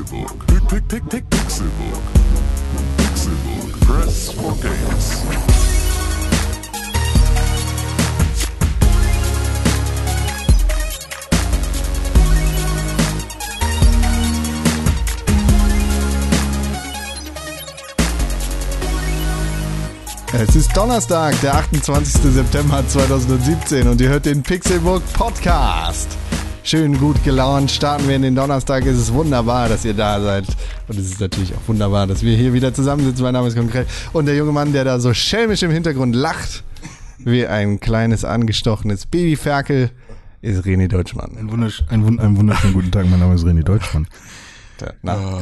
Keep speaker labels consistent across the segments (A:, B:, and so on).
A: Pixelbook. Pick, pick, pick, Pixelbook. Pixelbook. Press for games.
B: Es ist Donnerstag, der 28. September 2017 und ihr hört den Pixelbook Podcast. Schön gut gelaunt starten wir in den Donnerstag. Es ist wunderbar, dass ihr da seid. Und es ist natürlich auch wunderbar, dass wir hier wieder zusammensitzen. Mein Name ist Konkret. Und der junge Mann, der da so schelmisch im Hintergrund lacht, wie ein kleines angestochenes Babyferkel, ist René Deutschmann.
C: Ein, wundersch ein, wund einen wunderschönen guten Tag, mein Name ist René Deutschmann.
B: Na.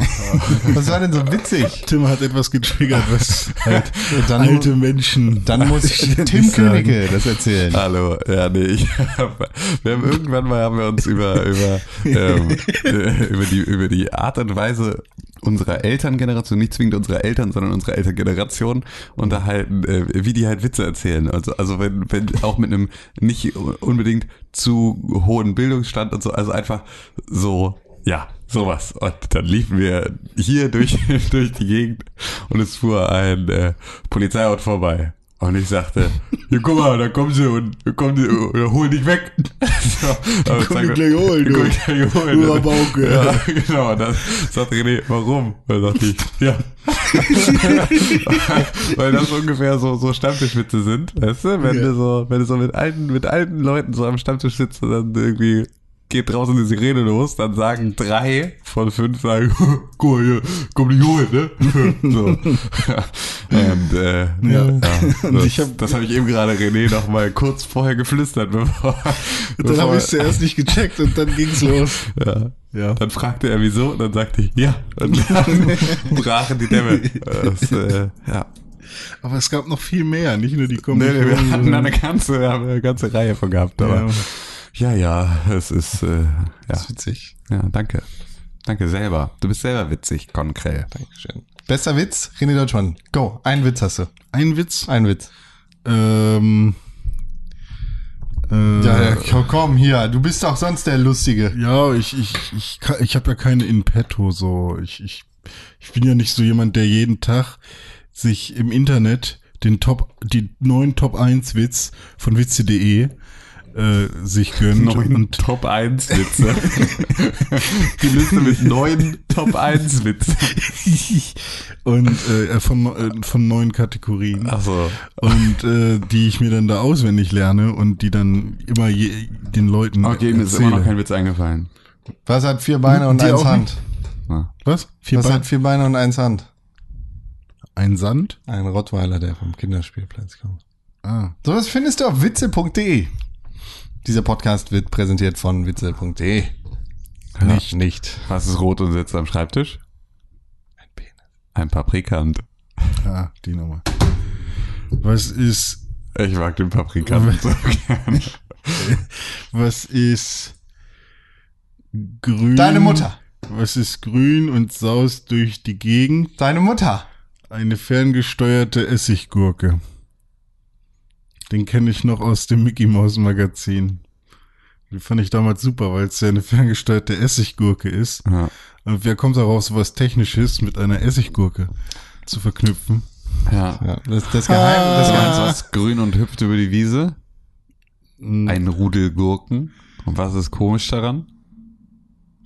B: Was war denn so witzig?
C: Tim hat etwas getriggert, was halt
B: Dann-
C: alte Menschen.
B: Dann muss Tim Königke das erzählen.
D: Hallo, ja, nee, ich hab, wir haben irgendwann mal haben wir uns über, über, ähm, äh, über, die, über die Art und Weise unserer Elterngeneration, nicht zwingend unserer Eltern, sondern unserer Elterngeneration unterhalten, äh, wie die halt Witze erzählen. Also, also wenn, wenn auch mit einem nicht unbedingt zu hohen Bildungsstand und so, also einfach so, ja, sowas. Und dann liefen wir hier durch, durch die Gegend und es fuhr ein äh, Polizeiauto vorbei. Und ich sagte, ja, guck mal, da kommen sie und kommen die, und holen dich weg. so, aber
C: die gleich holen, du.
D: dich gleich holen.
C: Du Rabauke.
D: Ja, genau. Dann sagt René, warum? Dann dachte ich, ja. Weil das ungefähr so, so Stammtischwitze sind, weißt du? Wenn
C: Ja.
D: du so, wenn du so mit alten, mit alten Leuten so am Stammtisch sitzt und dann irgendwie geht draußen die Sirene los, dann sagen drei von fünf sagen, guck mal hier, komm dich holen, ne? so. Und, äh, ja.
C: Ja.
D: das,
C: ich hab-
D: das habe ich eben gerade René noch mal kurz vorher geflüstert, bevor,
C: dann habe ich zuerst nicht gecheckt und dann ging's los.
D: ja.
C: Ja.
D: Dann fragte er wieso und dann sagte ich ja. Und dann brachen die Dämme. Das, äh, ja.
C: Aber es gab noch viel mehr, nicht nur die Komödie.
D: nee, wir hatten da eine ganze, eine ganze Reihe von gehabt. Aber
C: Ja.
D: Ja, ja, es ist äh,
B: Das
D: ja.
B: ist witzig.
D: ja, danke. Danke selber. Du bist selber witzig, Konkrell.
B: Dankeschön. Bester Witz, René Deutschmann. Go, einen Witz hast du.
C: Ein Witz.
B: Ein Witz.
C: Ähm, äh,
B: Ja, ja, komm, hier, du bist doch sonst der Lustige.
C: Ja, ich, ich, ich, ich habe ja keine in petto so. Ich, ich, ich bin ja nicht so jemand, der jeden Tag sich im Internet den Top, die neuen Top 1 Witz von witze.de äh, sich gönnt.
D: Neun
C: und
D: Top 1 Witze. Die Liste mit neun Top 1 Witze.
C: und äh, von, äh, von neuen Kategorien.
D: Ach so.
C: Und äh, die ich mir dann da auswendig lerne und die dann immer je, den Leuten
D: Okay, mir ist
C: erzähle.
D: immer noch kein Witz eingefallen.
B: Was hat vier Beine und
C: Dir
B: eins Hand?
D: Ja.
C: Was? Vier
B: Was
C: Beine?
B: hat vier Beine und eins Hand?
C: Ein Sand?
B: Ein Rottweiler, der vom Kinderspielplatz kommt.
C: Ah.
B: Sowas findest du auf witze.de. Dieser Podcast wird präsentiert von witze.de. Nicht, nicht.
D: Was ist rot und sitzt am Schreibtisch?
B: Ein Penis.
D: Ein Paprikant.
C: Ah, die Nummer. Was ist,
D: Ich mag den Paprikant so gern.
C: was ist grün?
B: Deine Mutter.
C: Was ist grün und saust durch die Gegend?
B: Deine Mutter.
C: Eine ferngesteuerte Essiggurke. Den kenne ich noch aus dem Mickey Mouse Magazin. Die fand ich damals super, weil es ja eine ferngesteuerte Essiggurke ist.
D: Ja.
C: Und wer kommt darauf, so was Technisches mit einer Essiggurke zu verknüpfen?
D: ja.
B: Ja, das, das Geheim, das
D: Das Ganze was grün und hüpft über die Wiese.
C: Ein
D: Ein Rudel Gurken. Und was ist komisch daran?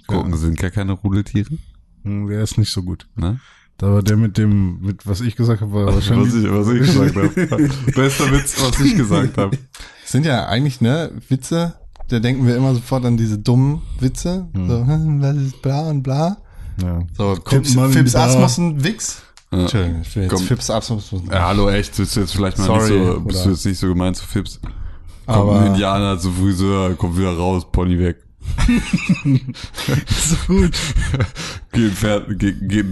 D: Gurken
C: Ja.
D: sind gar keine Rudeltiere.
C: Hm, Der ist nicht so gut.
D: Ne?
C: Da war der mit dem, mit was ich gesagt habe, war wahrscheinlich.
D: Was ich, was ich gesagt habe. Bester Witz, was ich gesagt habe.
B: sind ja eigentlich, ne, Witze, da denken wir immer sofort an diese dummen Witze. So, hm, was ist bla und bla.
C: Ja.
B: So,
C: Kommt
B: Fips, Fips. Asmussen, Wix.
D: Ja.
B: Entschuldigung, ich will jetzt
D: Komm.
B: Fips Asmussen.
D: Ja, hallo, echt, bist du jetzt vielleicht mal
B: Sorry,
D: nicht so, bist
B: oder-
D: du jetzt nicht so gemeint zu Fips. Kommt
B: Aber-
D: ein Indianer zu Friseur, kommt wieder raus, Pony weg.
C: So gut.
D: Geh ein Pferd, geh, geh,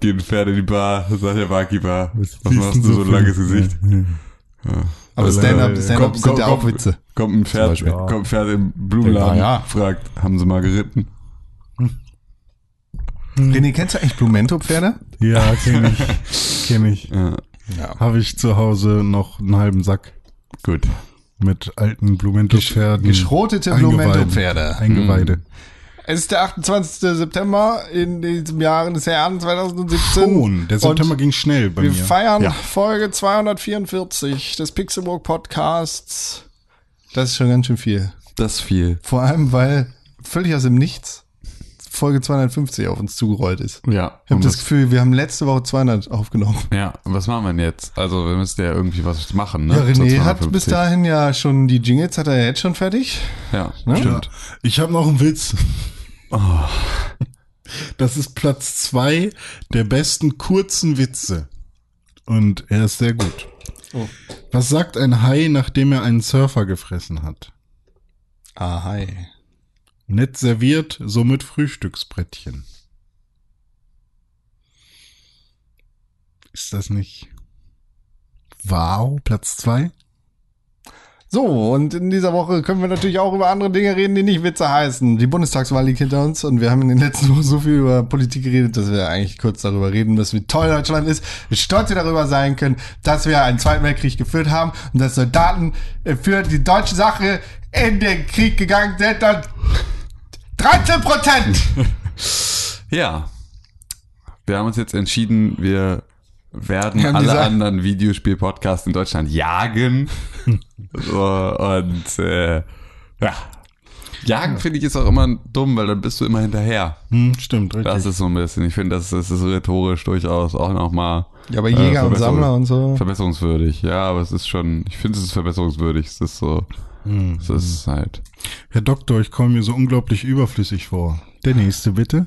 D: geh ein Pferd in die Bar, sagt der Barkeeper, was,
C: siehst
D: machst du so ein langes Gesicht?
C: Ja.
B: Aber Stand-up
C: äh,
B: Stand
D: Komm,
B: sind
D: komm,
B: ja auch. Witze.
D: Kommt ein Pferd,
B: Beispiel.
D: kommt ein Pferd im Blumenladen,
B: Ja, ja.
D: fragt, haben sie mal geritten?
B: René, kennst du eigentlich Blumento-Pferde?
C: Ja, kenne ich. Kenne ich.
D: Ja,
B: Ja.
C: Habe ich zu Hause noch einen halben Sack
D: gut.
C: mit alten Blumento-Pferden.
B: Geschrotete. Blumento-Pferde.
C: Eingeweide.
B: Es ist der 28. September in diesem Jahr des Herrn 2017.
C: Schon, der September ging schnell bei
B: wir
C: mir.
B: feiern
D: Ja.
B: Folge 244 des Pixelburg Podcasts. Das ist schon ganz schön viel.
D: Das viel.
B: Vor allem, weil völlig aus dem Nichts Folge 250 auf uns zugerollt ist.
D: Ja.
B: Ich habe das
D: was-
B: Gefühl, wir haben letzte Woche 200 aufgenommen.
D: Ja, und was machen wir denn jetzt? Also, wir müssen ja irgendwie was machen, ne?
B: Ja, René hat
D: 250.
B: bis dahin ja schon die Jingles, hat er ja jetzt schon fertig.
D: Ja,
B: Ne?
D: stimmt.
C: Ja, ich habe noch einen Witz. Das ist Platz zwei der besten kurzen Witze. Und er ist sehr gut.
B: Oh.
C: Was sagt ein Hai, nachdem er einen Surfer gefressen hat?
B: Ah, hi.
C: Nett serviert, somit Frühstücksbrettchen. Ist das nicht wow, Platz zwei?
B: So, und in dieser Woche können wir natürlich auch über andere Dinge reden, die nicht Witze heißen. Die Bundestagswahl liegt hinter uns und wir haben in den letzten Wochen so viel über Politik geredet, dass wir eigentlich kurz darüber reden müssen, wie toll Deutschland ist, wie stolz wir darüber sein können, dass wir einen Zweiten Weltkrieg geführt haben und dass Soldaten äh, für die deutsche Sache in den Krieg gegangen sind und 13 Prozent!
D: Ja. Wir haben uns jetzt entschieden, wir werden alle
B: gesagt-
D: anderen Videospiel-Podcasts in Deutschland jagen. so, und äh, ja. Jagen finde ich ist auch immer dumm, weil dann bist du immer hinterher.
C: Hm, stimmt, richtig.
D: Das ist so ein bisschen, ich finde, das, das ist rhetorisch durchaus auch nochmal
B: Ja, aber Jäger und Sammler und so.
D: verbesserungswürdig. Ja, aber es ist schon, ich finde, es ist verbesserungswürdig. Es ist so, es ist halt.
C: Herr Doktor, ich komme mir so unglaublich überflüssig vor. Der nächste bitte.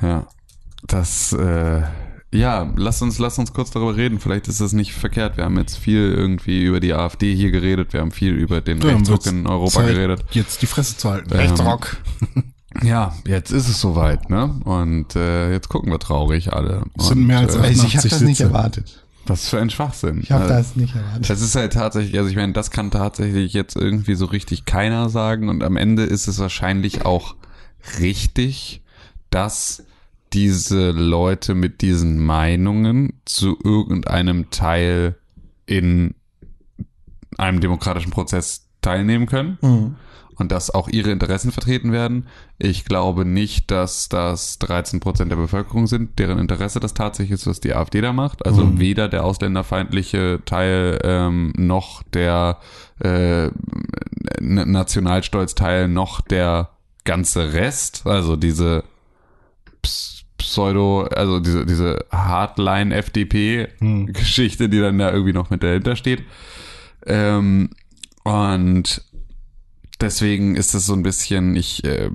D: Ja, das, äh, ja, lass uns, lass uns kurz darüber reden. Vielleicht ist das nicht verkehrt. Wir haben jetzt viel irgendwie über die AfD hier geredet. Wir haben viel über den
C: Ja,
D: Rechtsruck in Europa
C: Zeit,
D: geredet.
C: Jetzt die Fresse zu halten.
D: Ähm,
B: Rechtsrock.
D: Ja, jetzt ist es soweit, ne? Und äh, jetzt gucken wir traurig alle.
C: Es sind mehr als
D: äh,
C: ein-
B: Also ich habe
C: 88
B: das nicht erwartet.
D: Was für ein Schwachsinn.
B: Ich habe
D: Äh,
B: das nicht erwartet.
D: Das ist halt tatsächlich, also ich meine, das kann tatsächlich jetzt irgendwie so richtig keiner sagen und am Ende ist es wahrscheinlich auch richtig, dass diese Leute mit diesen Meinungen zu irgendeinem Teil in einem demokratischen Prozess teilnehmen können
B: Mhm.
D: und dass auch ihre Interessen vertreten werden. Ich glaube nicht, dass das 13 Prozent der Bevölkerung sind, deren Interesse das tatsächlich ist, was die AfD da macht. Also
C: Mhm.
D: weder der ausländerfeindliche Teil ähm, noch der äh, Nationalstolzteil noch der ganze Rest. Also diese Pseudo, also diese, diese Hardline-FDP-Geschichte, die dann da irgendwie noch mit dahinter steht. Ähm, und deswegen ist es so ein bisschen, ich, äh,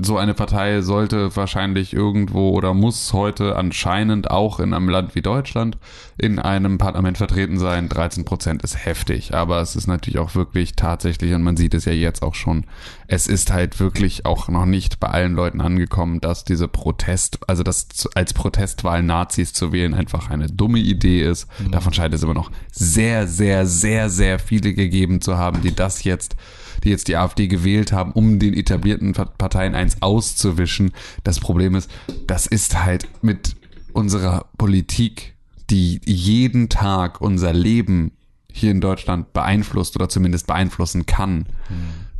D: so eine Partei sollte wahrscheinlich irgendwo oder muss heute anscheinend auch in einem Land wie Deutschland in einem Parlament vertreten sein. 13 Prozent ist heftig, aber es ist natürlich auch wirklich tatsächlich, und man sieht es ja jetzt auch schon, es ist halt wirklich auch noch nicht bei allen Leuten angekommen, dass diese Protest, also das als Protestwahl Nazis zu wählen einfach eine dumme Idee ist. Davon scheint es immer noch sehr, sehr, sehr, sehr viele gegeben zu haben, die das jetzt die jetzt die AfD gewählt haben, um den etablierten Parteien eins auszuwischen. Das Problem ist, das ist halt mit unserer Politik, die jeden Tag unser Leben hier in Deutschland beeinflusst oder zumindest beeinflussen kann,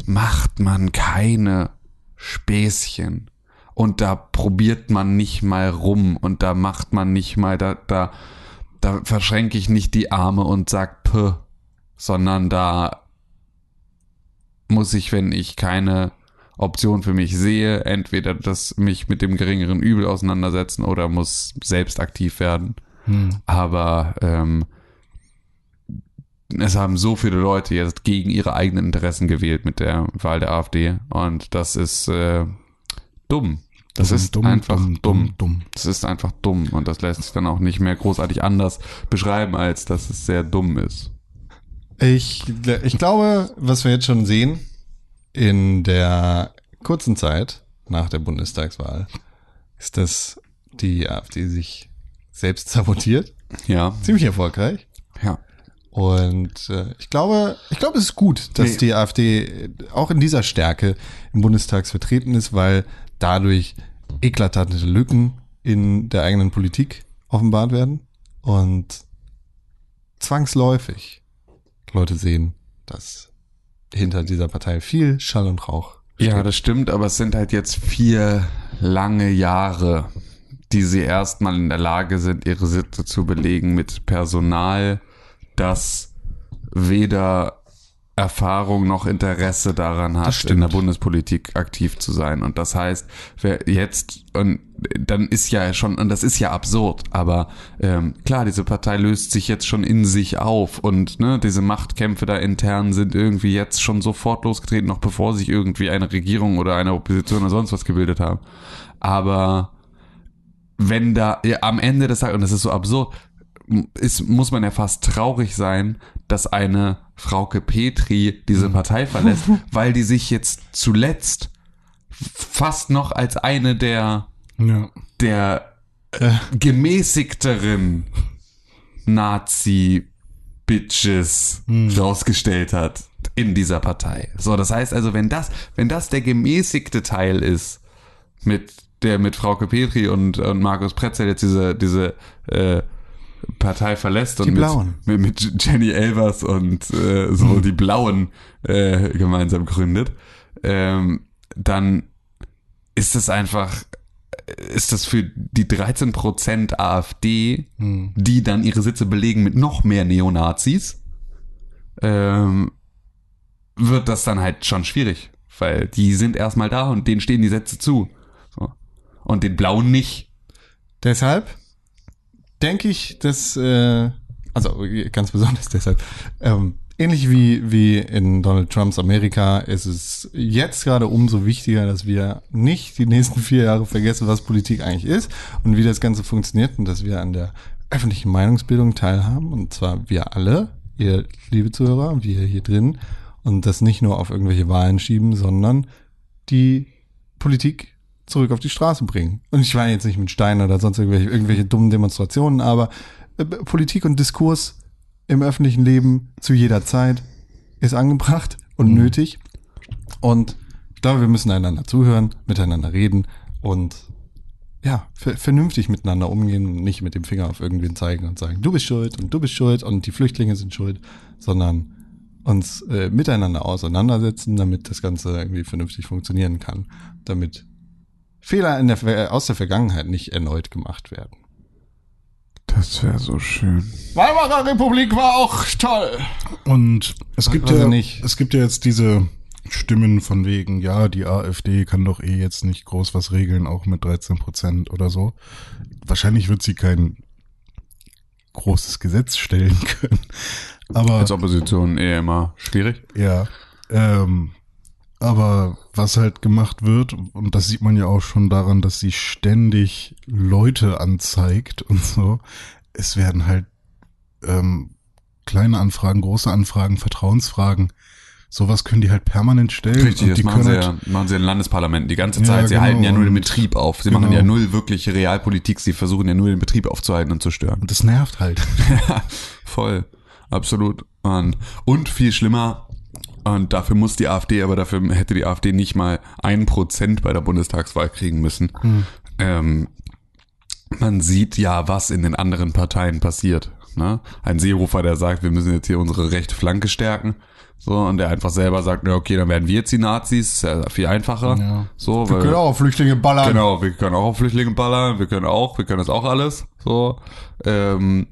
D: macht man keine Späßchen. Und da probiert man nicht mal rum und da macht man nicht mal, da, da, da verschränke ich nicht die Arme und sag P, sondern da muss ich, wenn ich keine Option für mich sehe, entweder das mich mit dem geringeren Übel auseinandersetzen oder muss selbst aktiv werden. Aber ähm, es haben so viele Leute jetzt gegen ihre eigenen Interessen gewählt mit der Wahl der AfD und das ist äh, dumm. Das
C: Dumm,
D: ist
C: dumm,
D: einfach dumm,
C: dumm, dumm.
D: Das ist einfach dumm und das lässt sich dann auch nicht mehr großartig anders beschreiben, als dass es sehr dumm ist.
B: Ich, ich glaube, was wir jetzt schon sehen in der kurzen Zeit nach der Bundestagswahl, ist, dass die AfD sich selbst sabotiert.
D: Ja,
B: Ziemlich erfolgreich.
D: ja.
B: Und äh, ich glaube, ich glaube, es ist gut, dass
D: Nee.
B: die AfD auch in dieser Stärke im Bundestag vertreten ist, weil dadurch eklatante Lücken in der eigenen Politik offenbart werden und zwangsläufig Leute sehen, dass hinter dieser Partei viel Schall und Rauch
D: Ja, das stimmt, aber es sind halt jetzt vier lange Jahre, die sie erstmal in der Lage sind, ihre Sitze zu belegen mit Personal, das weder Erfahrung noch Interesse daran hat, in der Bundespolitik aktiv zu sein. Und das heißt, wer jetzt, und dann ist ja schon, und das ist ja absurd, aber ähm, klar, diese Partei löst sich jetzt schon in sich auf und ne, diese Machtkämpfe da intern sind irgendwie jetzt schon sofort losgetreten, noch bevor sich irgendwie eine Regierung oder eine Opposition oder sonst was gebildet haben. Aber wenn da ja, am Ende des Tages, und das ist so absurd, ist, muss man ja fast traurig sein, dass eine Frauke Petri diese Partei verlässt, weil die sich jetzt zuletzt fast noch als eine der,
C: Ja.
D: der äh, gemäßigteren Nazi-Bitches rausgestellt hat in dieser Partei. So, das heißt also, wenn das, wenn das der gemäßigte Teil ist, mit der mit Frauke Petri und, und Markus Pretzel jetzt diese, diese äh, Partei verlässt und
B: Die
D: mit, mit, mit Jenny Elvers und äh, so die Blauen äh, gemeinsam gründet, ähm, dann ist das einfach, ist das für die 13% AfD, die dann ihre Sitze belegen mit noch mehr Neonazis, ähm, wird das dann halt schon schwierig, weil die sind erstmal da und denen stehen die Sätze zu. So. Und den Blauen nicht.
B: Deshalb denke ich, dass, äh, also ganz besonders deshalb, ähm, ähnlich wie, wie in Donald Trumps Amerika ist es jetzt gerade umso wichtiger, dass wir nicht die nächsten vier Jahre vergessen, was Politik eigentlich ist und wie das Ganze funktioniert und dass wir an der öffentlichen Meinungsbildung teilhaben. Und zwar wir alle, ihr liebe Zuhörer, wir hier drin. Und das nicht nur auf irgendwelche Wahlen schieben, sondern die Politik zurück auf die Straße bringen. Und ich meine jetzt nicht mit Steinen oder sonst irgendwelche, irgendwelche dummen Demonstrationen, aber äh, Politik und Diskurs im öffentlichen Leben zu jeder Zeit ist angebracht und nötig. Und ich glaube, wir müssen einander zuhören, miteinander reden und ja, ver vernünftig miteinander umgehen und nicht mit dem Finger auf irgendwen zeigen und sagen, du bist schuld und du bist schuld und die Flüchtlinge sind schuld, sondern uns äh, miteinander auseinandersetzen, damit das Ganze irgendwie vernünftig funktionieren kann, damit Fehler in der, Ver- aus der Vergangenheit nicht erneut gemacht werden.
D: Das wäre so schön.
B: Weimarer Republik war auch toll.
C: Und es gibt ja
B: nicht.
C: es gibt ja jetzt diese Stimmen von wegen, ja, die AfD kann doch eh jetzt nicht groß was regeln, auch mit 13 Prozent oder so. Wahrscheinlich wird sie kein großes Gesetz stellen können. Aber
D: Als Opposition eh immer schwierig.
C: ja, ähm, aber was halt gemacht wird, und das sieht man ja auch schon daran, dass sie ständig Leute anzeigt und so, es werden halt ähm, kleine Anfragen, große Anfragen, Vertrauensfragen, sowas können die halt permanent stellen.
D: Richtig,
C: und
D: das
C: die
D: machen sie,
C: können
D: ja,
C: halt,
D: machen sie in Landesparlamenten die ganze
C: Ja,
D: Zeit. Sie
C: genau,
D: halten ja nur den Betrieb auf. Sie
C: genau.
D: machen ja null wirkliche Realpolitik. Sie versuchen ja nur den Betrieb aufzuhalten und zu stören.
C: und das nervt halt.
D: Ja, voll. Absolut. Und, und viel schlimmer, und dafür muss die AfD, aber dafür hätte die AfD nicht mal ein Prozent bei der Bundestagswahl kriegen müssen. Ähm, man sieht ja, was in den anderen Parteien passiert. Ne? Ein Seehofer, der sagt, wir müssen jetzt hier unsere rechte Flanke stärken. So, und der einfach selber sagt, ja, okay, dann werden wir jetzt die Nazis, ist ja viel einfacher.
C: Ja.
D: So,
B: Wir können auch Flüchtlinge ballern.
D: Genau, wir können auch auf Flüchtlinge ballern, wir können auch, wir können das auch alles. So, ähm,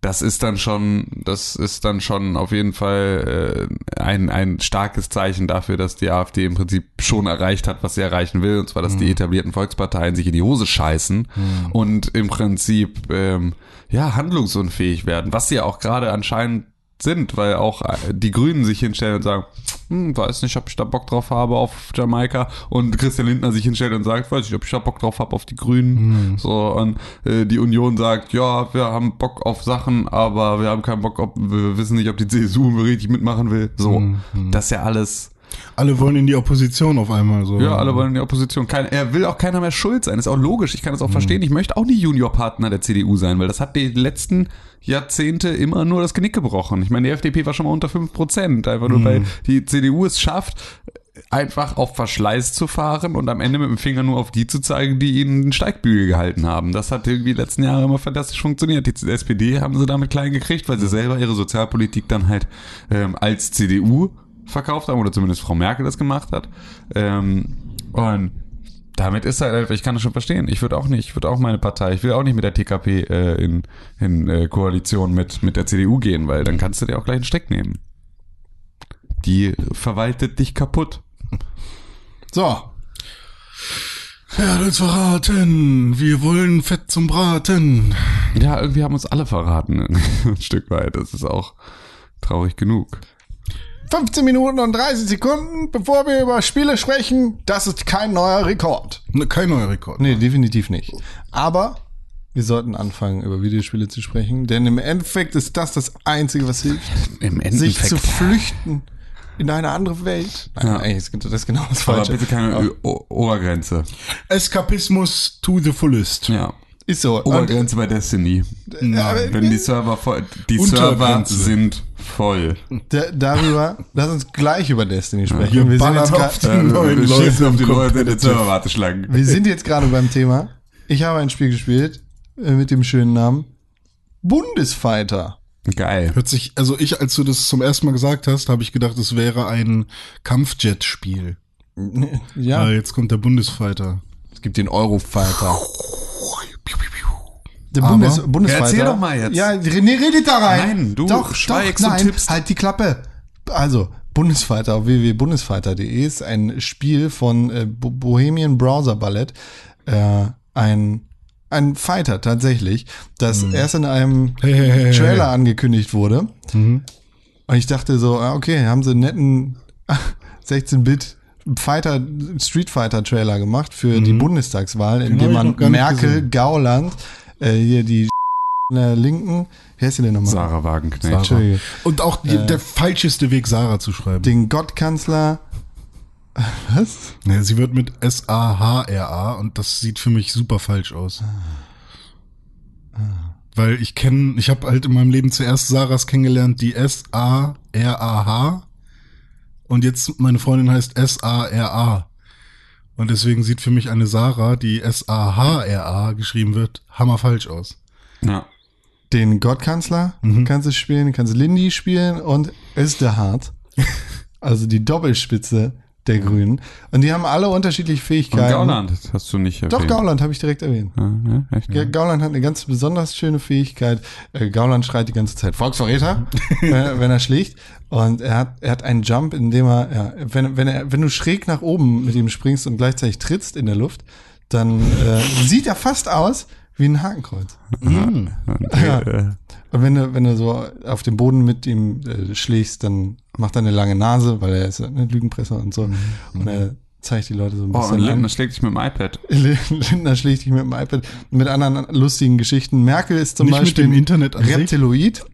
D: das ist dann schon, das ist dann schon auf jeden Fall äh, ein ein starkes Zeichen dafür, dass die AfD im Prinzip schon erreicht hat, was sie erreichen will, und zwar, dass die etablierten Volksparteien sich in die Hose scheißen und im Prinzip ähm, ja handlungsunfähig werden, was sie ja auch gerade anscheinend sind, weil auch äh, die Grünen sich hinstellen und sagen, hm, weiß nicht, ob ich da Bock drauf habe auf Jamaika und Christian Lindner sich hinstellt und sagt, weiß nicht, ob ich da Bock drauf habe auf die Grünen. So und äh, die Union sagt, ja, wir haben Bock auf Sachen, aber wir haben keinen Bock, ob wir wissen nicht, ob die CSU richtig mitmachen will. So, das ist ja alles.
C: Alle wollen in die Opposition auf einmal so.
D: Ja, alle wollen in die Opposition. Kein, er will auch keiner mehr schuld sein. Ist auch logisch. Ich kann das auch verstehen. Ich möchte auch nicht Juniorpartner der CDU sein, weil das hat die letzten Jahrzehnte immer nur das Genick gebrochen. Ich meine, die FDP war schon mal unter 5%. Einfach nur, weil die CDU es schafft, einfach auf Verschleiß zu fahren und am Ende mit dem Finger nur auf die zu zeigen, die ihnen den Steigbügel gehalten haben. Das hat irgendwie die letzten Jahre immer fantastisch funktioniert. Die SPD haben sie damit klein gekriegt, weil sie selber ihre Sozialpolitik dann halt ähm, als CDU verkauft haben oder zumindest Frau Merkel das gemacht hat. Ähm, und damit ist halt, einfach- ich kann das schon verstehen. Ich würde auch nicht, ich würde auch meine Partei, ich will auch nicht mit der TKP äh, in, in äh, Koalition mit, mit der CDU gehen, weil dann kannst du dir auch gleich einen Steck nehmen. Die verwaltet dich kaputt.
B: So,
C: Er hat uns verraten. Wir wollen Fett zum Braten.
D: Ja, irgendwie haben uns alle verraten, ein Stück weit. Das ist auch traurig genug.
B: 15 Minuten und 30 Sekunden, bevor wir über Spiele sprechen. Das ist kein neuer Rekord.
C: Ne, Kein neuer Rekord.
B: Nee, definitiv nicht. Aber wir sollten anfangen, über Videospiele zu sprechen, denn im Endeffekt ist das das Einzige, was hilft,
D: Im
B: sich zu flüchten in eine andere Welt. Nein,
D: Ja.
B: eigentlich ist das ist genau das
D: Aber
B: Falsche.
D: bitte keine o Obergrenze.
C: Eskapismus to the fullest.
D: Ja.
B: Ist so. Und,
D: Obergrenze bei Destiny.
C: Nein.
D: Wenn die Server voll, die Server sind voll.
B: da, darüber, lass uns gleich über Destiny sprechen.
C: Wir
B: wir, sind jetzt
C: auf die neuen
D: wir
C: Leute
D: auf die Leute in den. Serverwarteschlangen.
B: wir sind jetzt gerade beim Thema. Ich habe ein Spiel gespielt äh, mit dem schönen Namen Bundesfighter.
D: Geil.
C: Hört sich, also ich, als du das zum ersten Mal gesagt hast, habe ich gedacht, es wäre ein Kampfjet-Spiel.
B: Ja,
C: Ah, jetzt kommt der Bundesfighter.
B: es gibt den Eurofighter. Der Bundes, Bundesfighter.
D: Ja, erzähl doch mal jetzt.
B: Ja, René, redet da rein.
D: Nein, du
B: doch,
D: schweigst
B: doch,
D: und
B: nein,
D: tippst.
B: halt die Klappe. Also, Bundesfighter auf www.bundesfighter.de ist ein Spiel von äh, Bo- Bohemian Browser Ballett. Äh, ein, ein Fighter tatsächlich, das erst in einem
C: Hey, hey, hey,
B: Trailer angekündigt wurde. Und ich dachte so, ah, okay, haben sie einen netten 16-Bit Fighter, Street Fighter Trailer gemacht für die Bundestagswahl, in dem man Merkel,
C: gesehen.
B: Gauland, äh, hier die in der Linken, wie heißt die denn nochmal?
D: Sarah Wagenknecht.
B: Entschuldige.
C: Und auch die, der falscheste Weg, Sarah zu schreiben.
B: Den Gottkanzler. Was?
C: Nee, sie wird mit S-A-H-R-A und das sieht für mich super falsch aus. Weil ich kenne, ich habe halt in meinem Leben zuerst Sarahs kennengelernt, die S-A-R-A-H und jetzt meine Freundin heißt S-A-R-A. Und deswegen sieht für mich eine Sarah, die S-A-H-R-A geschrieben wird, hammerfalsch aus.
D: Ja.
B: Den Gottkanzler kannst du spielen, kannst Lindy spielen und Österhard. also die Doppelspitze der Grünen. Und die haben alle unterschiedliche
D: Und
B: Fähigkeiten.
D: Gauland hast du nicht erwähnt.
B: Doch, Gauland habe ich direkt erwähnt.
D: Ja, ja, echt, ja.
B: Gauland hat eine ganz besonders schöne Fähigkeit. Äh, Gauland schreit die ganze Zeit Volksverräter, wenn, er- wenn er schlägt. Und er hat, er hat einen Jump, in dem er, ja, wenn, wenn er, wenn du schräg nach oben mit ihm springst und gleichzeitig trittst in der Luft, dann äh, sieht er fast aus wie ein Hakenkreuz.
D: Und,
B: Ja.
D: äh,
B: Und wenn du, wenn du so auf dem Boden mit ihm äh, schlägst, dann macht er eine lange Nase, weil er ist eine Lügenpresser und so. Und er zeigt die Leute so ein
D: Oh,
B: bisschen
D: und
B: an.
D: Lindner schlägt dich mit dem iPad.
B: Lindner schlägt dich mit dem iPad mit anderen lustigen Geschichten. Merkel ist zum
C: Nicht mit
B: Beispiel
C: dem Internet an?
B: Reptiloid.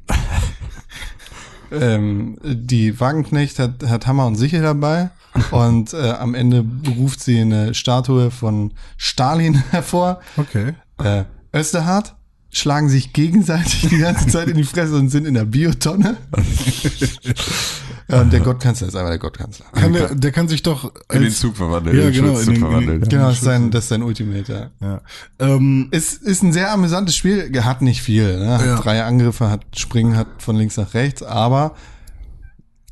B: ähm, die Wagenknecht hat, hat Hammer und Sichel dabei und äh, am Ende ruft sie eine Statue von Stalin hervor.
C: Okay.
B: Äh, Österhard schlagen sich gegenseitig die ganze Zeit in die Fresse und sind in der Biotonne. ja, und der Gottkanzler ist einfach der Gottkanzler.
C: Kann der, der kann sich doch
D: In den
C: als-
D: Zug verwandeln.
C: Ja,
D: in
C: genau, in den- in den-
D: verwandeln.
B: Genau, das ist sein, das ist sein Ultimate, ja.
C: Ja. Ähm,
B: Es ist ein sehr amüsantes Spiel, hat nicht viel. Ne? Hat
C: Ja.
B: Drei Angriffe, hat Springen, hat von links nach rechts, aber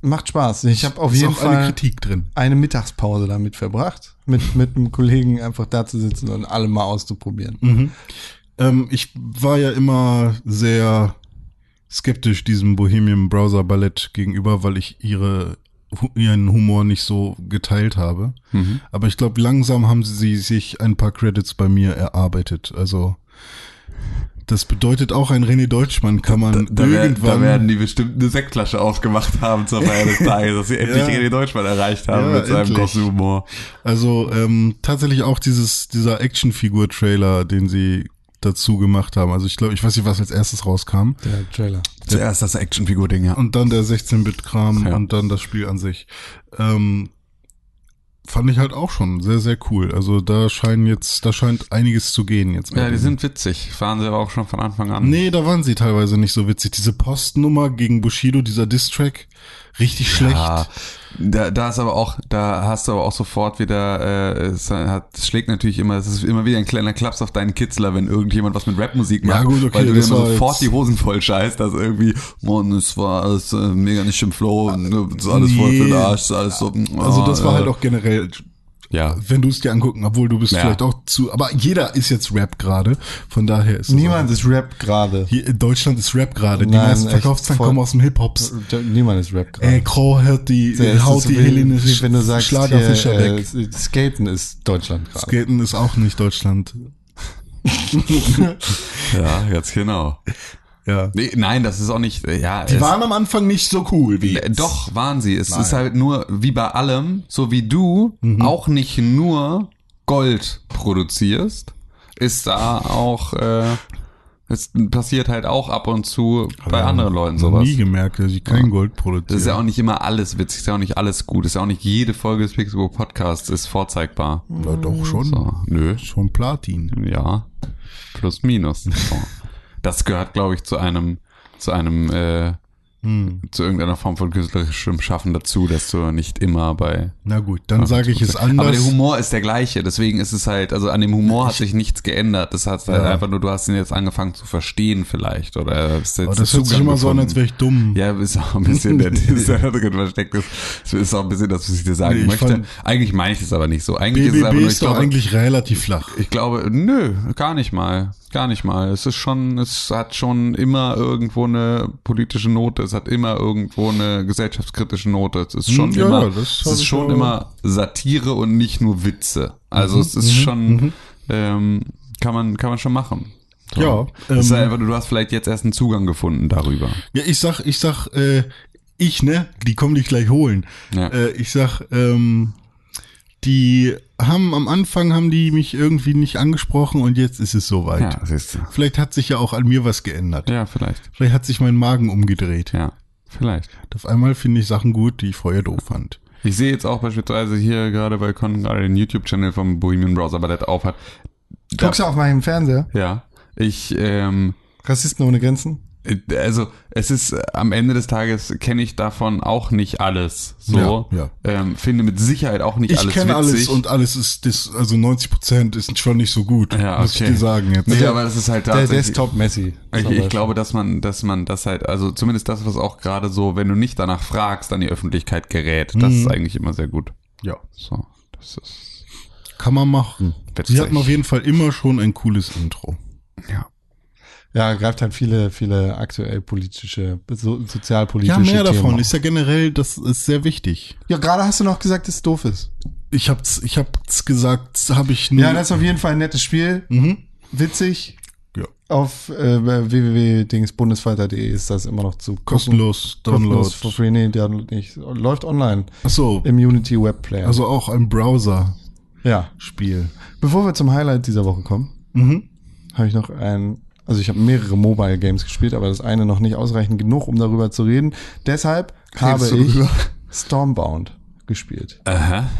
B: macht Spaß. Ich habe auf
C: ist
B: jeden
C: auch eine
B: Fall
C: Kritik drin.
B: eine Mittagspause damit verbracht, mit, mit einem Kollegen einfach da zu sitzen und alle mal auszuprobieren.
C: Mhm. Ähm, ich war ja immer sehr skeptisch diesem Bohemian Browser Ballett gegenüber, weil ich ihre ihren Humor nicht so geteilt habe.
D: Mhm.
C: Aber ich glaube, langsam haben sie sich ein paar Credits bei mir erarbeitet. Also das bedeutet auch, ein René Deutschmann kann man
D: Da, wer-
C: irgendwann
D: da werden die bestimmt eine Sektflasche aufgemacht haben zur Feier des Tages, dass sie endlich
C: Ja.
D: René Deutschmann erreicht haben
C: Ja,
D: mit seinem
C: endlich.
D: großen Humor.
C: Also ähm, tatsächlich auch dieses dieser Actionfigur-Trailer, den sie dazu gemacht haben. Also ich glaube, ich weiß nicht, was als erstes rauskam.
B: Der Trailer.
D: Zuerst das Actionfigur-Ding, ja.
C: Und dann der 16-Bit-Kram
D: Ja.
C: und dann das Spiel an sich. Ähm, fand ich halt auch schon sehr, sehr cool. Also da scheinen jetzt, da scheint einiges zu gehen jetzt.
D: Ja, die sind witzig. Fahren sie aber auch schon von Anfang an.
C: Nee, da waren sie teilweise nicht so witzig. Diese Postnummer gegen Bushido, dieser Distrack, richtig schlecht.
D: Da, da ist aber auch, da hast du aber auch sofort wieder, äh, es hat, es schlägt natürlich immer, es ist immer wieder ein kleiner Klaps auf deinen Kitzler, wenn irgendjemand was mit Rapmusik macht.
C: Ja, gut, okay,
D: weil du dir immer
C: war
D: sofort die Hosen voll scheißt, dass irgendwie, Mann, es war alles äh, mega nicht im Flow, und, äh, alles voll für den
C: Nee.
D: Arsch, alles so.
C: Also das war
D: äh,
C: halt auch generell,
D: Ja.
C: wenn du es dir angucken, obwohl du bist
D: Ja.
C: vielleicht auch zu, aber jeder ist jetzt Rap gerade, von daher ist es
B: Niemand
C: auch,
B: ist Rap gerade.
C: hier in Deutschland ist Rap gerade, die meisten Verkaufszahlen kommen aus dem Hip-Hops.
B: Niemand ist Rap gerade.
C: Ey, Crow hört die,
B: Es
C: haut
B: ist
C: die Helene
B: wenn du sagst,
C: Schlagerfischer
B: hier,
C: weg.
B: äh, Skaten ist Deutschland gerade.
C: Skaten ist auch nicht Deutschland.
D: Ja, ganz genau.
C: Ja.
D: Nee, nein, das ist auch nicht, ja.
C: Die waren am Anfang nicht so cool wie jetzt.
D: Doch, waren sie. Es
C: Nein.
D: ist halt nur, wie bei allem, so wie du auch nicht nur Gold produzierst, ist da auch, äh, es passiert halt auch ab und zu bei anderen Leuten sowas.
C: Nie gemerkt, dass ich kein Gold produziere.
D: Das ist ja auch nicht immer alles witzig, ist ja auch nicht alles gut, ist ja auch nicht jede Folge des Pixelbook Podcasts ist vorzeigbar.
C: ja, doch schon.
D: So, nö,
C: Schon Platin.
D: ja, plus minus. So. Das gehört, glaube ich, zu einem, zu einem, äh,
C: Hm.
D: zu irgendeiner Form von künstlerischem Schaffen dazu, dass du nicht immer bei.
C: Na gut, dann sage ich es
D: Aber der
C: anders.
D: Humor ist der gleiche, deswegen ist es halt, also an dem Humor hat sich nichts geändert. Das hat halt
C: Ja.
D: einfach nur, du hast ihn jetzt angefangen zu verstehen vielleicht oder hast jetzt
C: Aber das hört sich immer so an, als wäre ich dumm.
D: ja, ist auch ein bisschen der der da drin versteckt ist. Es ist auch ein bisschen das, was ich dir sagen
C: Nee, ich
D: möchte. eigentlich meine ich das aber nicht so. Eigentlich ist es
C: BBB
D: einfach nur,
C: ist doch eigentlich relativ flach.
D: ich glaube, nö, gar nicht mal. Gar nicht mal. Es ist schon, es hat schon immer irgendwo eine politische Note, es hat immer irgendwo eine gesellschaftskritische Note. Es ist schon
C: Hm, ja,
D: immer,
C: ja, das
D: es ist schon immer Satire und nicht nur Witze.
C: Mhm,
D: Also es ist schon, ähm, kann man, kann man schon machen. So.
C: Ja,
D: Es ist
C: ähm,
D: einfach, du hast vielleicht jetzt erst einen Zugang gefunden darüber.
C: Ja, ich sag, ich sag, äh, ich, ne, die kommen dich gleich holen.
D: Ja.
C: Äh, ich sag, ähm, die haben am Anfang haben die mich irgendwie nicht angesprochen und jetzt ist es soweit.
D: Ja, siehst du.
C: Vielleicht hat sich ja auch an mir was geändert.
D: Ja, vielleicht.
C: Vielleicht hat sich mein Magen umgedreht.
D: Ja, vielleicht.
C: Auf einmal finde ich Sachen gut, die ich vorher doof fand.
D: Ich sehe jetzt auch beispielsweise hier gerade bei Con gerade den YouTube-Channel vom Bohemian Browser, aber der auf hat.
B: Guckst du auf meinem Fernseher?
D: ja, ich, ähm,
B: Rassisten ohne Grenzen?
D: Also es ist äh, am Ende des Tages kenne ich davon auch nicht alles. So,
C: Ja, ja.
D: Ähm, finde mit Sicherheit auch nicht
C: Ich
D: alles
C: kenne
D: witzig.
C: alles und alles ist das, also 90 Prozent ist schon nicht so gut,
D: ja,
C: muss
D: okay.
C: ich dir sagen jetzt.
D: Nee, aber das ist halt
B: Der
D: tatsächlich.
B: Desktop-Messi.
D: Ich, ich glaube, dass man, dass man das halt, also zumindest das, was auch gerade so, wenn du nicht danach fragst, an die Öffentlichkeit gerät, das
C: Mhm.
D: ist eigentlich immer sehr gut.
C: ja,
D: So, das ist
C: kann man machen.
D: witzig.
C: Sie hatten auf jeden Fall immer schon ein cooles Intro.
D: ja.
B: Ja, greift halt viele, viele aktuell politische, so, sozialpolitische
C: Ja, mehr
B: Themen
C: davon
B: auf.
C: ist ja generell, das ist sehr wichtig.
B: Ja, gerade hast du noch gesagt, dass es doof ist.
C: Ich hab's, ich hab's gesagt, habe ich nur.
B: Ja, das ist auf jeden Fall ein nettes Spiel.
C: mhm.
B: Witzig.
C: Ja.
B: Auf äh, www.dingsbundesfighter.de ist das immer noch zu
C: kostenlos Download.
B: Kostenlos for free. Nee, der nicht. Läuft online
C: Ach so,
B: im Unity Web Player.
C: also auch ein Browser-Spiel.
B: ja. Bevor wir zum Highlight dieser Woche kommen,
C: Mhm.
B: habe ich noch ein, also ich habe mehrere Mobile Games gespielt, aber das eine noch nicht ausreichend genug, um darüber zu reden. Deshalb habe
D: du
B: ich? Stormbound gespielt.
D: Aha.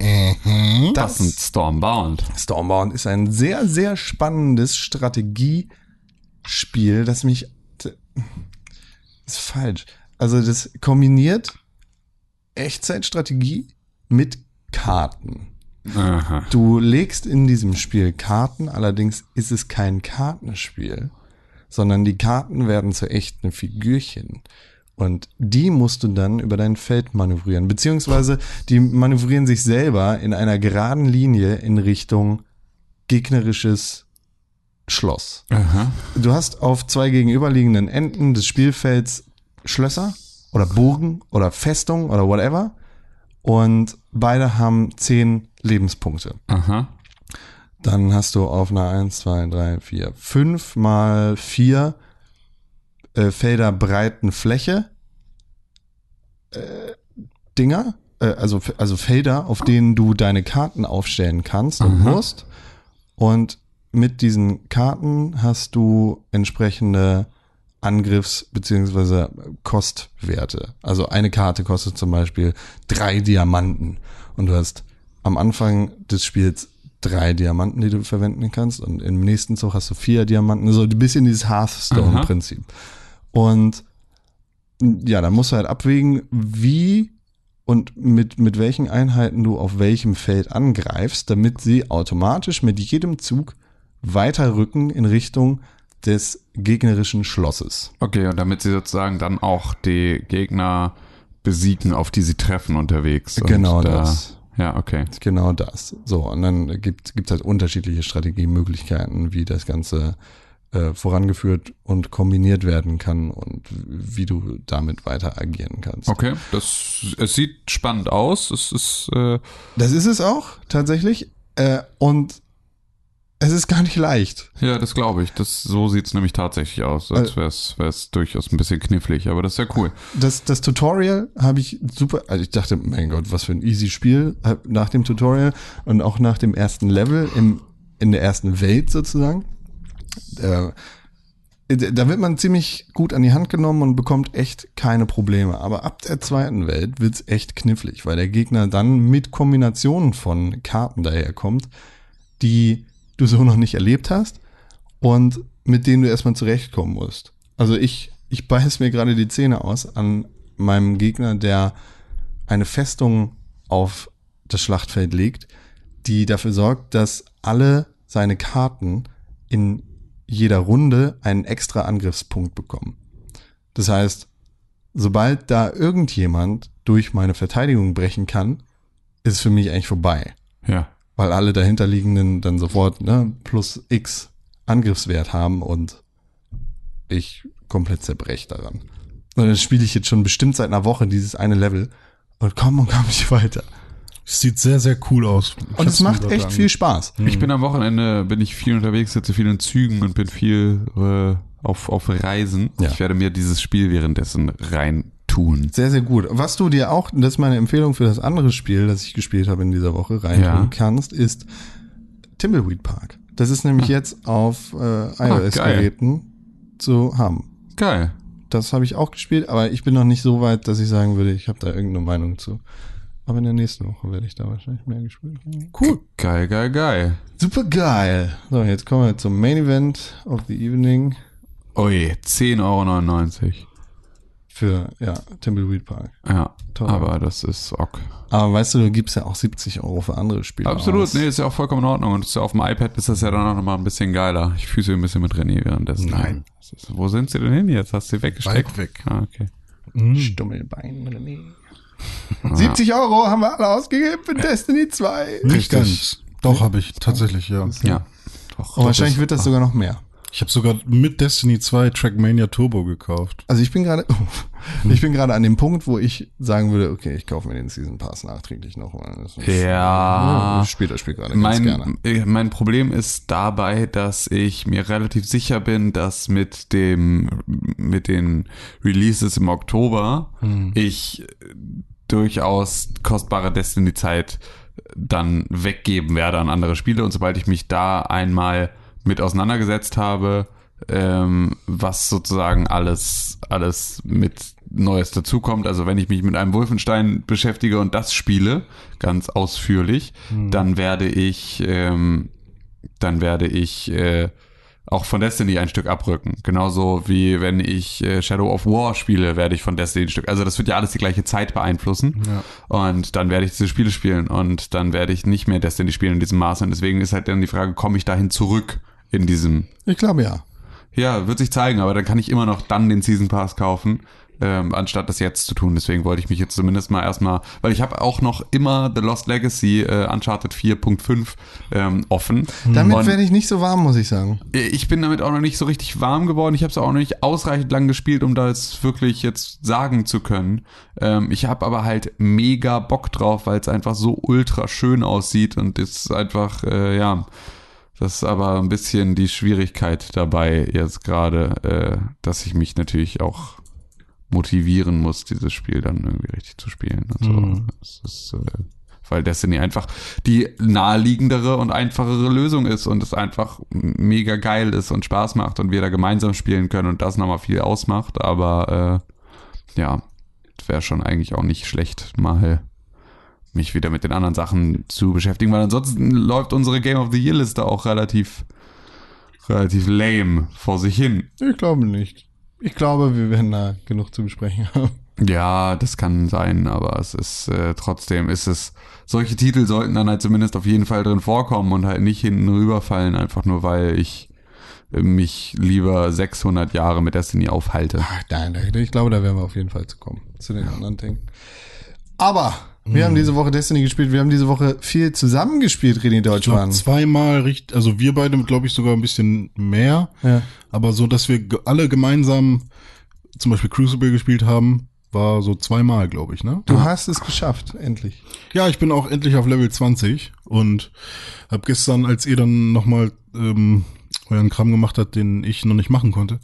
C: Mhm.
D: Das ist ein Stormbound.
B: Stormbound ist ein sehr, sehr spannendes Strategiespiel, das mich. ist falsch. Also, das kombiniert Echtzeitstrategie mit Karten.
D: Aha.
B: Du legst in diesem Spiel Karten, allerdings ist es kein Kartenspiel, sondern die Karten werden zu echten Figürchen. Und die musst du dann über dein Feld manövrieren. Beziehungsweise die manövrieren sich selber in einer geraden Linie in Richtung gegnerisches Schloss.
D: Aha.
B: Du hast auf zwei gegenüberliegenden Enden des Spielfelds Schlösser oder Burgen oder Festungen oder whatever. Und beide haben zehn Lebenspunkte.
D: Aha.
B: Dann hast du auf einer 1, 2, 3, 4, 5 mal 4 äh, Felder breiten Fläche äh, Dinger, äh, also, also Felder, auf denen du deine Karten aufstellen kannst und
D: Aha.
B: musst. Und mit diesen Karten hast du entsprechende Angriffs- bzw. Kostwerte. Also eine Karte kostet zum Beispiel drei Diamanten und du hast am Anfang des Spiels drei Diamanten, die du verwenden kannst und im nächsten Zug hast du vier Diamanten, so ein bisschen dieses Hearthstone-Prinzip. Und ja, dann musst du halt abwägen, wie und mit, mit welchen Einheiten du auf welchem Feld angreifst, damit sie automatisch mit jedem Zug weiterrücken in Richtung des gegnerischen Schlosses.
D: Okay, und damit sie sozusagen dann auch die Gegner besiegen, auf die sie treffen unterwegs.
B: Genau
D: da,
B: das.
D: Ja, okay.
B: Genau das. So, und dann gibt es halt unterschiedliche Strategiemöglichkeiten, wie das Ganze äh, vorangeführt und kombiniert werden kann und wie du damit weiter agieren kannst.
D: Okay, das, es sieht spannend aus. Es ist, äh,
B: Das ist es auch, tatsächlich. Äh, und es ist gar nicht leicht.
D: ja, das glaube ich. Das, so sieht's nämlich tatsächlich aus. Als wäre es durchaus ein bisschen knifflig, aber das ist ja cool.
B: Das, das Tutorial habe ich super, also ich dachte, mein Gott, was für ein easy Spiel äh, nach dem Tutorial und auch nach dem ersten Level im, in der ersten Welt sozusagen. Äh, da wird man ziemlich gut an die Hand genommen und bekommt echt keine Probleme. Aber ab der zweiten Welt wird's echt knifflig, weil der Gegner dann mit Kombinationen von Karten daherkommt, die du so noch nicht erlebt hast und mit denen du erstmal zurechtkommen musst. Also ich, ich beiß mir gerade die Zähne aus an meinem Gegner, der eine Festung auf das Schlachtfeld legt, die dafür sorgt, dass alle seine Karten in jeder Runde einen extra Angriffspunkt bekommen. Das heißt, sobald da irgendjemand durch meine Verteidigung brechen kann, ist es für mich eigentlich vorbei
D: Ja.
B: Weil alle dahinterliegenden dann sofort ne, plus X Angriffswert haben und ich komplett zerbrech daran. Und dann spiele ich jetzt schon bestimmt seit einer Woche dieses eine Level und komm und komm nicht weiter.
C: Es sieht sehr, sehr cool aus. Ich
B: Und es macht echt viel Spaß.
D: Ich bin am Wochenende, bin ich viel unterwegs, sitze viel in Zügen und bin viel äh, auf, auf Reisen.
B: Ja.
D: Ich werde mir dieses Spiel währenddessen reintun.
B: Sehr, sehr gut. Was du dir auch, das ist meine Empfehlung für das andere Spiel, das ich gespielt habe in dieser Woche, reintun
D: Ja.
B: kannst, ist Timbleweed Park. Das ist nämlich jetzt auf äh, iOS-Geräten zu haben.
D: Geil.
B: Das habe ich auch gespielt, aber ich bin noch nicht so weit, dass ich sagen würde, ich habe da irgendeine Meinung zu. Aber in der nächsten Woche werde ich da wahrscheinlich mehr gespielt haben. Cool.
D: Geil, geil, geil.
B: Super geil. So, jetzt kommen wir zum Main Event of the Evening
D: Ui, 10,99 Euro.
B: Für, ja, Timbleweed Park.
D: Ja,
B: Toll.
D: aber das ist ok.
B: Aber weißt du, du gibst ja auch 70 Euro für andere Spiele
D: Absolut,
B: aus.
D: nee, ist ja auch vollkommen in Ordnung. Und auf dem iPad ist das ja dann auch nochmal ein bisschen geiler. Ich füße ein bisschen mit René währenddessen.
C: Nein.
D: Ist, wo sind sie denn hin jetzt? Hast du sie weggesteckt?
C: Weit weg.
D: Ah, okay.
B: Stummelbein, René. 70 Euro haben wir alle ausgegeben für Destiny 2.
C: Nicht
D: Richtig.
C: ganz. Doch, habe ich tatsächlich, ja.
D: Ja. Doch.
B: Und wahrscheinlich wird das sogar noch mehr.
C: Ich habe sogar mit Destiny 2 Trackmania Turbo gekauft.
B: Also ich bin gerade, ich bin gerade an dem Punkt, wo ich sagen würde, okay, ich kaufe mir den Season Pass nachträglich noch. Weil das ist-
D: Ja.
B: ich spiele das Spiel gerade ganz gerne.
D: Mein, äh, mein Problem ist dabei, dass ich mir relativ sicher bin, dass mit dem, mit den Releases im Oktober ich äh, durchaus kostbare Destiny-Zeit dann weggeben werde an andere Spiele und sobald ich mich da einmal mit auseinandergesetzt habe, ähm, was sozusagen alles, alles mit Neues dazukommt. Also wenn ich mich mit einem Wolfenstein beschäftige und das spiele, ganz ausführlich, dann werde ich, ähm, dann werde ich äh, auch von Destiny ein Stück abrücken. Genauso wie wenn ich äh, Shadow of War spiele, werde ich von Destiny ein Stück. Also das wird ja alles die gleiche Zeit beeinflussen. Und dann werde ich diese Spiele spielen und dann werde ich nicht mehr Destiny spielen in diesem Maße. Und deswegen ist halt dann die Frage, komme ich dahin zurück in diesem
B: Ich glaube ja.
D: ja, wird sich zeigen, aber dann kann ich immer noch dann den Season Pass kaufen, ähm, anstatt das jetzt zu tun. Deswegen wollte ich mich jetzt zumindest mal erstmal, weil ich habe auch noch immer The Lost Legacy äh, Uncharted 4.5 ähm, offen.
B: Damit werde ich nicht so warm, muss ich sagen.
D: ich bin damit auch noch nicht so richtig warm geworden. Ich habe es auch noch nicht ausreichend lang gespielt, um das wirklich jetzt sagen zu können. Ähm, ich habe aber halt mega Bock drauf, weil es einfach so ultra schön aussieht und ist einfach, äh, ja, das ist aber ein bisschen die Schwierigkeit dabei jetzt gerade, äh, dass ich mich natürlich auch motivieren muss, dieses Spiel dann irgendwie richtig zu spielen. Und so. Das ist, äh, weil Destiny einfach die naheliegendere und einfachere Lösung ist und es einfach mega geil ist und Spaß macht und wir da gemeinsam spielen können und das nochmal viel ausmacht. Aber äh, ja, wäre schon eigentlich auch nicht schlecht, mal mich wieder mit den anderen Sachen zu beschäftigen, weil ansonsten läuft unsere Game of the Year Liste auch relativ relativ lame vor sich hin.
B: Ich glaube nicht. Ich glaube, wir werden da genug zu besprechen haben.
D: Ja, das kann sein, aber es ist äh, trotzdem ist es solche Titel sollten dann halt zumindest auf jeden Fall drin vorkommen und halt nicht hinten rüberfallen, einfach nur weil ich mich lieber 600 Jahre mit Destiny aufhalte.
B: Ach, nein, ich glaube, da werden wir auf jeden Fall zu kommen. Zu den anderen Dingen. Aber wir haben diese Woche Destiny gespielt. Wir haben diese Woche viel zusammengespielt, René
C: Ich glaube,
B: Deutschmann.
C: zweimal richtig, also wir beide, glaube ich, sogar ein bisschen mehr.
B: Ja.
C: Aber so, dass wir alle gemeinsam zum Beispiel Crucible gespielt haben, war so zweimal, glaube ich, ne?
B: Du hast es geschafft, endlich.
C: Ja, ich bin auch endlich auf Level 20 und habe gestern, als ihr dann nochmal ähm, euren Kram gemacht habt, den ich noch nicht machen konnte,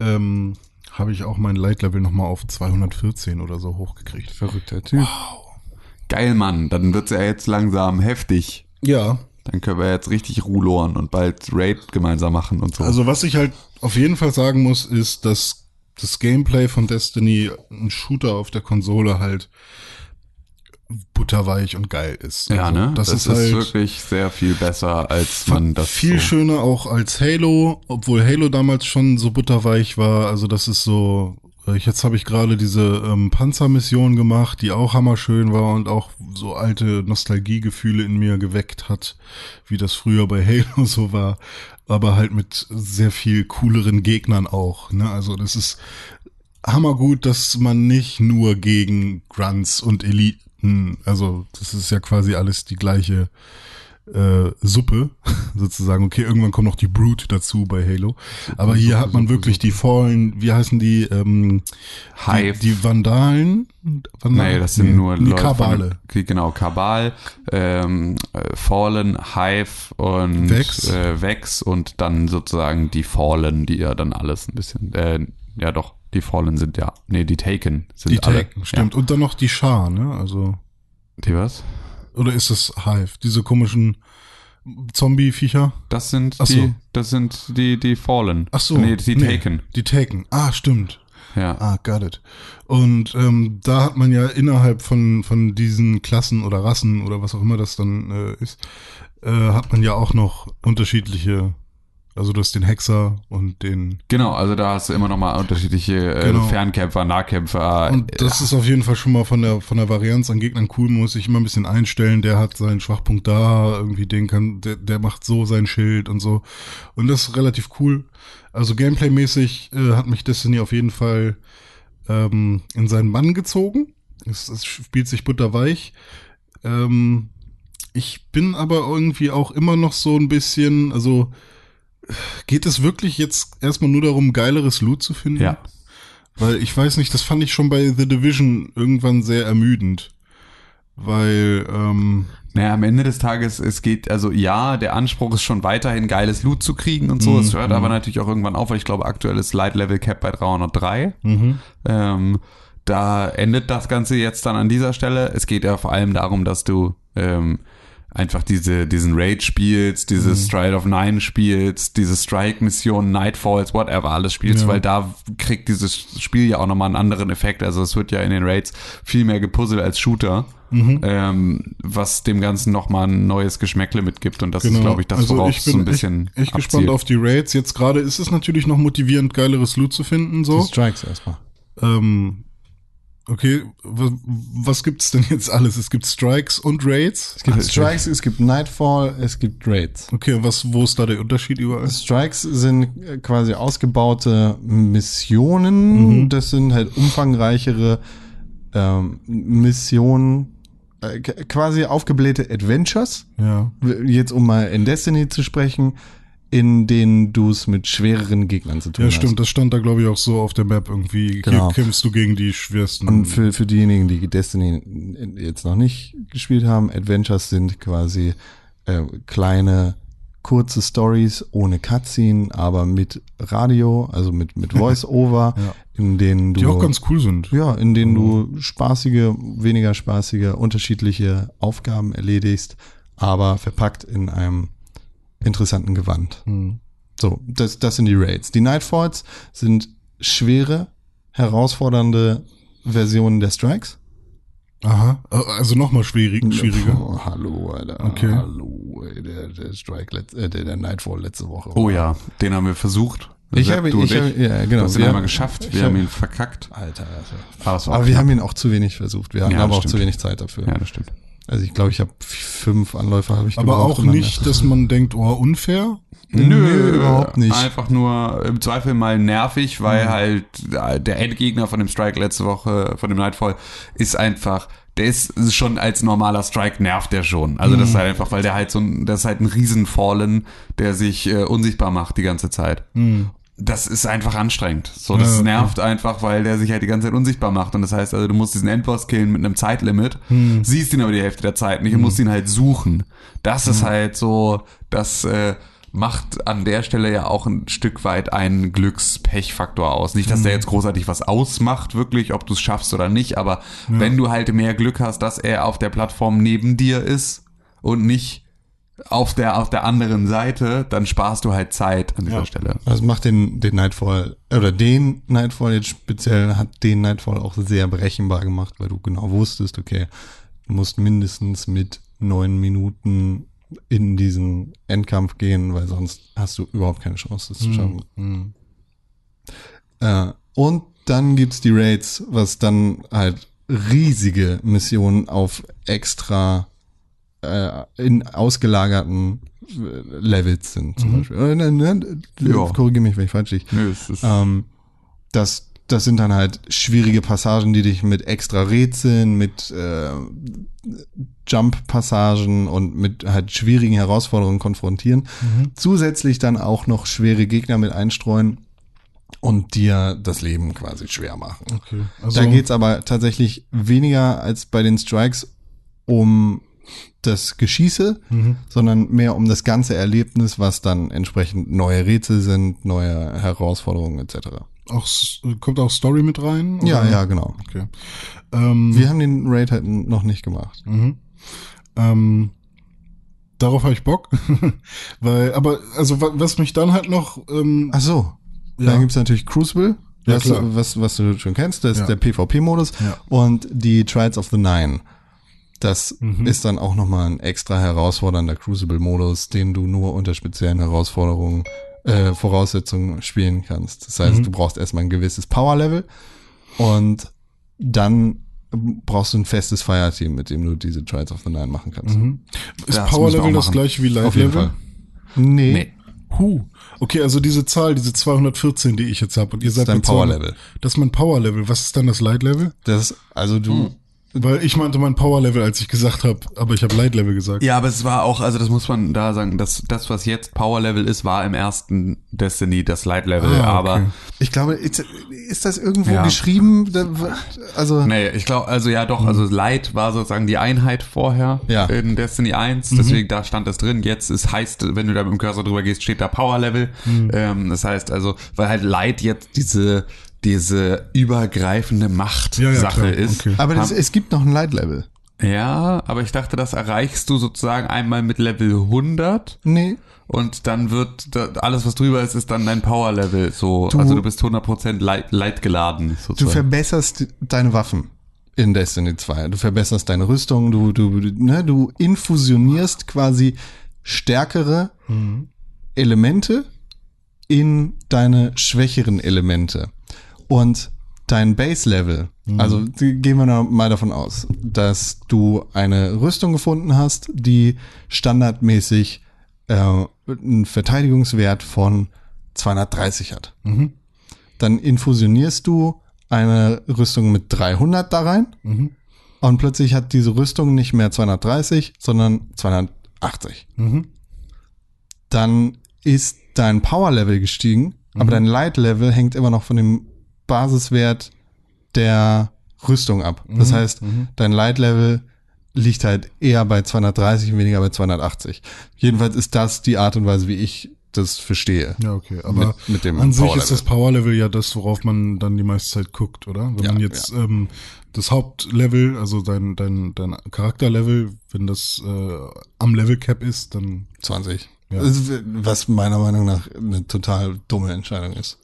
C: ähm, habe ich auch mein Light-Level nochmal auf 214 oder so hochgekriegt.
B: Verrückter Typ.
D: Geil, Mann, dann wird's ja jetzt langsam heftig.
C: Ja,
D: Dann können wir jetzt richtig ruloren und bald Raid gemeinsam machen und so.
C: also was ich halt auf jeden Fall sagen muss, ist, dass das Gameplay von Destiny, ein Shooter auf der Konsole halt butterweich und geil ist.
D: ja,
C: Also,
D: ne?
C: Das, ist, halt
D: wirklich sehr viel besser, als man das
C: viel
D: so
C: schöner auch als Halo, obwohl Halo damals schon so butterweich war. Also das ist so, jetzt habe ich gerade diese ähm, Panzermission gemacht, die auch hammerschön war und auch so alte Nostalgiegefühle in mir geweckt hat, wie das früher bei Halo so war, aber halt mit sehr viel cooleren Gegnern auch. Ne? Also das ist hammergut, dass man nicht nur gegen Grunts und Eliten, also das ist ja quasi alles die gleiche äh, Suppe, sozusagen. Okay, irgendwann kommt noch die Brute dazu bei Halo. Aber hier hat man wirklich die Fallen, wie heißen die, ähm,
D: Hive.
C: die, die Vandalen? Vandalen?
D: Nee, das sind nur
C: die
D: Leute
C: Kabale.
D: Von, genau, Kabal, ähm, äh, Fallen, Hive und
C: Vex.
D: Äh, Vex und dann sozusagen die Fallen, die ja dann alles ein bisschen, äh, ja doch, die Fallen sind ja, nee, die Taken sind
C: Die
D: alle.
C: Taken, stimmt. Und dann noch die Schar, ne? Also,
D: Ja. Die was?
C: Oder ist es Hive? Diese komischen Zombie-Viecher?
D: Das sind
C: Ach so.
D: die, das sind die, die Fallen.
C: Ach so.
D: Nee, die Taken.
C: Die Taken. Ah, stimmt.
D: Ja.
C: Ah, got it. Und ähm, da hat man ja innerhalb von, von diesen Klassen oder Rassen oder was auch immer das dann äh, ist, äh, hat man ja auch noch unterschiedliche, also du hast den Hexer und den
D: Genau, also da hast du immer noch mal unterschiedliche äh,
C: Genau.
D: Fernkämpfer, Nahkämpfer.
C: Und das ist auf jeden Fall schon mal von der von der Varianz an Gegnern cool, muss sich immer ein bisschen einstellen, der hat seinen Schwachpunkt da, irgendwie den kann, der, der macht so sein Schild und so. Und das ist relativ cool. Also Gameplay-mäßig äh, hat mich Destiny auf jeden Fall ähm, in seinen Bann gezogen. Es, es spielt sich butterweich. Ähm, ich bin aber irgendwie auch immer noch so ein bisschen, also geht es wirklich jetzt erstmal nur darum, geileres Loot zu finden?
D: ja.
C: Weil ich weiß nicht, das fand ich schon bei The Division irgendwann sehr ermüdend. Weil, ähm,
D: Naja, am Ende des Tages, es geht, also ja, der Anspruch ist schon weiterhin geiles Loot zu kriegen und so.
C: Mhm,
D: Es hört aber natürlich auch irgendwann auf, weil ich glaube, aktuell ist Light Level Cap bei 303.
C: mhm.
D: Ähm, da endet das Ganze jetzt dann an dieser Stelle. Es geht ja vor allem darum, dass du ähm, einfach diese, diesen Raid spielst,
C: Mhm.
D: dieses Stride of Nine spielst, diese Strike-Mission, Nightfalls, whatever, alles spielst,
C: Ja.
D: weil da kriegt dieses Spiel ja auch nochmal einen anderen Effekt. Also es wird ja in den Raids viel mehr gepuzzelt als Shooter,
C: Mhm.
D: ähm, was dem Ganzen nochmal ein neues Geschmäckle mitgibt. Und das ist, glaube ich, das,
C: Also
D: worauf
C: ich
D: es
C: bin
D: so ein bisschen
C: echt, echt gespannt auf die Raids. Jetzt gerade ist es natürlich noch motivierend, geileres Loot zu finden,
B: Die
C: so.
B: Strikes erstmal.
C: Ähm, okay, was, was gibt's denn jetzt alles? Es gibt Strikes und Raids.
B: Es gibt Strikes, es gibt Nightfall, es gibt Raids.
C: Okay, was, wo ist da der Unterschied überall?
B: Strikes sind äh, quasi ausgebaute Missionen. Das sind halt umfangreichere ähm, Missionen, äh, quasi aufgeblähte Adventures.
C: Ja.
B: Jetzt um mal in Destiny zu sprechen, in denen du es mit schwereren Gegnern zu tun
C: Ja,
B: hast.
C: stimmt, das stand da, glaube ich, auch so auf der Map irgendwie.
B: Genau.
C: Hier kämpfst du gegen die schwersten.
B: Und für, für diejenigen, die Destiny jetzt noch nicht gespielt haben, Adventures sind quasi äh, kleine, kurze Stories ohne Cutscene, aber mit Radio, also mit, mit Voice-Over,
C: Ja.
B: in denen du.
C: die auch ganz cool sind.
B: ja, in denen du spaßige, weniger spaßige, unterschiedliche Aufgaben erledigst, aber verpackt in einem interessanten Gewand.
C: Hm.
B: So, das, das sind die Raids. Die Nightfalls sind schwere, herausfordernde Versionen der Strikes.
C: Aha, also nochmal schwierig, schwieriger.
B: Oh, hallo, Alter.
C: Okay.
B: Hallo, ey, der, der Strike, letz, äh, der, der Nightfall letzte Woche.
D: Oh ja, den haben wir versucht.
B: Ich habe ihn, ich habe, ja, genau.
D: Du hast ihn
B: Wir
D: einmal
B: haben-
D: geschafft,
B: ich
D: wir haben
B: hab-
D: ihn verkackt.
B: Alter, Alter.
D: Aber, war
B: Aber
D: auch
B: wir haben ihn auch zu wenig versucht. Wir hatten
D: Ja,
B: aber
D: das
B: auch zu wenig Zeit dafür.
D: Ja, das stimmt.
B: Also ich glaube, ich habe fünf Anläufe habe ich
C: Aber auch nicht, dass man denkt, oh, unfair.
B: Nö, überhaupt nicht.
D: Einfach nur im Zweifel mal nervig,
B: Mhm.
D: weil halt äh, der Endgegner von dem Strike letzte Woche, von dem Nightfall, ist einfach, der ist schon als normaler Strike nervt der schon. Also
B: Mhm.
D: das ist halt einfach, weil der halt so ein, das ist halt ein Riesenfallen, der sich äh, unsichtbar macht die ganze Zeit. Das ist einfach anstrengend. So, das
C: Ja, okay.
D: nervt einfach, weil der sich halt die ganze Zeit unsichtbar macht. Und das heißt also, du musst diesen Endboss killen mit einem Zeitlimit, siehst ihn aber die Hälfte der Zeit nicht und musst ihn halt suchen. Das ist halt so, das äh, macht an der Stelle ja auch ein Stück weit einen Glückspechfaktor aus. Nicht, dass der jetzt großartig was ausmacht, wirklich, ob du es schaffst oder nicht, aber wenn du halt mehr Glück hast, dass er auf der Plattform neben dir ist und nicht auf der, auf der anderen Seite, dann sparst du halt Zeit an dieser Stelle.
B: Das macht den, den Nightfall, oder den Nightfall jetzt speziell, hat den Nightfall auch sehr berechenbar gemacht, weil du genau wusstest, okay, du musst mindestens mit neun Minuten in diesen Endkampf gehen, weil sonst hast du überhaupt keine Chance, das zu schaffen. Äh, und dann gibt's die Raids, was dann halt riesige Missionen auf extra äh, in ausgelagerten äh, Levels sind zum Beispiel. Äh, ne, ne,
D: Ja.
B: Korrigiere mich, wenn ich falsch liege.
D: Nö, es ist,
B: Ähm, das, das sind dann halt schwierige Passagen, die dich mit extra Rätseln, mit äh, Jump-Passagen und mit halt schwierigen Herausforderungen konfrontieren. Zusätzlich dann auch noch schwere Gegner mit einstreuen und dir das Leben quasi schwer machen.
C: Okay. Also,
B: Da geht's aber tatsächlich weniger als bei den Strikes um das Geschieße,
C: Mhm.
B: sondern mehr um das ganze Erlebnis, was dann entsprechend neue Rätsel sind, neue Herausforderungen etc.
C: auch, kommt auch Story mit rein? oder?
B: Ja, ja, genau.
C: Okay. Ähm,
B: Wir haben den Raid halt noch nicht gemacht.
C: Mhm. Ähm, darauf habe ich Bock. Weil, aber, also wa- was mich dann halt noch, ähm,
B: Ach so.
C: Ja.
B: Dann gibt's natürlich Crucible,
C: Ja,
B: was, was, was du schon kennst, das ist
C: Ja.
B: der PvP-Modus und die Trials of the Nine. Das
C: Mhm.
B: ist dann auch nochmal ein extra herausfordernder Crucible-Modus, den du nur unter speziellen Herausforderungen, äh, Voraussetzungen spielen kannst. Das
C: Mhm.
B: heißt, du brauchst erstmal ein gewisses Power-Level und dann brauchst du ein festes Fireteam, mit dem du diese Trials of the Nine machen kannst.
C: Mhm. ist
D: Das
C: Power Level das gleiche wie
B: jeden
C: Level?
B: Fall. Nee,
D: nee.
C: Huh. Okay, also diese Zahl, diese 214, die ich jetzt habe, und ihr
B: das
C: seid
B: ist dein
C: bei 200
B: Power-Level.
C: Das ist mein Power Level. Was ist dann das Light Level?
B: Das, also du,
D: Hm.
C: Weil ich meinte mein Power Level, als ich gesagt habe, aber ich habe Light Level gesagt.
D: Ja, aber es war auch, also das muss man da sagen, das, das was jetzt Power Level ist, war im ersten Destiny das Light Level,
C: Ah, okay.
D: aber
B: Ich glaube, ist, ist das irgendwo
D: Ja.
B: geschrieben? Also,
D: nee, ich glaube, also ja doch, also Light war sozusagen die Einheit vorher
B: Ja.
D: in Destiny 1, deswegen da stand es drin. Jetzt ist heißt, wenn du da mit dem Cursor drüber gehst, steht da Power Level. Ähm, das heißt also, weil halt Light jetzt diese diese übergreifende Machtsache
C: Ja, ja,
D: ist.
C: Okay.
B: aber das, es gibt noch ein Light-Level.
D: ja, aber ich dachte, das erreichst du sozusagen einmal mit Level 100
B: Nee.
D: Und dann wird da, alles, was drüber ist, ist dann dein Power-Level. So,
B: Du-
D: also du bist 100% light, light geladen.
B: Du
D: Sozusagen.
B: verbesserst deine Waffen in Destiny 2. Du verbesserst deine Rüstung, du, du, ne, du infusionierst quasi stärkere Elemente in deine schwächeren Elemente. Und dein Base-Level, also die- gehen wir mal davon aus, dass du eine Rüstung gefunden hast, die standardmäßig äh, einen Verteidigungswert von 230 hat. Dann infusionierst du eine Rüstung mit 300 da rein und plötzlich hat diese Rüstung nicht mehr 230, sondern 280. Dann ist dein Power-Level gestiegen, aber dein Light-Level hängt immer noch von dem Basiswert der Rüstung ab. Das heißt, dein Light-Level liegt halt eher bei 230 und weniger bei 280. Jedenfalls ist das die Art und Weise, wie ich das verstehe.
C: Ja, okay. Aber
B: Mit- mit dem
C: an sich ist das Power Level ja das, worauf man dann die meiste Zeit guckt, oder? Wenn
B: Ja,
C: man jetzt ähm, das Hauptlevel, also dein, dein, dein Charakterlevel, wenn das äh, am Level Cap ist, dann
B: 20.
C: Ja.
B: Was meiner Meinung nach eine total dumme Entscheidung ist.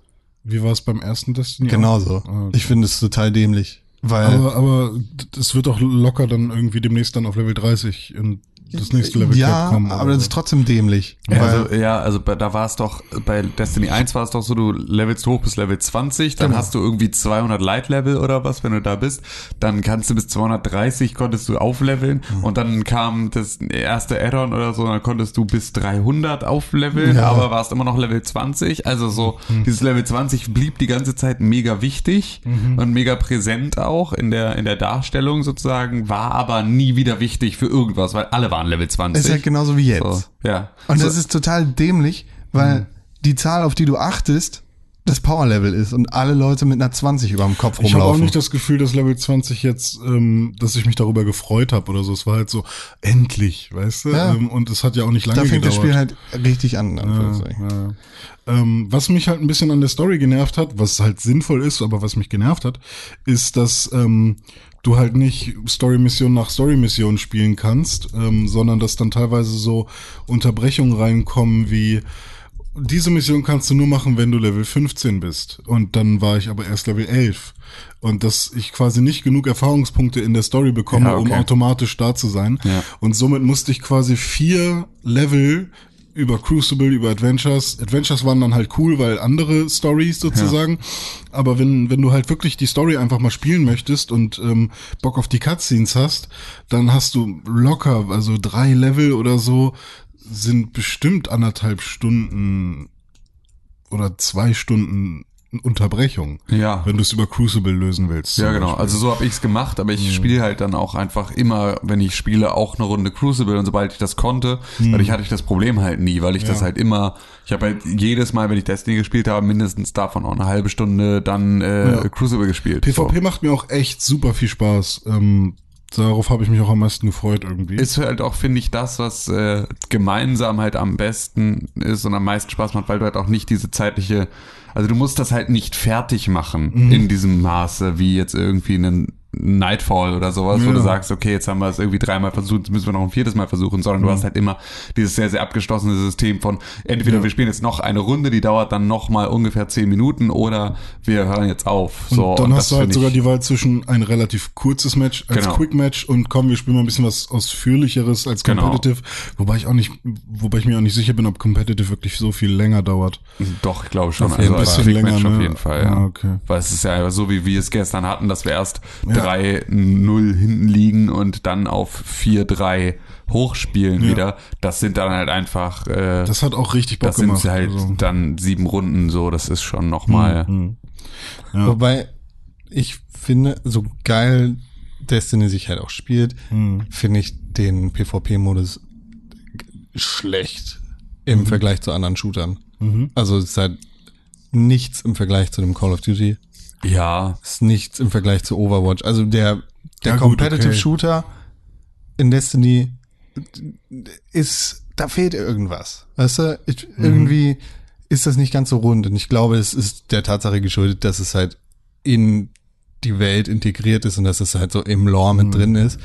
C: Wie war es beim ersten Destiny?
B: Genauso.
C: Ah, okay.
B: Ich finde es total dämlich. Weil
C: Aber, aber es wird doch locker dann irgendwie demnächst dann auf Level 30 und das nächste Level
B: ja,
C: oder
B: aber das ist trotzdem dämlich.
D: Ja,
B: weil-
D: also, ja, also bei, da war es doch, bei Destiny 1 war es doch so, du levelst hoch bis Level 20, dann
B: Genau.
D: hast du irgendwie 200 Light Level oder was, wenn du da bist, dann kannst du bis 230 konntest du aufleveln
B: Mhm.
D: und dann kam das erste Add-on oder so, dann konntest du bis 300 aufleveln,
B: Ja.
D: aber warst immer noch Level 20, also so,
B: Mhm.
D: dieses Level 20 blieb die ganze Zeit mega wichtig
B: Mhm.
D: und mega präsent auch in der, in der Darstellung sozusagen, war aber nie wieder wichtig für irgendwas, weil alle waren Level 20.
B: ist ja genauso wie jetzt.
D: so, ja.
B: Und
D: so,
B: das ist total dämlich, weil die Zahl, auf die du achtest, das Power-Level ist und alle Leute mit einer 20 über dem Kopf
C: Ich habe auch
B: rumlaufen.
C: nicht das Gefühl, dass Level 20 jetzt, ähm, dass ich mich darüber gefreut habe oder so. Es war halt so, endlich, weißt du?
B: Ja.
C: Ähm, und es hat ja auch nicht lange
B: da fängt das
C: gedauert.
B: Spiel halt richtig an. Anführungszeichen.
C: Ja. Ähm, was mich halt ein bisschen an der Story genervt hat, was halt sinnvoll ist, aber was mich genervt hat, ist, dass ähm, du halt nicht Story-Mission nach Story-Mission spielen kannst, ähm, sondern dass dann teilweise so Unterbrechungen reinkommen wie diese Mission kannst du nur machen, wenn du Level 15 bist. Und dann war ich aber erst Level 11. Und dass ich quasi nicht genug Erfahrungspunkte in der Story bekomme,
D: Ja, okay.
C: um automatisch da zu sein.
D: Ja.
C: Und somit musste ich quasi vier Level über Crucible, über Adventures. Adventures waren dann halt cool, weil andere Stories sozusagen. Aber wenn, wenn du halt wirklich die Story einfach mal spielen möchtest und ähm, Bock auf die Cutscenes hast, dann hast du locker, also drei Level oder so, sind bestimmt anderthalb Stunden oder zwei Stunden Unterbrechung.
D: Ja.
C: Wenn du es über Crucible lösen willst.
D: Ja, genau.
C: Beispiel.
D: Also so habe ich's gemacht, aber ich spiele halt dann auch einfach immer, wenn ich spiele, auch eine Runde Crucible und sobald ich das konnte, weil ich hatte ich das Problem halt nie, weil ich das halt immer, ich habe halt jedes Mal, wenn ich Destiny gespielt habe, mindestens davon auch eine halbe Stunde dann äh,
C: Ja.
D: Crucible gespielt.
C: PvP
D: So.
C: macht mir auch echt super viel Spaß. Ähm, darauf habe ich mich auch am meisten gefreut irgendwie.
D: Ist halt auch, finde ich, das, was äh, gemeinsam halt am besten ist und am meisten Spaß macht, weil du halt auch nicht diese zeitliche, also du musst das halt nicht fertig machen
C: Mhm.
D: in diesem Maße, wie jetzt irgendwie einen Nightfall oder sowas, wo
C: Ja.
D: du sagst, okay, jetzt haben wir es irgendwie dreimal versucht, jetzt müssen wir noch ein viertes Mal versuchen, sondern
C: Mhm.
D: du hast halt immer dieses sehr, sehr abgeschlossene System von entweder wir spielen jetzt noch eine Runde, die dauert dann noch mal ungefähr zehn Minuten oder wir hören jetzt auf.
C: und
D: So,
C: dann
D: und
C: hast du halt sogar die Wahl zwischen ein relativ kurzes Match als
D: Genau.
C: Quick Match und komm, wir spielen mal ein bisschen was ausführlicheres als
D: Genau.
C: Competitive. Wobei ich auch nicht, wobei ich mir auch nicht sicher bin, ob Competitive wirklich so viel länger dauert.
D: Doch, ich glaube schon.
B: Auf jeden
D: als
B: Fall.
D: Quick Match
C: Länger,
D: auf
C: ne?
D: jeden Fall, ja.
C: Ah, okay.
D: Weil es ist ja so, wie wir es gestern hatten, dass wir erst 3-0 hinten liegen und dann auf 4-3 hochspielen
C: Ja.
D: wieder. Das sind dann halt einfach, äh, das,
C: Das hat auch richtig Bock
D: sind
C: gemacht.
D: halt
C: also.
D: dann sieben Runden so, das ist schon nochmal.
C: Hm. Ja.
B: Wobei ich finde, so geil Destiny sich halt auch spielt,
C: Hm.
B: finde ich den PvP-Modus schlecht im Vergleich zu anderen Shootern.
C: Mhm.
B: Also es ist halt nichts im Vergleich zu dem Call of Duty.
D: Ja,
B: ist nichts im Vergleich zu Overwatch. Also der, der
C: Ja, gut,
B: Competitive
C: okay.
B: Shooter in Destiny ist, da fehlt irgendwas. Weißt du, ich,
C: Mhm.
B: irgendwie ist das nicht ganz so rund. Und ich glaube, es ist der Tatsache geschuldet, dass es halt in die Welt integriert ist und dass es halt so im Lore
C: Mhm.
B: mit drin ist.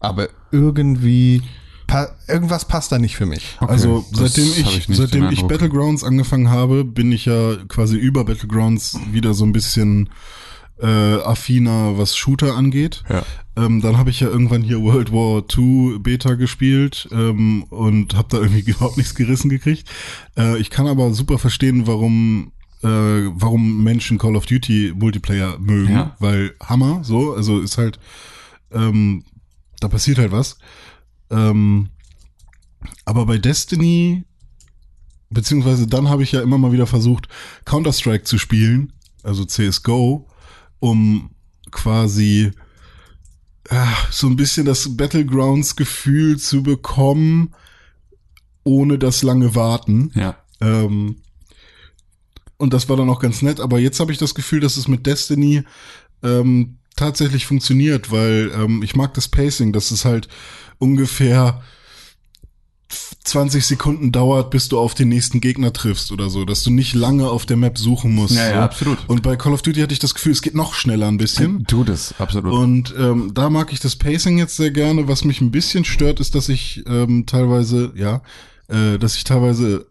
B: Aber irgendwie, pa irgendwas passt da nicht für mich.
C: Also
D: das
C: seitdem ich,
D: ich
C: seitdem ich. Battlegrounds angefangen habe, bin ich ja quasi über Battlegrounds wieder so ein bisschen äh, affiner, was Shooter angeht.
D: Ja.
C: Ähm, dann habe ich ja irgendwann hier World War II Beta gespielt ähm, und habe da irgendwie überhaupt nichts gerissen gekriegt. Äh, ich kann aber super verstehen, warum äh, warum Menschen Call of Duty Multiplayer mögen,
D: Ja.
C: weil Hammer, so, also ist halt, ähm, da passiert halt was. Ähm, aber bei Destiny, beziehungsweise dann habe ich ja immer mal wieder versucht, Counter-Strike zu spielen, also CSGO, um quasi ah, so ein bisschen das Battlegrounds-Gefühl zu bekommen, ohne das lange Warten.
D: ja.
C: Ähm, und das war dann auch ganz nett, aber jetzt habe ich das Gefühl, dass es mit Destiny ähm, tatsächlich funktioniert, weil ähm, ich mag das Pacing, dass es halt ungefähr 20 Sekunden dauert, bis du auf den nächsten Gegner triffst oder so, dass du nicht lange auf der Map suchen musst.
D: Ja, ja,
C: so.
D: absolut.
C: Und bei Call of Duty hatte ich das Gefühl, es geht noch schneller ein bisschen.
D: Tut es, absolut.
C: Und ähm, da mag ich das Pacing jetzt sehr gerne. Was mich ein bisschen stört, ist, dass ich ähm, teilweise, ja, äh, dass ich teilweise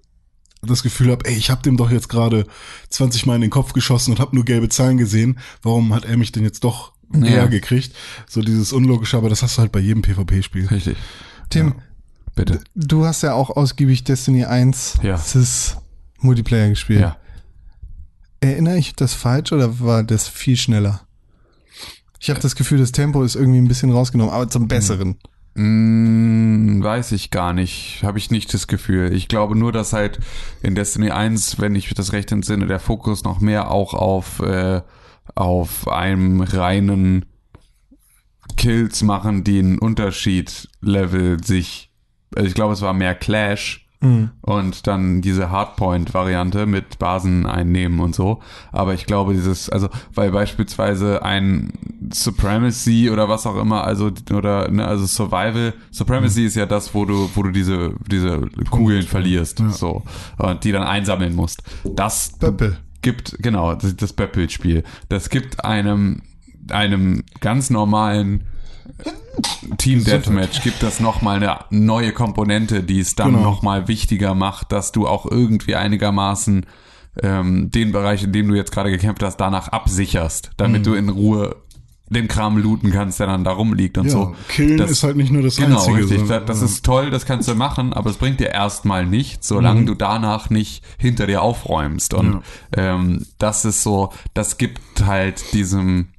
C: das Gefühl habe, ey, ich habe dem doch jetzt gerade 20 Mal in den Kopf geschossen und habe nur gelbe Zahlen gesehen. Warum hat er mich denn jetzt doch
D: Ja.
C: eher gekriegt? So dieses Unlogische, aber das hast du halt bei jedem PvP-Spiel.
D: Richtig.
B: Tim,
D: Bitte.
B: Du hast ja auch ausgiebig Destiny 1
D: Ja.
B: Cis Multiplayer gespielt.
D: Ja.
B: Erinnere ich das falsch oder war das viel schneller? Ich habe das Gefühl, das Tempo ist irgendwie ein bisschen rausgenommen, aber zum Besseren.
D: Mm, weiß ich gar nicht. Habe ich nicht das Gefühl. Ich glaube nur, dass halt in Destiny 1, wenn ich das recht entsinne, der Fokus noch mehr auch auf, äh, auf einem reinen Kills machen, die einen Unterschied-Level sich. Also ich glaube, es war mehr Clash und dann diese Hardpoint-Variante mit Basen einnehmen und so. Aber ich glaube, dieses, also, weil beispielsweise ein Supremacy oder was auch immer, also, oder, ne, also Survival, Supremacy ist ja das, wo du, wo du diese, diese Kugeln verlierst, so, und die dann einsammeln musst. Das
B: Böppel.
D: Gibt, genau, das, das Böppel-Spiel. Das gibt einem, einem ganz normalen Team Deathmatch gibt das nochmal eine neue Komponente, die es dann
C: Genau.
D: nochmal wichtiger macht, dass du auch irgendwie einigermaßen ähm, den Bereich, in dem du jetzt gerade gekämpft hast, danach absicherst, damit
C: Mhm.
D: du in Ruhe den Kram looten kannst, der dann da rumliegt und
C: Ja,
D: so.
C: killen
D: Das-
C: ist halt nicht nur das
D: Genau,
C: Einzige.
D: richtig.
C: so.
D: Das, das
C: Ja.
D: ist toll, das kannst du machen, aber es bringt dir erstmal nichts, solange
C: Mhm.
D: du danach nicht hinter dir aufräumst. Und ähm, das ist so, das gibt halt diesem,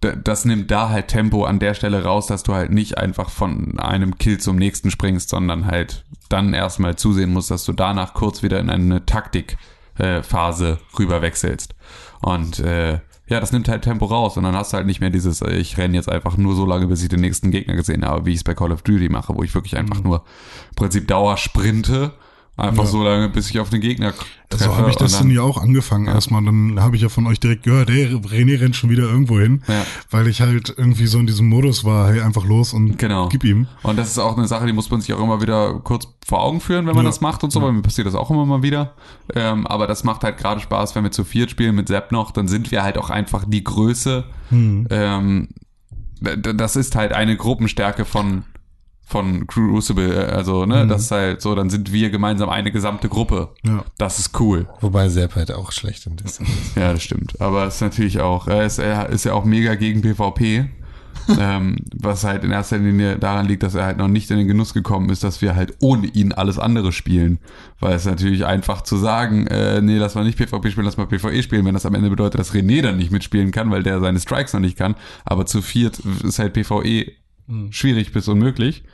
D: das nimmt da halt Tempo an der Stelle raus, dass du halt nicht einfach von einem Kill zum nächsten springst, sondern halt dann erstmal zusehen musst, dass du danach kurz wieder in eine Taktikphase äh, Phase rüber wechselst. Und äh, ja, das nimmt halt Tempo raus und dann hast du halt nicht mehr dieses, äh, ich renne jetzt einfach nur so lange, bis ich den nächsten Gegner gesehen habe, wie ich es bei Call of Duty mache, wo ich wirklich einfach nur im Prinzip Dauer sprinte, einfach so lange, bis ich auf den Gegner treffe.
C: So habe ich das
D: dann-
C: ja auch angefangen erstmal. Dann habe ich ja von euch direkt gehört, hey, René rennt schon wieder irgendwo hin,
D: Ja.
C: weil ich halt irgendwie so in diesem Modus war, hey, einfach los und
D: Genau.
C: gib ihm.
D: Und das ist auch eine Sache, die muss man sich auch immer wieder kurz vor Augen führen, wenn man
C: Ja.
D: das macht und so, weil mir passiert das auch immer mal wieder. Ähm, aber das macht halt gerade Spaß, wenn wir zu viert spielen mit Sepp noch, dann sind wir halt auch einfach die Größe. Ähm, d- d- das ist halt eine Gruppenstärke von von Crucible, äh, also ne, das ist halt so, dann sind wir gemeinsam eine gesamte Gruppe.
C: Ja.
D: Das ist cool.
B: Wobei Sepp halt auch schlecht in Destiny ist.
D: Ja, das stimmt. Aber es ist natürlich auch, er ist, er ist ja auch mega gegen PvP. ähm, was halt in erster Linie daran liegt, dass er halt noch nicht in den Genuss gekommen ist, dass wir halt ohne ihn alles andere spielen. Weil es natürlich einfach zu sagen, äh, nee, lass mal nicht PvP spielen, lass mal PvE spielen, wenn das am Ende bedeutet, dass René dann nicht mitspielen kann, weil der seine Strikes noch nicht kann. Aber zu viert ist halt PvE schwierig bis unmöglich,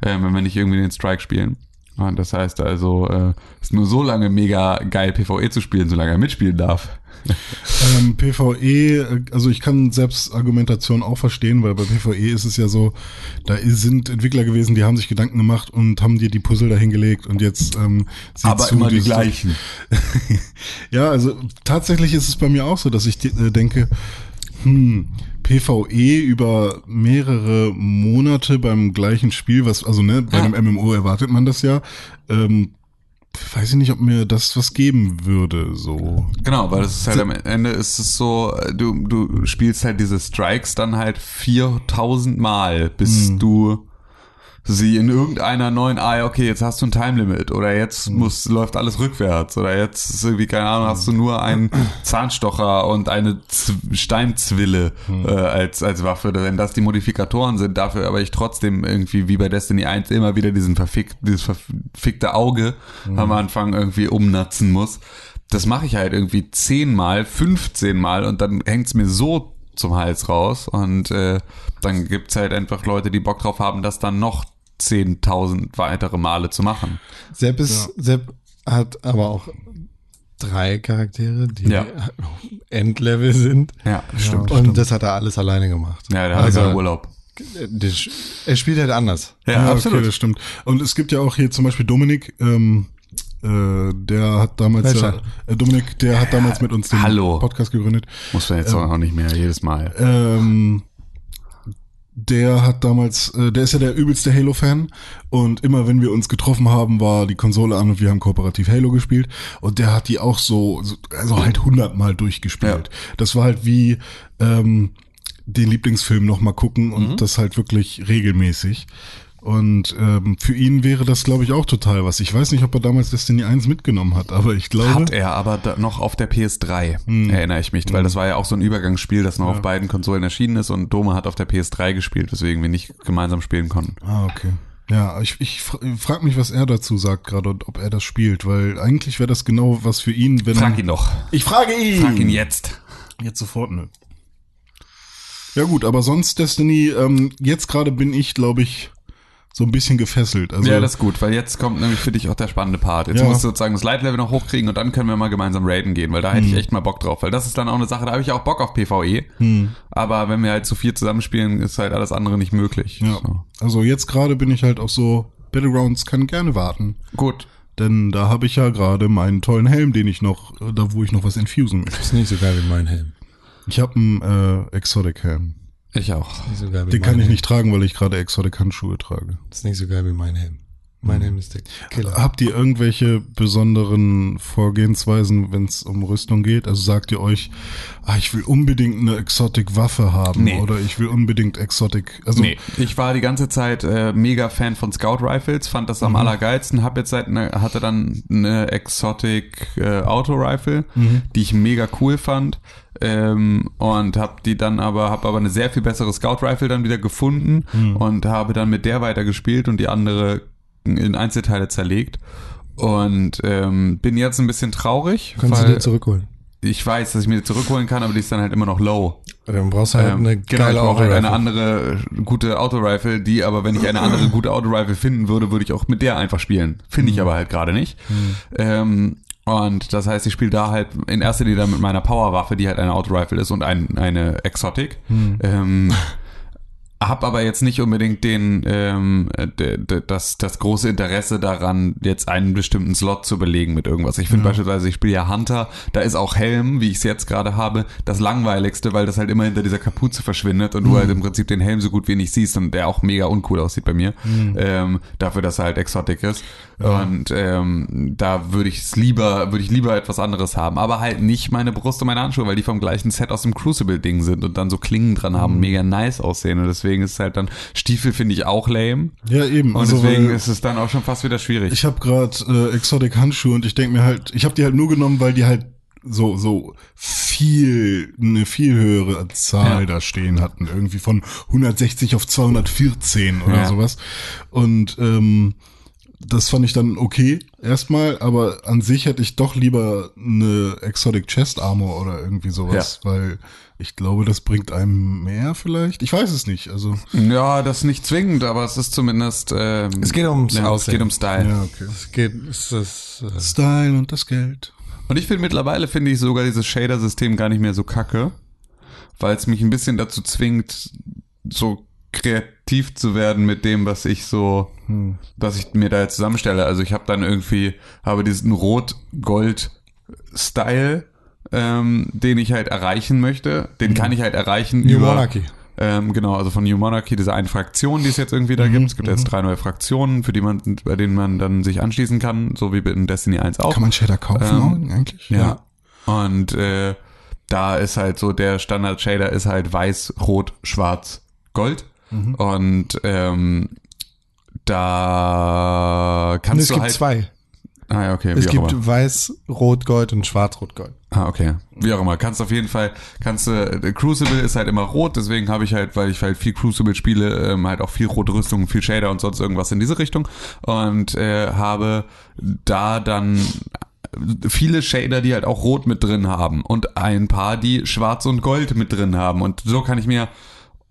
D: äh, wenn wir nicht irgendwie den Strike spielen. Und das heißt also, äh, ist nur so lange mega geil PvE zu spielen, solange er mitspielen darf.
C: Ähm, PvE, äh, also ich kann selbst Argumentation auch verstehen, weil bei PvE ist es ja so, da sind Entwickler gewesen, die haben sich Gedanken gemacht und haben dir die Puzzle dahingelegt und jetzt ähm, sieh
D: Aber
C: zu,
D: immer die gleichen.
C: Ja, also tatsächlich ist es bei mir auch so, dass ich äh, denke, hm, PvE über mehrere Monate beim gleichen Spiel, was, also ne, bei
D: Ja.
C: einem MMO erwartet man das ja, ähm, weiß ich nicht, ob mir das was geben würde, so.
D: Genau, weil es ist halt am Ende ist es so, äh, du, du spielst halt diese Strikes dann halt 4000 Mal, bis
C: Hm.
D: du sie in irgendeiner neuen, ah ja, okay, jetzt hast du ein Time Limit oder jetzt muss, läuft alles rückwärts oder jetzt ist irgendwie, keine Ahnung, hast du nur einen Zahnstocher und eine Z Steinzwille
C: Hm.
D: äh, als, als Waffe, wenn das die Modifikatoren sind, dafür aber ich trotzdem irgendwie wie bei Destiny 1 immer wieder diesen verfick, dieses verfickte Auge
C: Hm.
D: am Anfang irgendwie umnatzen muss. Das mache ich halt irgendwie zehnmal, 15 Mal und dann hängt's mir so zum Hals raus und äh, dann gibt's halt einfach Leute, die Bock drauf haben, das dann noch 10.000 weitere Male zu machen.
B: Sepp, ist, Sepp hat aber auch drei Charaktere, die
D: Ja.
B: Endlevel sind.
D: Ja, stimmt.
B: Und das hat er alles alleine gemacht.
D: Ja, der hat
B: also,
D: Urlaub.
B: er spielt halt anders.
D: Ja, absolut.
C: okay, das stimmt. Und es gibt ja auch hier zum Beispiel Dominik, ähm, äh, der hat damals ja, äh, Dominik, der hat damals mit uns den
D: Hallo.
C: Podcast gegründet.
D: Muss man jetzt auch nicht mehr jedes Mal.
C: Ähm, der hat damals, äh, der ist ja der übelste Halo-Fan und immer wenn wir uns getroffen haben, war die Konsole an und wir haben kooperativ Halo gespielt und der hat die auch so, so also halt hundertmal durchgespielt. Das war halt wie ähm, den Lieblingsfilm nochmal gucken und das halt wirklich regelmäßig. Und ähm, für ihn wäre das, glaube ich, auch total was. Ich weiß nicht, ob er damals Destiny 1 mitgenommen hat, aber ich glaube.
D: Hat er aber da noch auf der PS3,
C: Hm.
D: erinnere ich mich, weil das war ja auch so ein Übergangsspiel, das noch auf beiden Konsolen erschienen ist und Doma hat auf der PS3 gespielt, weswegen wir nicht gemeinsam spielen konnten.
C: Ah, okay. Ja, ich, ich frage mich, was er dazu sagt gerade und ob er das spielt, weil eigentlich wäre das genau was für ihn, wenn.
D: Frag ihn doch.
C: Ich frage ihn!
D: Frag ihn jetzt.
C: Jetzt sofort, nö. Ja gut, aber sonst Destiny, ähm, jetzt gerade bin ich, glaube ich, so ein bisschen gefesselt. Also,
D: ja, das ist gut, weil jetzt kommt nämlich für dich auch der spannende Part. Jetzt
C: Ja.
D: musst du sozusagen das Light-Level noch hochkriegen und dann können wir mal gemeinsam raiden gehen, weil da hätte
C: Hm.
D: ich echt mal Bock drauf. Weil das ist dann auch eine Sache, da habe ich auch Bock auf PvE. Aber wenn wir halt zu viel zusammenspielen, ist halt alles andere nicht möglich.
C: ja.
D: So.
C: Also jetzt gerade bin ich halt auch so, Battlegrounds kann gerne warten.
D: Gut.
C: Denn da habe ich ja gerade meinen tollen Helm, den ich noch, äh, da wo ich noch was infusen möchte.
E: Ist nicht so geil wie mein Helm.
C: Ich habe einen äh, Exotic Helm.
D: Ich auch.
E: So geil wie
C: Den kann ich
E: Helm.
C: nicht tragen, weil ich gerade Exotic Handschuhe trage.
E: Ist nicht so geil wie mein Helm. Mein Helm ist der Killer.
C: Habt ihr irgendwelche besonderen Vorgehensweisen, wenn es um Rüstung geht? Also sagt ihr euch, ah, ich will unbedingt eine Exotic-Waffe haben
D: Nee.
C: oder ich will unbedingt Exotic. Also
D: Nee, ich war die ganze Zeit äh, mega Fan von Scout Rifles, fand das am
C: Mhm.
D: allergeilsten, hab jetzt seit ne, hatte dann eine Exotic äh, Auto Rifle,
C: Mhm.
D: die ich mega cool fand. Ähm, und hab die dann aber hab aber eine sehr viel bessere Scout Rifle dann wieder gefunden
C: Mhm.
D: und habe dann mit der weiter gespielt und die andere in Einzelteile zerlegt und ähm, bin jetzt ein bisschen traurig,
E: Kannst du dir zurückholen.
D: ich weiß, dass ich mir die zurückholen kann, aber die ist dann halt immer noch low.
E: Dann brauchst du halt
D: Ähm,
E: eine
D: genau,
E: geile
D: brauche halt eine andere äh, gute Autorifle, die aber, wenn ich eine andere gute Autorifle finden würde, würde ich auch mit der einfach spielen. Finde ich aber halt gerade nicht. Ähm, und das heißt, ich spiele da halt in erster Linie dann mit meiner Powerwaffe, die halt eine Autorifle ist und ein, eine Exotic. Ähm, hab aber jetzt nicht unbedingt den ähm, das das große Interesse daran, jetzt einen bestimmten Slot zu belegen mit irgendwas. Ich finde beispielsweise, ich spiele ja Hunter, da ist auch Helm, wie ich es jetzt gerade habe, das langweiligste, weil das halt immer hinter dieser Kapuze verschwindet und du halt im Prinzip den Helm so gut wie nicht siehst und der auch mega uncool aussieht bei mir. Ähm, dafür, dass er halt Exotic ist. Und ähm, da würde ich es lieber, würde ich lieber etwas anderes haben. Aber halt nicht meine Brust und meine Handschuhe, weil die vom gleichen Set aus dem Crucible-Ding sind und dann so Klingen dran haben, mega nice aussehen. Und deswegen ist es halt dann, Stiefel finde ich auch lame.
C: ja eben.
D: Und
C: also,
D: deswegen
C: weil
D: ist es dann auch schon fast wieder schwierig.
C: ich habe gerade äh, Exotic Handschuhe und ich denke mir halt, ich habe die halt nur genommen, weil die halt so so viel eine viel höhere Zahl
D: Ja.
C: da stehen hatten irgendwie von 160 auf 214 oder
D: Ja.
C: sowas und ähm, das fand ich dann okay erstmal, aber an sich hätte ich doch lieber eine Exotic Chest Armor oder irgendwie sowas, weil ich glaube, das bringt einem mehr vielleicht. Ich weiß es nicht. Also
D: ja, das nicht zwingend, aber es ist zumindest. Ähm,
E: Es geht ums
D: ja, es geht um Style.
C: ja, okay.
E: Es geht, es ist, äh,
C: Style und das Geld.
D: Und ich finde mittlerweile finde ich sogar dieses Shader-System gar nicht mehr so kacke, weil es mich ein bisschen dazu zwingt, so kreativ zu werden mit dem, was ich so, was ich mir da jetzt zusammenstelle. Also ich habe dann irgendwie, habe diesen Rot-Gold-Style, ähm, den ich halt erreichen möchte. Den kann ich halt erreichen
E: New
D: über,
E: Monarchy.
D: Ähm, genau, also von New Monarchy, diese eine Fraktion, die es jetzt irgendwie da gibt. Es gibt jetzt drei neue Fraktionen, für die man, bei denen man dann sich anschließen kann, so wie in Destiny 1 auch.
C: Kann man Shader kaufen
D: Ähm,
C: eigentlich?
D: Ja. Und äh, da ist halt so, der Standard-Shader ist halt weiß, rot, schwarz, gold.
C: Mhm.
D: Und ähm, da kannst
E: es
D: du
E: gibt
D: halt.
E: zwei.
D: Ah, ja, okay,
E: Es gibt
D: immer.
E: weiß, rot, gold und schwarz, rot, gold.
D: Ah, okay. Wie auch immer. Kannst auf jeden Fall, kannst du, äh, Crucible ist halt immer rot, deswegen habe ich halt, weil ich halt viel Crucible spiele, ähm, halt auch viel rote Rüstung, viel Shader und sonst irgendwas in diese Richtung. Und äh, habe da dann viele Shader, die halt auch rot mit drin haben und ein paar, die schwarz und gold mit drin haben. Und so kann ich mir,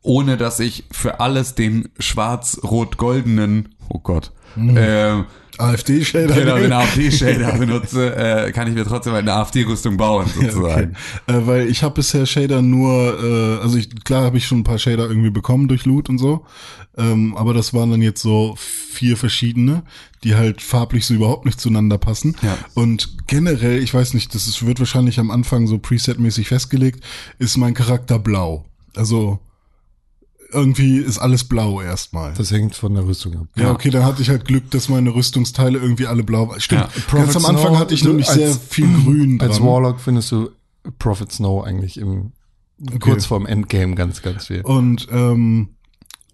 D: ohne dass ich für alles den schwarz-rot-goldenen, oh Gott, ähm,
C: AfD-Shader.
D: genau, den AfD-Shader benutze, äh, kann ich mir trotzdem eine AfD-Rüstung bauen,
C: Okay.
D: sozusagen.
C: Äh, weil ich habe bisher Shader nur, äh, also ich, klar habe ich schon ein paar Shader irgendwie bekommen durch Loot und so, ähm, aber das waren dann jetzt so vier verschiedene, die halt farblich so überhaupt nicht zueinander passen.
D: Ja.
C: Und generell, ich weiß nicht, das ist, wird wahrscheinlich am Anfang so presetmäßig festgelegt, ist mein Charakter blau. Also irgendwie ist alles blau erstmal.
E: Das hängt von der Rüstung ab.
C: Ja, okay, dann hatte ich halt Glück, dass meine Rüstungsteile irgendwie alle blau waren. Stimmt.
D: Ja.
C: Ganz am
E: Prophet
C: Anfang
E: Snow,
C: hatte ich nämlich
E: als-
C: sehr viel grün dran.
E: Als Warlock findest du Prophet Snow eigentlich im kurz vorm Endgame ganz, ganz viel.
C: Und ähm,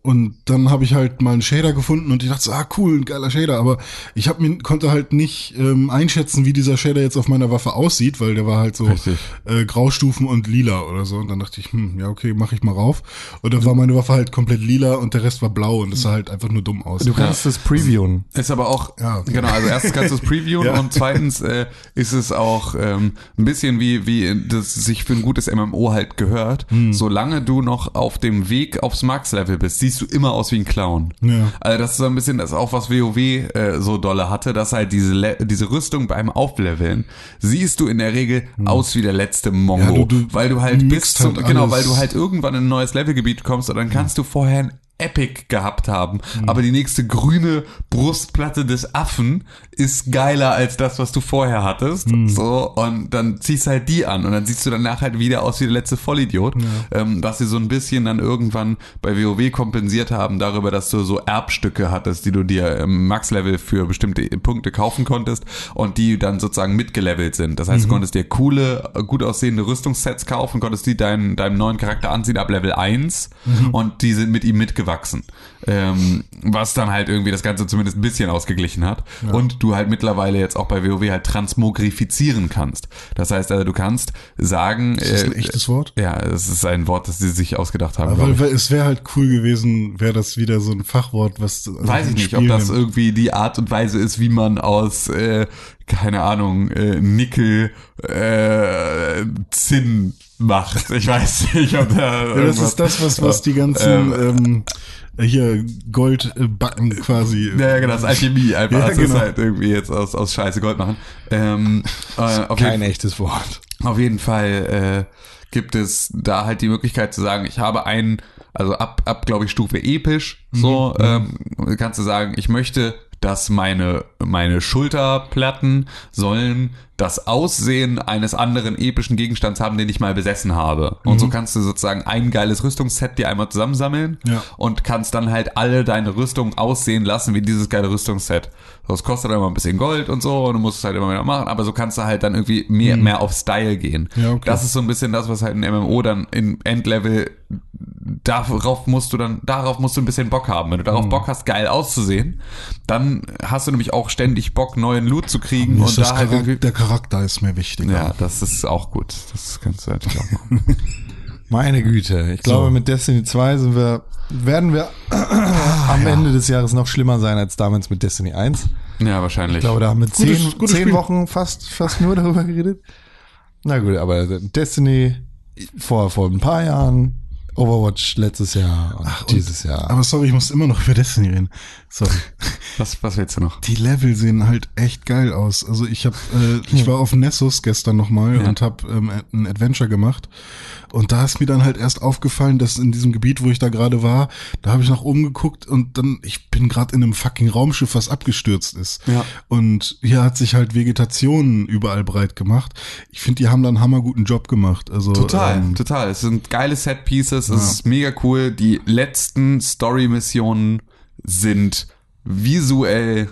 C: und dann habe ich halt mal einen Shader gefunden und ich dachte so, ah cool, ein geiler Shader, aber ich hab mir, konnte halt nicht ähm, einschätzen, wie dieser Shader jetzt auf meiner Waffe aussieht, weil der war halt so
D: Richtig.
C: äh, Graustufen und lila oder so. Und dann dachte ich, hm, ja okay, mache ich mal rauf. Und dann war meine Waffe halt komplett lila und der Rest war blau und das sah halt einfach nur dumm aus.
E: Du kannst das previewen.
D: Ist aber auch,
C: Ja,
D: genau, also erstens kannst du es previewen
C: Ja.
D: und zweitens äh, ist es auch ähm, ein bisschen wie, wie das sich für ein gutes MMO halt gehört.
C: Hm.
D: Solange du noch auf dem Weg aufs Max-Level bist, siehst du immer aus wie ein Clown.
C: Ja.
D: Also das ist so ein bisschen das auch, was WoW äh, so dolle hatte, dass halt diese, Le diese Rüstung beim Aufleveln siehst du in der Regel aus wie der letzte Mongo.
C: Ja, du- du
D: weil du halt bis
C: mixt
D: zum,
C: halt
D: genau, weil du halt irgendwann in ein neues Levelgebiet kommst und dann kannst du vorher Epic gehabt haben,
C: Mhm.
D: aber die nächste grüne Brustplatte des Affen ist geiler als das, was du vorher hattest.
C: Mhm.
D: So, und dann ziehst du halt die an und dann siehst du danach halt wieder aus wie der letzte Vollidiot. Ähm, was sie so ein bisschen dann irgendwann bei WoW kompensiert haben, darüber, dass du so Erbstücke hattest, die du dir im Max-Level für bestimmte Punkte kaufen konntest und die dann sozusagen mitgelevelt sind. Das heißt, du konntest dir coole, gut aussehende Rüstungssets kaufen, konntest die deinem, deinem neuen Charakter anziehen ab Level 1 und die sind mit ihm mitgewachsen. Ähm, was dann halt irgendwie das Ganze zumindest ein bisschen ausgeglichen hat. Und du halt mittlerweile jetzt auch bei WoW halt transmogrifizieren kannst. Das heißt also, du kannst sagen.
C: Ist das ein
D: äh,
C: echtes Wort?
D: Ja, es ist ein Wort, das sie sich ausgedacht haben.
C: Aber es wäre halt cool gewesen, wäre das wieder so ein Fachwort, was also
D: Weiß ich nicht, ob
C: Spielen
D: das
C: nimmt.
D: irgendwie die Art und Weise ist, wie man aus, äh, keine Ahnung, äh, Nickel äh, Zinn macht. Ich weiß nicht, ob da
C: Ja, das ist das, was, was die ganzen ähm, hier Goldbacken quasi.
D: Ja, genau, das ist Alchemie einfach.
C: Ja,
D: das ist
C: genau.
D: halt irgendwie jetzt aus, aus Scheiße Gold machen. Ähm, äh,
E: Kein echtes Wort.
D: auf jeden Fall äh, gibt es da halt die Möglichkeit zu sagen, ich habe einen, also ab, ab glaube ich, Stufe episch, so ähm, kannst du sagen, ich möchte, dass meine, meine Schulterplatten sollen das Aussehen eines anderen epischen Gegenstands haben, den ich mal besessen habe. Und so kannst du sozusagen ein geiles Rüstungsset dir einmal zusammensammeln
C: Ja.
D: und kannst dann halt alle deine Rüstung aussehen lassen wie dieses geile Rüstungsset. Das kostet dann immer ein bisschen Gold und so und du musst es halt immer wieder machen, aber so kannst du halt dann irgendwie mehr, mehr auf Style gehen.
C: Ja, okay.
D: Das ist so ein bisschen das, was halt in MMO dann im Endlevel darauf musst du dann, darauf musst du ein bisschen Bock haben. Wenn du
C: Mhm.
D: darauf Bock hast, geil auszusehen, dann hast du nämlich auch ständig Bock, neuen Loot zu kriegen und da halt irgendwie.
C: der Charakter ist mir wichtig.
D: Ja, das ist auch gut. Das kannst du natürlich auch machen.
E: Meine Güte. Ich glaube, mit Destiny 2 sind wir, werden wir am Ende des Jahres noch schlimmer sein als damals mit Destiny 1.
D: ja, wahrscheinlich.
E: Ich glaube, da haben wir
C: Gutes-
E: zehn,
C: gutes
E: zehn. Wochen fast, fast nur darüber geredet. Na gut, aber Destiny vor, vor ein paar Jahren, Overwatch letztes Jahr und dieses Jahr.
C: Aber sorry, ich muss immer noch über Destiny reden. Sorry.
D: was, was willst du noch?
C: Die Level sehen halt echt geil aus. Also ich habe, äh, ich war auf Nessus gestern nochmal
D: Ja.
C: und habe ähm, ein Adventure gemacht. Und da ist mir dann halt erst aufgefallen, dass in diesem Gebiet, wo ich da gerade war, da habe ich nach oben geguckt und dann, ich bin gerade in einem fucking Raumschiff, was abgestürzt ist.
D: Ja.
C: Und hier hat sich halt Vegetation überall breit gemacht. Ich finde, die haben da einen hammerguten Job gemacht. Also
D: Total,
C: ähm,
D: total. Es sind geile Set Pieces, es ist mega cool. Die letzten Story-Missionen sind visuell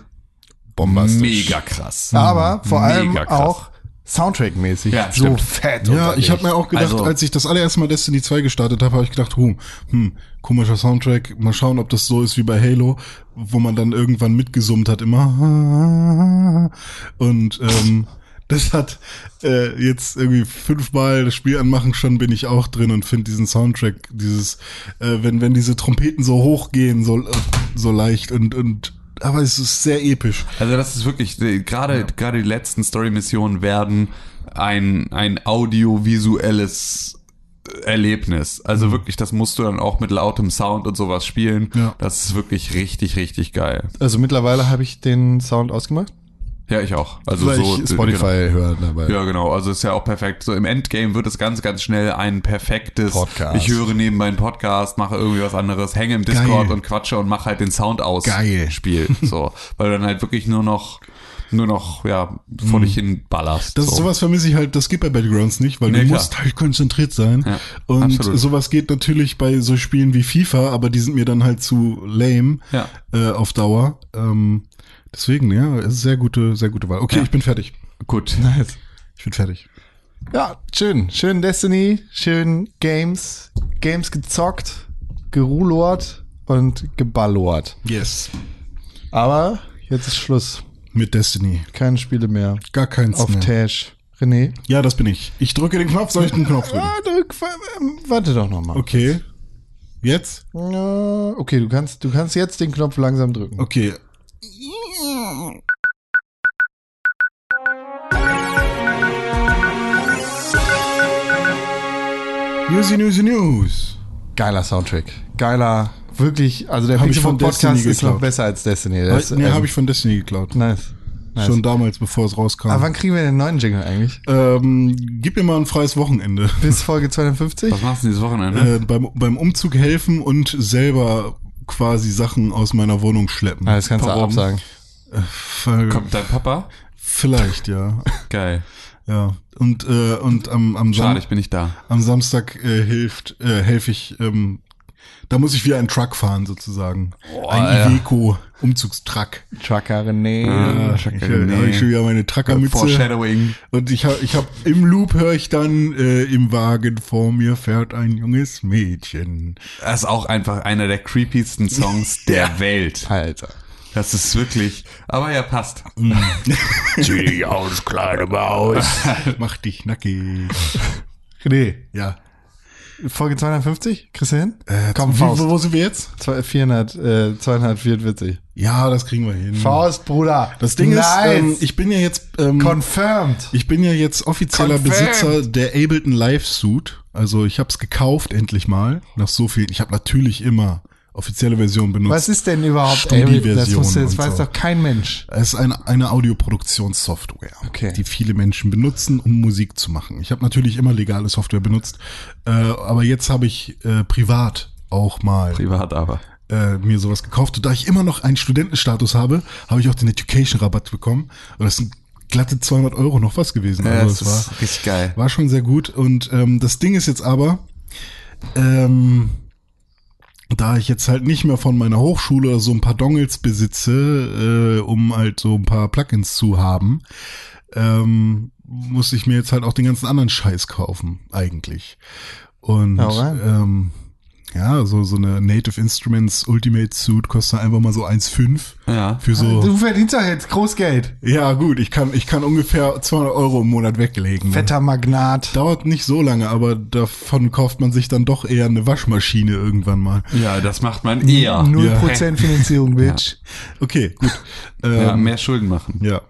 E: Bombastisch.
D: mega krass.
E: aber vor allem auch Soundtrack-mäßig
D: Ja,
E: so
D: stimmt.
E: fett.
C: Ja, ich habe mir auch gedacht,
D: Also-
C: als ich das allererste Mal Destiny 2 gestartet habe, habe ich gedacht, hm, hm, komischer Soundtrack, mal schauen, ob das so ist wie bei Halo, wo man dann irgendwann mitgesummt hat, immer. Und ähm, das hat äh, jetzt irgendwie fünfmal das Spiel anmachen, schon bin ich auch drin und finde diesen Soundtrack, dieses, äh, wenn, wenn diese Trompeten so hochgehen, so, äh, so leicht und, und aber es ist sehr episch.
D: Also das ist wirklich, gerade gerade die letzten Story-Missionen werden ein, ein audiovisuelles Erlebnis. Also wirklich, das musst du dann auch mit lautem Sound und sowas spielen.
C: Ja.
D: Das ist wirklich richtig, richtig geil.
E: Also mittlerweile habe ich den Sound ausgemacht.
D: Ja, ich auch. Also
E: weil
D: so
E: ich Spotify höre dabei.
D: Ja, genau. Also ist ja auch perfekt. So im Endgame wird es ganz, ganz schnell ein perfektes.
E: Podcast.
D: Ich höre nebenbei einen Podcast, mache irgendwie was anderes, hänge im Discord
C: Geil.
D: und quatsche und mache halt den Sound aus.
C: Geil.
D: Spiel. So, weil du dann halt wirklich nur noch, nur noch, ja, vor dich hin ballerst.
C: Das
D: so.
C: ist sowas vermisse ich halt, das geht bei Battlegrounds nicht, weil
D: Nee,
C: du
D: klar.
C: musst halt konzentriert sein.
D: Ja,
C: und
D: absolut.
C: sowas geht natürlich bei so Spielen wie FIFA, aber die sind mir dann halt zu lame
D: Ja.
C: äh, auf Dauer. Ähm, deswegen, ja, es ist sehr gute, sehr gute Wahl. Okay,
D: Ja.
C: ich bin fertig.
D: Gut.
E: Nice.
C: Ich bin fertig.
E: Ja, schön. Schön Destiny, schön Games, Games gezockt, gerulort
B: und geballert.
C: Yes.
B: Aber jetzt ist Schluss.
C: Mit Destiny.
B: Keine Spiele mehr.
C: Gar keins
B: Auf
C: mehr.
B: Tash. René?
C: Ja, das bin ich. Ich drücke den Knopf, soll ich den Knopf drücken?
B: Ah, drück, ähm, warte doch nochmal.
C: Okay. Jetzt?
B: Ja, okay, du kannst, du kannst jetzt den Knopf langsam drücken.
C: Okay. Newsy, Newsy, News.
B: Geiler Soundtrack. Geiler, wirklich, also der
C: Hab ich von
B: Podcast
C: Destiny
B: ist noch
C: geklaut.
B: besser als Destiny. Das,
C: nee,
B: ähm,
C: habe ich von Destiny geklaut.
B: Nice. nice.
C: Schon damals, bevor es rauskam.
B: Aber wann kriegen wir den neuen Jingle eigentlich?
C: ähm, gib mir mal ein freies Wochenende.
B: Bis Folge 250?
D: Was machst du dieses Wochenende?
C: Äh, beim, beim Umzug helfen und selber quasi Sachen aus meiner Wohnung schleppen.
B: Ah, das kannst du
D: Warum?
B: absagen.
C: Weil-
D: Kommt dein Papa?
C: Vielleicht, ja.
D: Geil.
C: Ja. Und, äh, und am, am, Sam
D: Schade, ich bin nicht da.
C: am Samstag äh, hilft, äh, helfe ich, ähm, da muss ich wieder einen Truck fahren sozusagen. ein
D: ja.
C: Iveco Umzugstruck.
B: Trucker René.
C: Ja, ich, äh, da hab ich schon wieder meine Truckermütze.
D: Foreshadowing.
C: Und ich habe ich hab im Loop höre ich dann äh, im Wagen vor mir fährt ein junges Mädchen.
D: Das ist auch einfach einer der creepiesten Songs der Welt.
B: Alter.
D: Das ist wirklich, aber ja, passt.
C: Zieh dich aus, kleine Maus. Mach dich nackig.
B: René,
C: Ja.
B: Folge 250? Kriegst du hin?
C: Äh,
B: Komm,
C: wie,
B: Faust.
C: Wo, wo sind wir jetzt?
B: Zwei- 400, äh, 244.
C: Ja, das kriegen wir hin.
B: Faust, Bruder.
C: Das Ding
B: nice.
C: ist, ähm, ich bin ja jetzt ähm,
B: Confirmed.
C: Ich bin ja jetzt offizieller
B: Confirmed.
C: Besitzer der Ableton Live Suit. Also ich habe es gekauft endlich mal. Nach so viel. Ich habe natürlich immer offizielle Version benutzt.
B: Was ist denn überhaupt
C: Studi-Version
B: Das, musst du, das weiß
C: so.
B: doch kein Mensch.
C: Es ist eine, eine Audioproduktionssoftware,
B: Okay.
C: die viele Menschen benutzen, um Musik zu machen. Ich habe natürlich immer legale Software benutzt, äh, aber jetzt habe ich äh, privat auch mal
D: Privat aber.
C: äh, mir sowas gekauft. Und da ich immer noch einen Studentenstatus habe, habe ich auch den Education-Rabatt bekommen. Und das sind glatte 200 Euro noch was gewesen.
D: Ja,
C: also
D: das
C: es war,
D: ist richtig geil.
C: war schon sehr gut. Und ähm, das Ding ist jetzt aber, ähm, da ich jetzt halt nicht mehr von meiner Hochschule so ein paar Dongles besitze, äh, um halt so ein paar Plugins zu haben, ähm, muss ich mir jetzt halt auch den ganzen anderen Scheiß kaufen, eigentlich. Und ähm, ja, so, so eine Native Instruments Ultimate Suit kostet einfach mal so 1,5
D: Ja.
C: für so.
B: Du verdienst doch jetzt Großgeld.
C: Ja, gut, ich kann, ich kann ungefähr 200 Euro im Monat weglegen. ne?
B: Fetter Magnat.
C: Dauert nicht so lange, aber davon kauft man sich dann doch eher eine Waschmaschine irgendwann mal.
D: Ja, das macht man eher.
B: 0% Finanzierung, Bitch.
C: Okay, gut.
D: Ja,
C: Ähm,
D: mehr Schulden machen.
C: ja.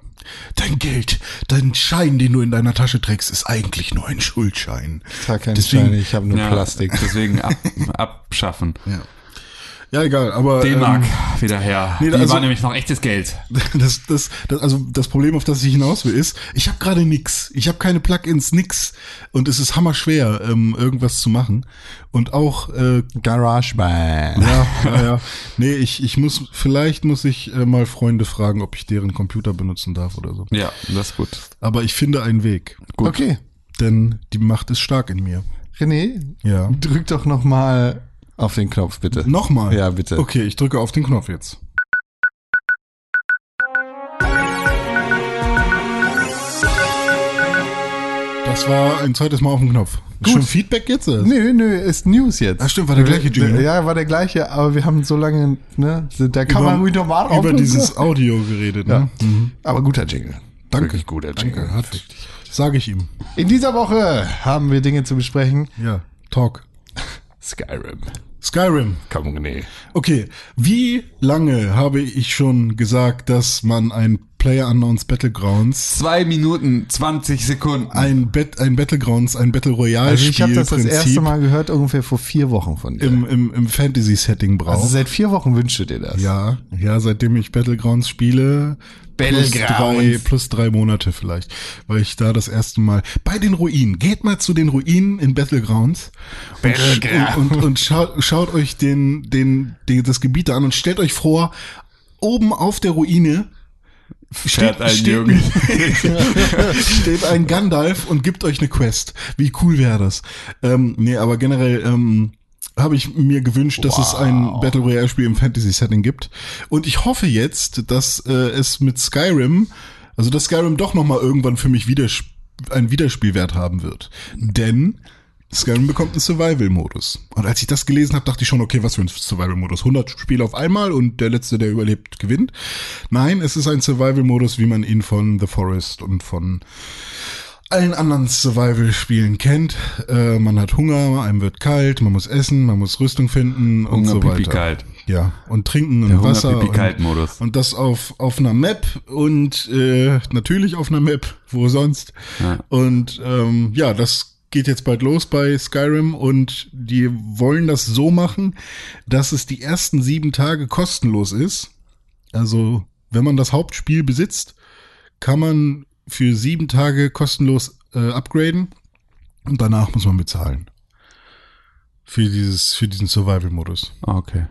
C: Dein Geld, dein Schein, den du in deiner Tasche trägst, ist eigentlich nur ein Schuldschein.
B: Ich trage keine
C: Deswegen-
B: Steine, ich habe nur
D: Ja,
B: Plastik.
D: Deswegen ab, abschaffen.
C: Ja. Ja, egal, aber.
D: D-Mark
C: ähm,
D: wieder her.
C: nee,
D: Die
C: also-
D: war nämlich noch echtes Geld.
C: Das, das, das, also das Problem, auf das ich hinaus will, ist, ich habe gerade nix. Ich habe keine Plugins, nix. Und es ist hammerschwer, ähm, irgendwas zu machen. Und auch, äh,
B: GarageBand.
C: ja, ja, ja. Nee, ich, ich muss, vielleicht muss ich äh, mal Freunde fragen, ob ich deren Computer benutzen darf oder so.
D: Ja, das ist gut.
C: Aber ich finde einen Weg.
B: Okay.
C: Denn die Macht ist stark in mir.
B: René,
C: Ja.
B: drück doch noch mal auf den Knopf, bitte.
C: Nochmal.
B: Ja, bitte.
C: Okay, ich drücke auf den Knopf jetzt. Das war ein zweites Mal auf den Knopf.
B: Gut.
C: Schon Feedback jetzt? oder?
B: Nö, nö, ist News jetzt.
C: Ach stimmt, war der gleiche Jingle, ne?
B: Ja, war der gleiche, aber wir haben so lange, ne, da kann man ruhig nochmal
C: über
B: aufrufen.
C: dieses Audio geredet, ne? Mhm.
B: Aber guter Jingle.
C: Danke.
B: Wirklich guter Jingle.
C: Danke, hat, sage ich ihm.
B: In dieser Woche haben wir Dinge zu besprechen.
C: Ja, Talk.
B: Skyrim.
C: Skyrim.
B: Komm, René.
C: Okay, wie lange habe ich schon gesagt, dass man ein Player Unknowns Battlegrounds,
D: Zwei Minuten, 20 Sekunden.
C: ein, Bet ein Battlegrounds, ein Battle Royale
B: Also ich habe das das erste Mal gehört ungefähr vor vier Wochen von dir.
C: im, im, im Fantasy-Setting brauche.
B: also seit vier Wochen wünschst du dir das.
C: Ja, ja, seitdem ich Battlegrounds spiele. Plus drei,
B: Battlegrounds.
C: plus drei Monate vielleicht, weil ich da das erste Mal bei den Ruinen. Geht mal zu den Ruinen in Battlegrounds und,
B: Battlegrounds.
C: und, und, und schaut, schaut euch den, den, den, das Gebiet an und stellt euch vor, oben auf der Ruine
D: ein
C: steht,
D: Junge.
C: steht ein Gandalf und gibt euch eine Quest. Wie cool wäre das? Ähm, nee, aber generell ähm, habe ich mir gewünscht, dass es ein Battle Royale Spiel im Fantasy Setting gibt. Und ich hoffe jetzt, dass äh, es mit Skyrim, also dass Skyrim doch noch mal irgendwann für mich wieder einen Wiederspielwert haben wird. Denn Skyrim bekommt einen Survival-Modus. Und als ich das gelesen habe, dachte ich schon, okay, was für ein Survival-Modus? 100 Spiele auf einmal und der Letzte, der überlebt, gewinnt. Nein, es ist ein Survival-Modus, wie man ihn von The Forest und von allen anderen Survival-Spielen kennt. Äh, man hat Hunger, einem wird kalt, man muss essen, man muss Rüstung finden und
D: Hunger,
C: so weiter.
D: Pipi, kalt.
C: Ja, und trinken und
D: Der Hunger,
C: Wasser.
D: Pipi,
C: und,
D: kalt Modus.
C: und das auf, auf einer Map und äh, natürlich auf einer Map, wo sonst.
D: Ja.
C: Und ähm, ja, das geht jetzt bald los bei Skyrim und die wollen das so machen, dass es die ersten sieben Tage kostenlos ist. Also, wenn man das Hauptspiel besitzt, kann man für sieben Tage kostenlos äh, upgraden und danach muss man bezahlen. Für dieses, für diesen Survival-Modus.
D: Ah, Okay.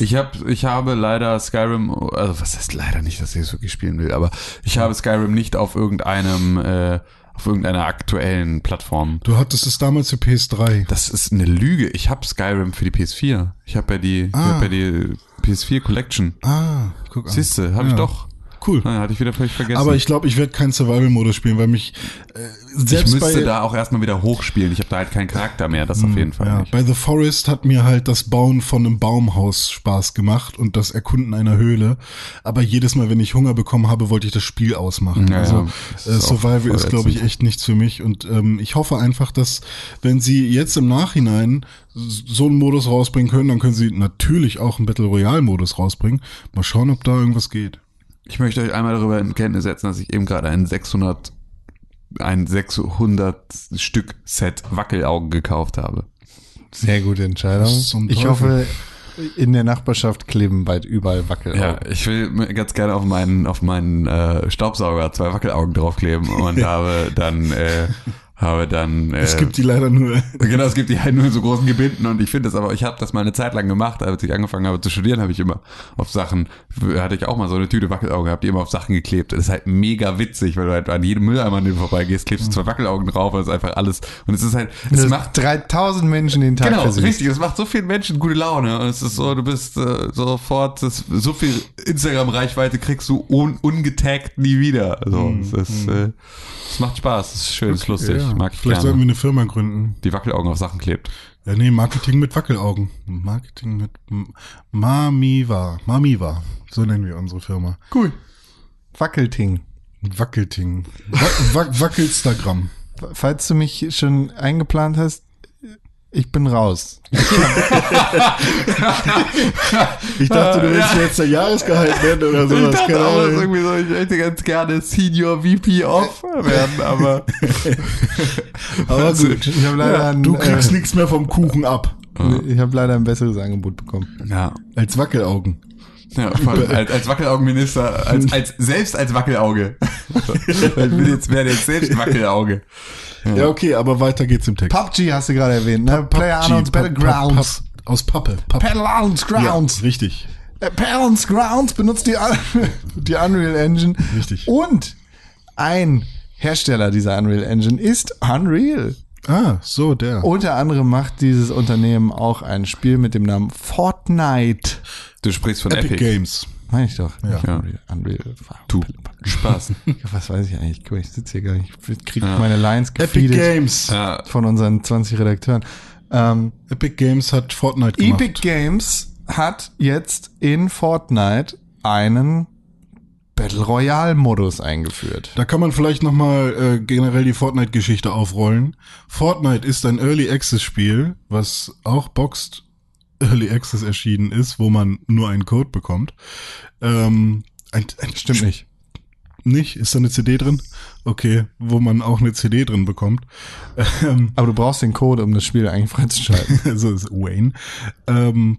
D: Ich habe, ich habe leider Skyrim, also was heißt leider nicht, dass ich es wirklich spielen will, aber ich habe Skyrim nicht auf irgendeinem, äh, auf irgendeiner aktuellen Plattform.
C: Du hattest es damals für PS3.
D: Das ist eine Lüge. Ich habe Skyrim für die PS4. Ich habe ja die, ich
C: Ah.
D: hab ja die PS4 Collection.
C: Ah, guck an.
D: Siehste, habe ich
C: Ja.
D: doch.
C: Cool.
D: Nein, hatte ich wieder völlig vergessen.
C: Aber ich glaube, ich werde keinen Survival-Modus spielen, weil mich äh,
D: ich
C: selbst
D: müsste
C: bei,
D: da auch erstmal wieder hochspielen. Ich habe da halt keinen Charakter mehr, das auf jeden Fall
C: ja,
D: nicht.
C: bei The Forest hat mir halt das Bauen von einem Baumhaus Spaß gemacht und das Erkunden einer Höhle. Aber jedes Mal, wenn ich Hunger bekommen habe, wollte ich das Spiel ausmachen.
D: Ja,
C: also
D: ja,
C: äh, Survival ist, glaube ich, echt nichts für mich. Und ähm, ich hoffe einfach, dass wenn sie jetzt im Nachhinein so einen Modus rausbringen können, dann können sie natürlich auch einen Battle Royale Modus rausbringen. Mal schauen, ob da irgendwas geht.
D: Ich möchte euch einmal darüber in Kenntnis setzen, dass ich eben gerade ein 600, ein 600 Stück Set Wackelaugen gekauft habe.
B: Sehr gute Entscheidung. Ich hoffe, in der Nachbarschaft kleben bald überall Wackelaugen.
D: Ja, ich will mir ganz gerne auf meinen, auf meinen äh, Staubsauger zwei Wackelaugen draufkleben und habe dann, äh, habe dann. Äh,
C: Es gibt die leider nur.
D: Genau, es gibt die halt nur in so großen Gebinden und ich finde das aber, ich habe das mal eine Zeit lang gemacht, als ich angefangen habe zu studieren, habe ich immer auf Sachen, hatte ich auch mal so eine Tüte Wackelaugen gehabt, die immer auf Sachen geklebt. Das ist halt mega witzig, weil du halt an jedem Mülleimer, an dem du vorbeigehst, klebst du zwei Wackelaugen drauf und es ist einfach alles, und es ist halt, es
B: Das
D: macht
B: 3000 Menschen den Tag
D: Genau,
B: versüßt.
D: richtig. Es macht so vielen Menschen gute Laune. Und es ist so, du bist äh, sofort, das, so viel Instagram-Reichweite kriegst du un, ungetaggt nie wieder. So, es, ist, äh, es macht Spaß, es ist schön, es ist lustig.
C: Ja,
D: Mag ich
C: Vielleicht sollten
D: gerne.
C: wir eine Firma gründen.
D: Die Wackelaugen auf Sachen klebt.
C: Ja, nee, Marketing mit Wackelaugen. Marketing mit M- Mamiva. Mamiva. So nennen wir unsere Firma.
B: Cool. Wackelting.
C: Wackelting. Wa Wa Wackelstagram.
B: Falls du mich schon eingeplant hast, ich bin raus.
C: Ich dachte, du willst jetzt der Jahresgehalt nennen oder sowas. Keine Ahnung.
D: irgendwie so, ich möchte ganz gerne Senior VP Off werden, aber
C: Aber gut.
B: Ich habe leider, ein,
C: Du kriegst
B: äh,
C: nichts mehr vom Kuchen ab.
B: ich habe leider ein besseres Angebot bekommen.
D: ja.
C: Als Wackelaugen.
D: Ja, voll, als, als Wackelaugenminister, als, als, selbst als Wackelauge. ich bin jetzt, werde jetzt selbst Wackelauge.
C: Ja, okay, aber weiter geht's im Text.
B: PUBG hast du gerade erwähnt, ne? PlayerUnknown's Battlegrounds.
C: Aus Pappe. Pappe.
B: PlayerUnknown's
C: Ja,
B: Grounds.
C: richtig.
B: Äh, PlayerUnknown's Grounds benutzt die, die Unreal Engine.
C: Richtig.
B: Und ein Hersteller dieser Unreal Engine ist Unreal.
C: Ah, so, der.
B: Unter anderem macht dieses Unternehmen auch ein Spiel mit dem Namen Fortnite.
D: Du sprichst von
C: Epic,
D: Epic.
C: Games.
B: Meine ich doch.
C: Ja.
B: Unreal. Unreal.
D: Du, Spaß.
B: Was weiß ich eigentlich? Guck mal, Ich sitze hier gar nicht. Ich kriege meine Lines
C: Epic Games.
D: Ja,
B: von unseren 20 Redakteuren. Ähm,
C: Epic Games hat Fortnite gemacht.
B: Epic Games hat jetzt in Fortnite einen Battle Royale Modus eingeführt.
C: Da kann man vielleicht nochmal äh, generell die Fortnite-Geschichte aufrollen. Fortnite ist ein Early Access-Spiel, was auch Boxed Early Access erschienen ist, wo man nur einen Code bekommt. Ähm, ein, ein,
B: Stimmt nicht.
C: Nicht? Ist da eine CD drin? Okay, wo man auch eine CD drin bekommt. Ähm,
B: Aber du brauchst den Code, um das Spiel eigentlich freizuschalten.
C: so ist Wayne. Ähm,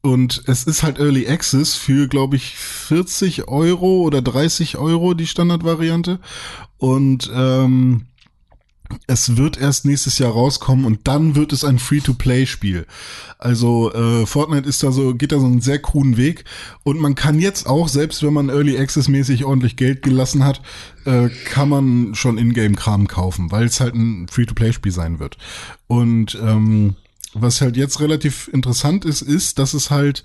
C: und es ist halt Early Access für, glaube ich, 40 Euro oder 30 Euro die Standardvariante. Und ähm, es wird erst nächstes Jahr rauskommen und dann wird es ein Free-to-Play-Spiel. Also äh, Fortnite ist da so, geht da so einen sehr kruden Weg und man kann jetzt auch, selbst wenn man Early Access-mäßig ordentlich Geld gelassen hat, äh, kann man schon Ingame-Kram kaufen, weil es halt ein Free-to-Play-Spiel sein wird. Und ähm, was halt jetzt relativ interessant ist, ist, dass es halt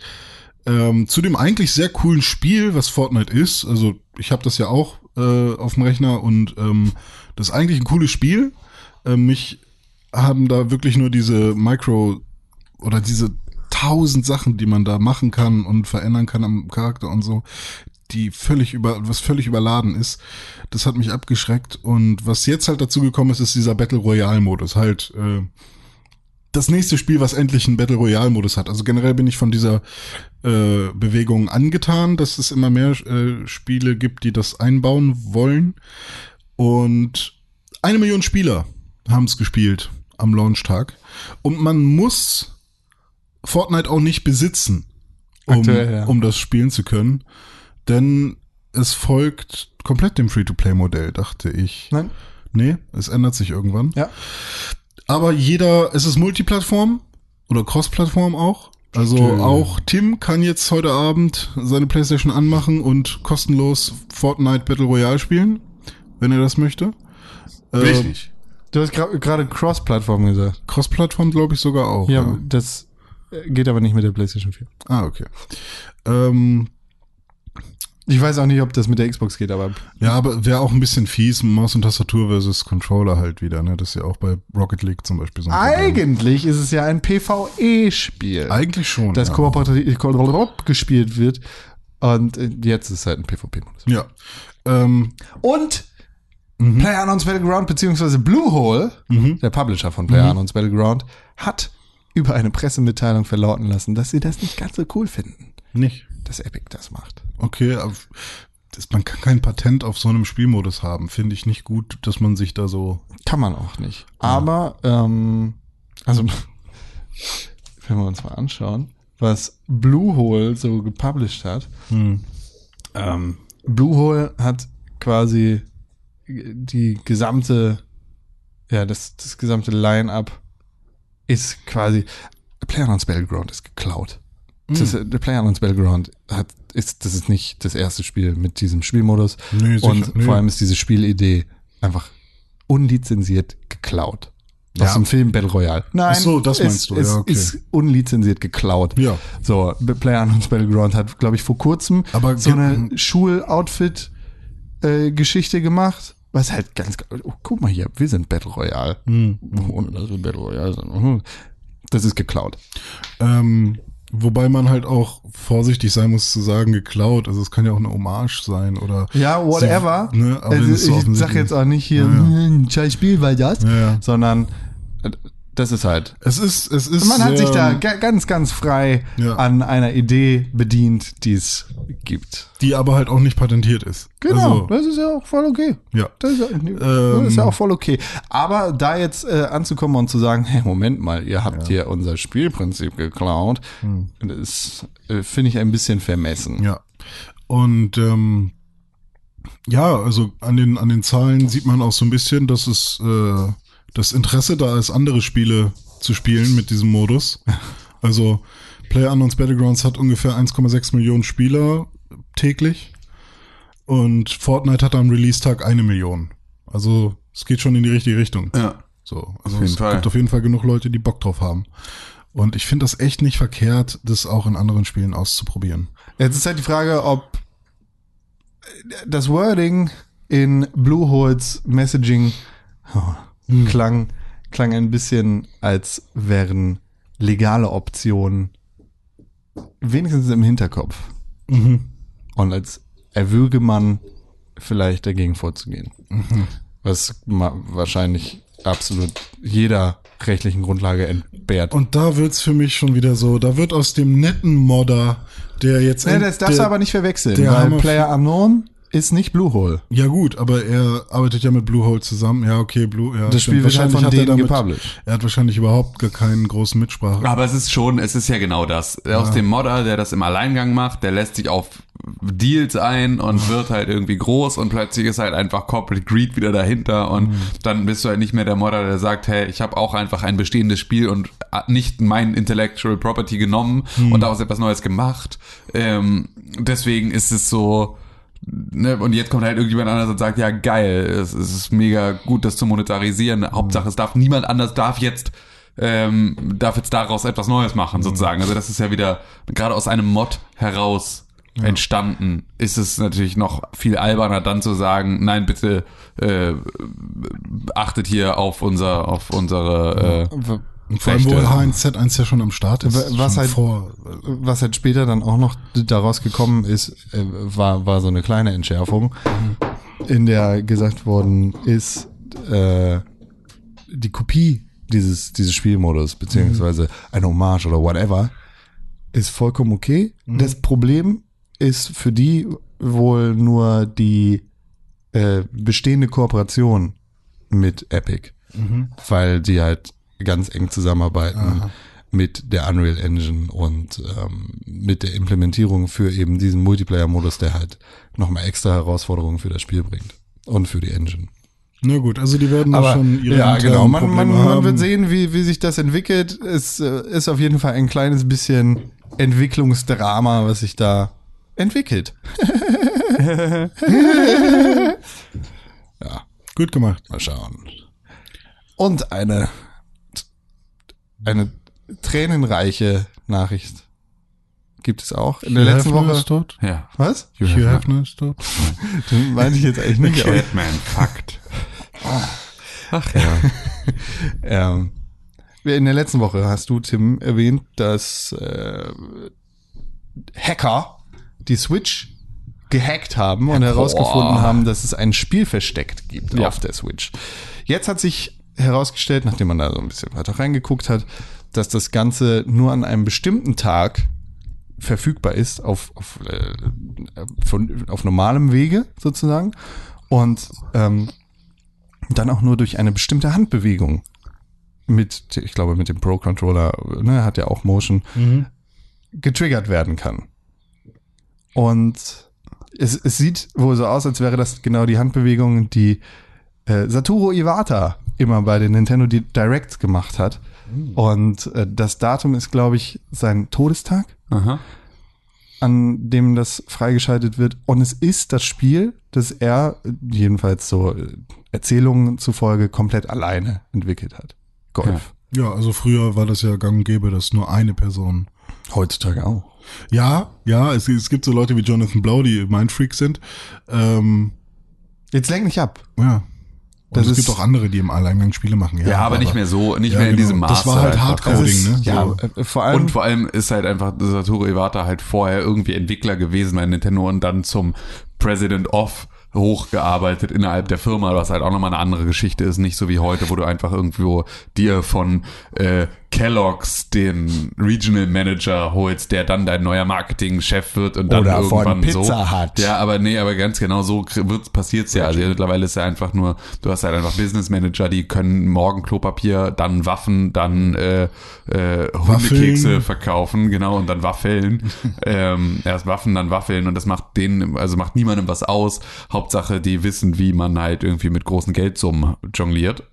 C: ähm, zu dem eigentlich sehr coolen Spiel, was Fortnite ist, also ich habe das ja auch äh, auf dem Rechner und ähm, das ist eigentlich ein cooles Spiel. Äh, mich haben da wirklich nur diese Micro oder diese tausend Sachen, die man da machen kann und verändern kann am Charakter und so, die völlig über, was völlig überladen ist. Das hat mich abgeschreckt. Und was jetzt halt dazu gekommen ist, ist dieser Battle Royale Modus. Halt, äh, das nächste Spiel, was endlich einen Battle Royale Modus hat. Also generell bin ich von dieser äh, Bewegung angetan, dass es immer mehr äh, Spiele gibt, die das einbauen wollen. Und eine Million Spieler haben es gespielt am Launchtag. Und man muss Fortnite auch nicht besitzen, um,
B: Aktuell, ja.
C: um das spielen zu können. Denn es folgt komplett dem Free-to-Play-Modell, dachte ich.
B: Nein?
C: Nee, es ändert sich irgendwann.
B: Ja.
C: Aber jeder, es ist Multiplattform oder Cross-Plattform auch. Also
B: Stimmt.
C: auch Tim kann jetzt heute Abend seine Playstation anmachen und kostenlos Fortnite Battle Royale spielen, wenn er das möchte. Äh,
D: Richtig.
B: Du hast gra- gerade Cross-Plattform gesagt.
C: Cross-Plattform glaube ich sogar auch.
B: Ja, das äh, geht aber nicht mit der PlayStation 4.
C: Ah, okay. Ähm,
B: Ich weiß auch nicht, ob das mit der Xbox geht, aber
C: ja, aber wäre auch ein bisschen fies, Maus und Tastatur versus Controller halt wieder, ne? Das ist ja auch bei Rocket League zum Beispiel so ein Problem.
B: eigentlich ist es ja ein PvE-Spiel,
C: Eigentlich schon.
B: das
C: ja.
B: kooperativ kooperativ gespielt wird. Und äh, jetzt ist es halt ein PvP-Modus.
C: Ja. Ähm,
B: Und
C: Mhm.
B: PlayerUnknown's Battleground beziehungsweise Bluehole, der Publisher von
C: Mhm.
B: PlayerUnknown's Battleground, hat über eine Pressemitteilung verlauten lassen, dass sie das nicht ganz so cool finden,
C: nicht.
B: dass Epic das macht.
C: Okay, aber das, man kann kein Patent auf so einem Spielmodus haben. Finde ich nicht gut, dass man sich da so.
B: Kann man auch nicht. Aber, ähm, also, wenn wir uns mal anschauen, was Bluehole so gepublished hat. Ähm, Bluehole hat quasi die gesamte, ja, das, das gesamte Line-up ist quasi, PlayerUnknown's Battleground ist geklaut. Das ist, der PlayerUnknown's Battleground hat, ist, das ist nicht das erste Spiel mit diesem Spielmodus.
C: Nee, sicher,
B: und
C: nee.
B: vor allem ist diese Spielidee einfach unlizenziert geklaut. Aus
C: Ja.
B: dem Film Battle Royale. Nein.
C: Ach so, das
B: es,
C: meinst du,
B: Es
C: ja, okay.
B: ist unlizenziert geklaut.
C: Ja.
B: So, PlayerUnknown's Battleground hat, glaube ich, vor kurzem
C: Aber
B: so
C: ge-
B: eine Schul-Outfit-Geschichte gemacht. Was halt ganz, oh, guck mal hier, wir sind Battle Royale.
C: Hm.
B: Ohne dass wir Battle Royale sind. Mhm. Das ist geklaut.
C: Ähm, wobei man halt auch vorsichtig sein muss zu sagen, geklaut. Also es kann ja auch eine Hommage sein oder.
B: Ja, whatever.
C: Ne,
B: also,
C: das ist so
B: ich sag
C: offensichtlich.
B: jetzt auch nicht hier,
C: Ja, ja.
B: hm, scheiß Spiel, weil das,
C: Ja,
B: sondern äh, das ist halt.
C: Es ist, es ist.
B: Man hat sich da ga- ganz, ganz frei
C: Ja.
B: an einer Idee bedient, die es gibt.
C: Die aber halt auch nicht patentiert ist.
B: Genau,
C: Also,
B: das ist ja auch voll okay.
C: ja.
B: Das ist, ja- das ist ja auch voll okay. Aber da jetzt äh, anzukommen und zu sagen, hey, Moment mal, ihr habt hier unser Spielprinzip geklaut, das äh, finde ich ein bisschen vermessen.
C: Ja. Und ähm, ja, also an den, an den Zahlen sieht man auch so ein bisschen, dass es äh, das Interesse da ist, andere Spiele zu spielen mit diesem Modus. Also PlayerUnknown's Battlegrounds hat ungefähr 1,6 Millionen Spieler täglich und Fortnite hat am Release-Tag eine Million. Also es geht schon in die richtige Richtung.
D: Ja.
C: So, also
D: jeden
C: es
D: Fall.
C: gibt auf jeden Fall genug Leute, die Bock drauf haben. Und ich finde das echt nicht verkehrt, das auch in anderen Spielen auszuprobieren.
B: Jetzt ist halt die Frage, ob das Wording in Blueholes Messaging oh, klang, klang ein bisschen, als wären legale Optionen wenigstens im Hinterkopf. Und als erwürge man vielleicht dagegen vorzugehen. Was ma wahrscheinlich absolut jeder rechtlichen Grundlage entbehrt.
C: Und da wird's für mich schon wieder so, da wird aus dem netten Modder, der jetzt...
B: Ja, das darfst du aber nicht verwechseln,
C: der
B: weil Player Unknown ist nicht Bluehole.
C: Ja gut, aber er arbeitet ja mit Bluehole zusammen. Ja, okay, Blue... Ja,
B: Das Spiel wird halt
C: Wahrscheinlich
B: von
C: hat er
B: denen
C: damit-
B: gepublished.
C: Er hat wahrscheinlich überhaupt gar keinen großen Mitsprache.
D: Aber es ist schon, es ist ja genau das. Aus dem Modder, der das im Alleingang macht, der lässt sich auf Deals ein und wird halt irgendwie groß und plötzlich ist halt einfach Corporate Greed wieder dahinter und dann bist du halt nicht mehr der Modder, der sagt, hey, ich habe auch einfach ein bestehendes Spiel und nicht mein Intellectual Property genommen und daraus etwas Neues gemacht. Ähm, deswegen ist es so, Ne, und jetzt kommt halt irgendjemand anders und sagt, ja geil, es, es ist mega gut, das zu monetarisieren. Hauptsache, es darf niemand anders darf jetzt ähm, darf jetzt daraus etwas Neues machen, sozusagen. Also das ist ja wieder gerade aus einem Mod heraus entstanden. Ist es natürlich noch viel alberner, dann zu sagen, nein, bitte äh, achtet hier auf unser, auf unsere, äh,
C: Und vor allem, wo
D: Rechte.
C: H1Z1 ja schon am Start ist.
B: Was halt-
C: vor,
B: Was halt später dann auch noch daraus gekommen ist, äh, war, war so eine kleine Entschärfung, in der gesagt worden ist, äh, die Kopie dieses, dieses Spielmodus, beziehungsweise eine Hommage oder whatever, ist vollkommen okay. Das Problem ist für die wohl nur die äh, bestehende Kooperation mit Epic, weil die halt ganz eng zusammenarbeiten mit der Unreal Engine und ähm, mit der Implementierung für eben diesen Multiplayer-Modus, der halt nochmal extra Herausforderungen für das Spiel bringt und für die Engine.
C: Na gut, also die werden
B: Aber
C: schon ihre
B: ja, genau. Man, man,
C: Probleme
B: man
C: haben.
B: wird sehen, wie, wie sich das entwickelt. Es äh, ist auf jeden Fall ein kleines bisschen Entwicklungsdrama, was sich da entwickelt. ja,
C: Gut gemacht.
B: mal schauen. Und eine, eine tränenreiche Nachricht gibt es auch. In der
C: Hugh
B: letzten
C: Hefner
B: Woche.
C: ist tot.
D: ja.
B: Was?
D: Hugh
C: Hugh
D: Hefner.
C: Hefner ist tot.
B: Den meinte ich jetzt eigentlich nicht.
D: Batman, Fakt. Ach ja.
B: Ähm, in der letzten Woche hast du, Tim, erwähnt, dass äh, Hacker die Switch gehackt haben und herausgefunden haben, dass es ein Spiel versteckt gibt
D: Ja.
B: auf der Switch. Jetzt hat sich herausgestellt, nachdem man da so ein bisschen weiter reingeguckt hat, dass das Ganze nur an einem bestimmten Tag verfügbar ist auf, auf, äh, von, auf normalem Wege sozusagen und ähm, dann auch nur durch eine bestimmte Handbewegung mit, ich glaube, mit dem Pro-Controller, ne, hat ja auch Motion, getriggert werden kann. Und es, es sieht wohl so aus, als wäre das genau die Handbewegung, die äh, Satoru Iwata immer bei den Nintendo Di- Directs gemacht hat. Und äh, das Datum ist, glaube ich, sein Todestag
D: Aha.
B: an dem das freigeschaltet wird. Und es ist das Spiel, das er, jedenfalls so äh, Erzählungen zufolge, komplett alleine entwickelt hat. Golf.
C: Ja, also früher war das ja gang und gäbe, dass nur eine Person.
B: Heutzutage auch.
C: Ja, ja, es, es gibt so Leute wie Jonathan Blow, die Mindfreaks sind. Ähm,
B: Jetzt lenk nicht ab.
C: ja. Und
B: Das
C: es gibt auch andere, die im Alleingang Spiele machen. Ja,
D: Ja, aber nicht mehr so, nicht
C: Ja,
D: mehr in
C: genau.
D: diesem Maße.
C: Das war halt. Hardcoding, ne?
B: Ja,
C: So.
B: äh, vor allem.
D: Und vor allem ist halt einfach Satoru Iwata halt vorher irgendwie Entwickler gewesen bei Nintendo und dann zum President of hochgearbeitet innerhalb der Firma, was halt auch nochmal eine andere Geschichte ist, nicht so wie heute, wo du einfach irgendwo dir von äh, Kellogg's den Regional Manager holst, der dann dein neuer Marketingchef wird und dann
B: Oder von
D: irgendwann
B: Pizza
D: so.
B: Hut.
D: Ja, aber nee, aber ganz genau so wird passiert's ja. Also mittlerweile ist ja einfach nur, du hast halt einfach Business Manager, die können morgen Klopapier, dann Waffen, dann äh, äh, Hundekekse verkaufen, genau, und dann Waffeln. ähm, erst Waffen, dann Waffeln und das macht denen, also macht niemandem was aus. Hauptsache, die wissen, wie man halt irgendwie mit großen Geldsummen jongliert.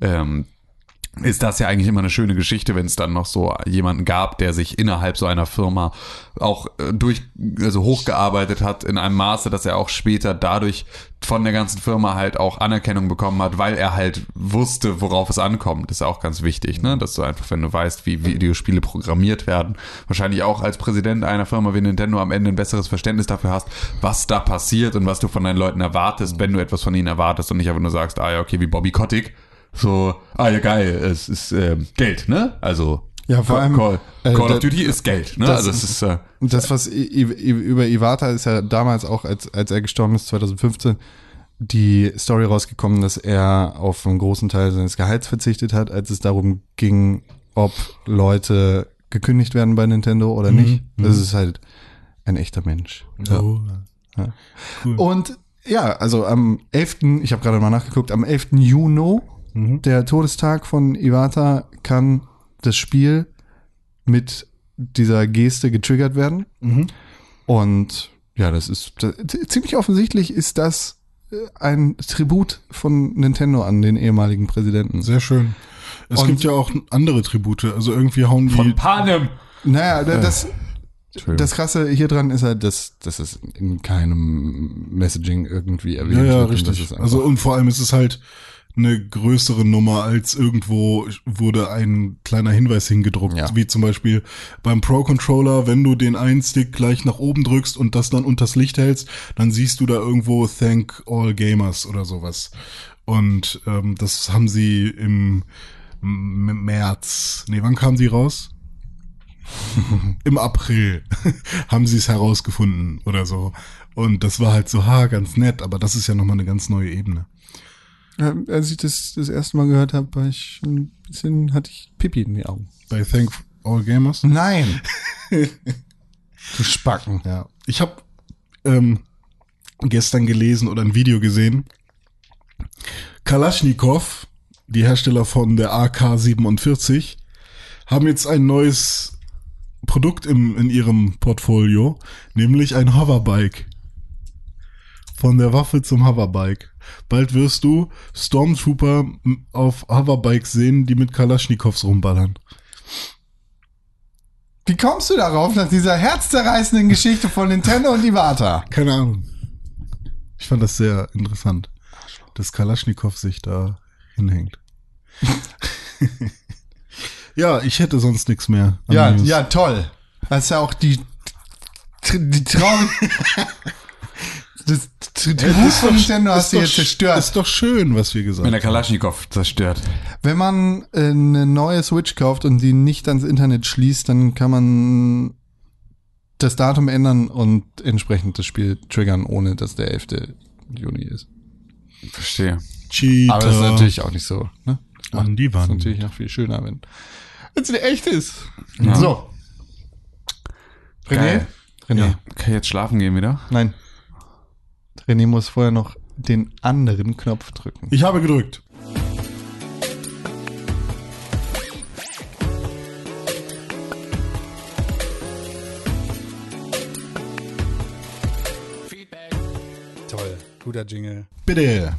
D: Ähm, ist das ja eigentlich immer eine schöne Geschichte, wenn es dann noch so jemanden gab, der sich innerhalb so einer Firma auch äh, durch, also hochgearbeitet hat in einem Maße, dass er auch später dadurch von der ganzen Firma halt auch Anerkennung bekommen hat, weil er halt wusste, worauf es ankommt. Das ist auch ganz wichtig, ne? Dass du einfach, wenn du weißt, wie Videospiele programmiert werden, wahrscheinlich auch als Präsident einer Firma wie Nintendo am Ende ein besseres Verständnis dafür hast, was da passiert und was du von deinen Leuten erwartest, wenn du etwas von ihnen erwartest und nicht einfach nur sagst, ah ja, okay, wie Bobby Kotick, so, ah ja, geil, es ist ähm, Geld, ne? Also,
B: Ja, vor allem,
D: Call,
B: äh,
D: Call of Duty ist Geld, ne?
B: das
D: also, es ist, äh,
B: Das, was I I über Iwata ist ja damals auch, als, als er gestorben ist, 2015, die Story rausgekommen, dass er auf einen großen Teil seines Gehalts verzichtet hat, als es darum ging, ob Leute gekündigt werden bei Nintendo oder nicht. Das ist halt ein echter Mensch.
C: Oh.
B: Und ja, also am 11., ich habe gerade mal nachgeguckt, am 11. Juni, der Todestag von Iwata, kann das Spiel mit dieser Geste getriggert werden. Und ja, das ist das, ziemlich offensichtlich ist das äh, ein Tribut von Nintendo an den ehemaligen Präsidenten.
C: Sehr schön. Es
B: Und-
C: gibt ja auch andere Tribute. Also irgendwie hauen die.
D: von Panem.
B: Naja, da- das, das Krasse hier dran ist halt, dass, dass es in keinem Messaging irgendwie erwähnt
C: ja, ja,
B: wird. und das
C: richtig.
B: ist einfach-
C: Also und vor allem ist es halt eine größere Nummer als irgendwo wurde ein kleiner Hinweis hingedruckt,
B: Ja.
C: wie zum Beispiel beim Pro Controller, wenn du den einen Stick gleich nach oben drückst und das dann unters Licht hältst, dann siehst du da irgendwo Thank All Gamers oder sowas. Und ähm, das haben sie im März, nee, wann kam die raus? Im April haben sie es herausgefunden oder so. Und das war halt so, ha, ganz nett, aber das ist ja nochmal eine ganz neue Ebene.
B: Ja, als ich das das erste Mal gehört habe, war ich ein bisschen, hatte ich Pipi in die Augen.
C: Bei Thank All Gamers.
B: Nein. du Spacken.
C: Ja. Ich habe ähm, gestern gelesen oder ein Video gesehen. Kalaschnikow, die Hersteller von der AK-47, haben jetzt ein neues Produkt im, in ihrem Portfolio, nämlich ein Hoverbike. Von der Waffe zum Hoverbike. Bald wirst du Stormtrooper auf Hoverbikes sehen, die mit Kalaschnikows rumballern.
B: Wie kommst du darauf nach dieser herzzerreißenden Geschichte von Nintendo und Iwata?
C: Keine Ahnung. Ich fand das sehr interessant, dass Kalaschnikow sich da hinhängt. ja, ich hätte sonst nichts mehr.
B: Ja,
C: News.
B: ja, toll. Das ist ja auch die, die traurig. Das Tribut von Nintendo hast du
C: doch
B: jetzt zerstört.
C: Ist doch schön, was wir gesagt
D: Wenn der
C: haben.
D: Kalaschnikow zerstört.
B: Wenn man äh, eine neue Switch kauft und die nicht ans Internet schließt, dann kann man das Datum ändern und entsprechend das Spiel triggern, ohne dass der 11. Juni ist.
D: Verstehe.
C: Cheater
B: Aber das ist natürlich auch nicht so. Ne?
C: an die
B: Das ist
C: Wand.
B: natürlich noch viel schöner, wenn es echt ist.
D: Ja.
B: So. René?
D: Geil.
B: René.
D: Ja. Kann ich jetzt schlafen gehen wieder?
B: Nein. René muss vorher noch den anderen Knopf drücken.
C: Ich habe gedrückt.
B: Toll. Guter Jingle.
C: Bitte.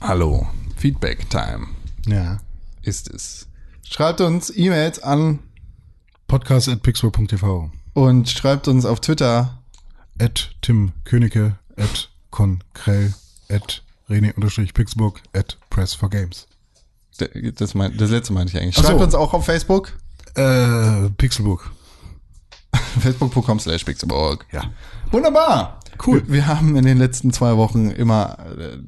B: Hallo. Feedback Time
C: Ja.
B: ist es. Schreibt uns E-Mails an
C: Podcast at pixel.tv.
B: und schreibt uns auf Twitter.
C: At Tim Königke. At Konkrell. At René-Pixburg. At Press for Games.
B: Das, mein, das letzte meinte ich eigentlich.
C: Ach so.
B: Schreibt uns auch auf Facebook.
C: Äh, Pixelbook.
B: Facebook.com slash Pixelburg.
C: Ja.
B: Wunderbar.
C: Cool.
B: Wir, wir haben in den letzten zwei Wochen immer äh,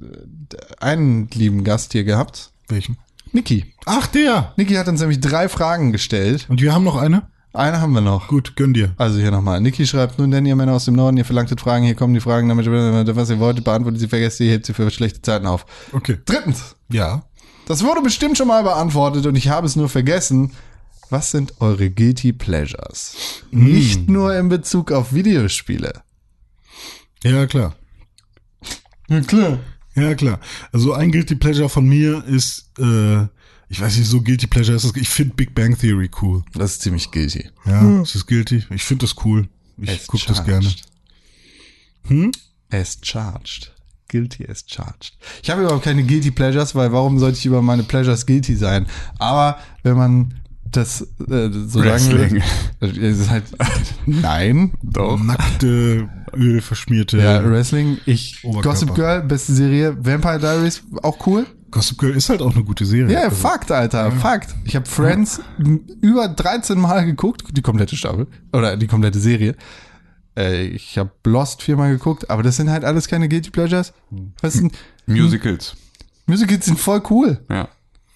B: einen lieben Gast hier gehabt.
C: Welchen?
B: Niki.
C: Ach, der.
B: Niki hat uns nämlich drei Fragen gestellt.
C: Und wir haben noch eine?
B: Eine haben wir noch.
C: Gut, gönn dir.
B: Also hier nochmal. Niki schreibt, nun denn ihr Männer aus dem Norden, ihr verlangtet Fragen, hier kommen die Fragen, damit was ihr wollt, beantwortet sie, vergesst sie, hebt sie für schlechte Zeiten auf.
C: Okay.
B: Drittens,
C: Ja.
B: das wurde bestimmt schon mal beantwortet und ich habe es nur vergessen. Was sind eure Guilty Pleasures? Nicht nur in Bezug auf Videospiele.
C: Ja, klar.
B: Ja, klar.
C: Ja, klar. Also ein Guilty Pleasure von mir ist, äh, ich weiß nicht, so Guilty Pleasure ist das, ich finde Big Bang Theory cool.
B: Das ist ziemlich guilty.
C: Ja, ist das guilty? Ich finde das cool. Ich
B: Es
C: guck das gerne.
B: As charged. Guilty as charged. Ich habe überhaupt keine Guilty Pleasures, weil warum sollte ich über meine Pleasures guilty sein? Aber wenn man das äh, so
D: Wrestling.
B: sagen will, es ist halt nein.
D: Doch.
C: Nackte, ölverschmierte.
B: Ja, Wrestling, ich
C: Oberkörper.
B: Gossip Girl, beste Serie, Vampire Diaries auch cool.
C: Gossip Girl ist halt auch eine gute Serie.
B: Ja,
C: Also,
B: Fakt, Alter, Fakt. Ich habe Friends m- über 13 Mal geguckt, die komplette Staffel oder die komplette Serie. Äh, ich habe Lost viermal geguckt, aber das sind halt alles keine Guilty Pleasures. Was sind
D: Musicals.
B: Musicals sind voll cool.
D: Ja.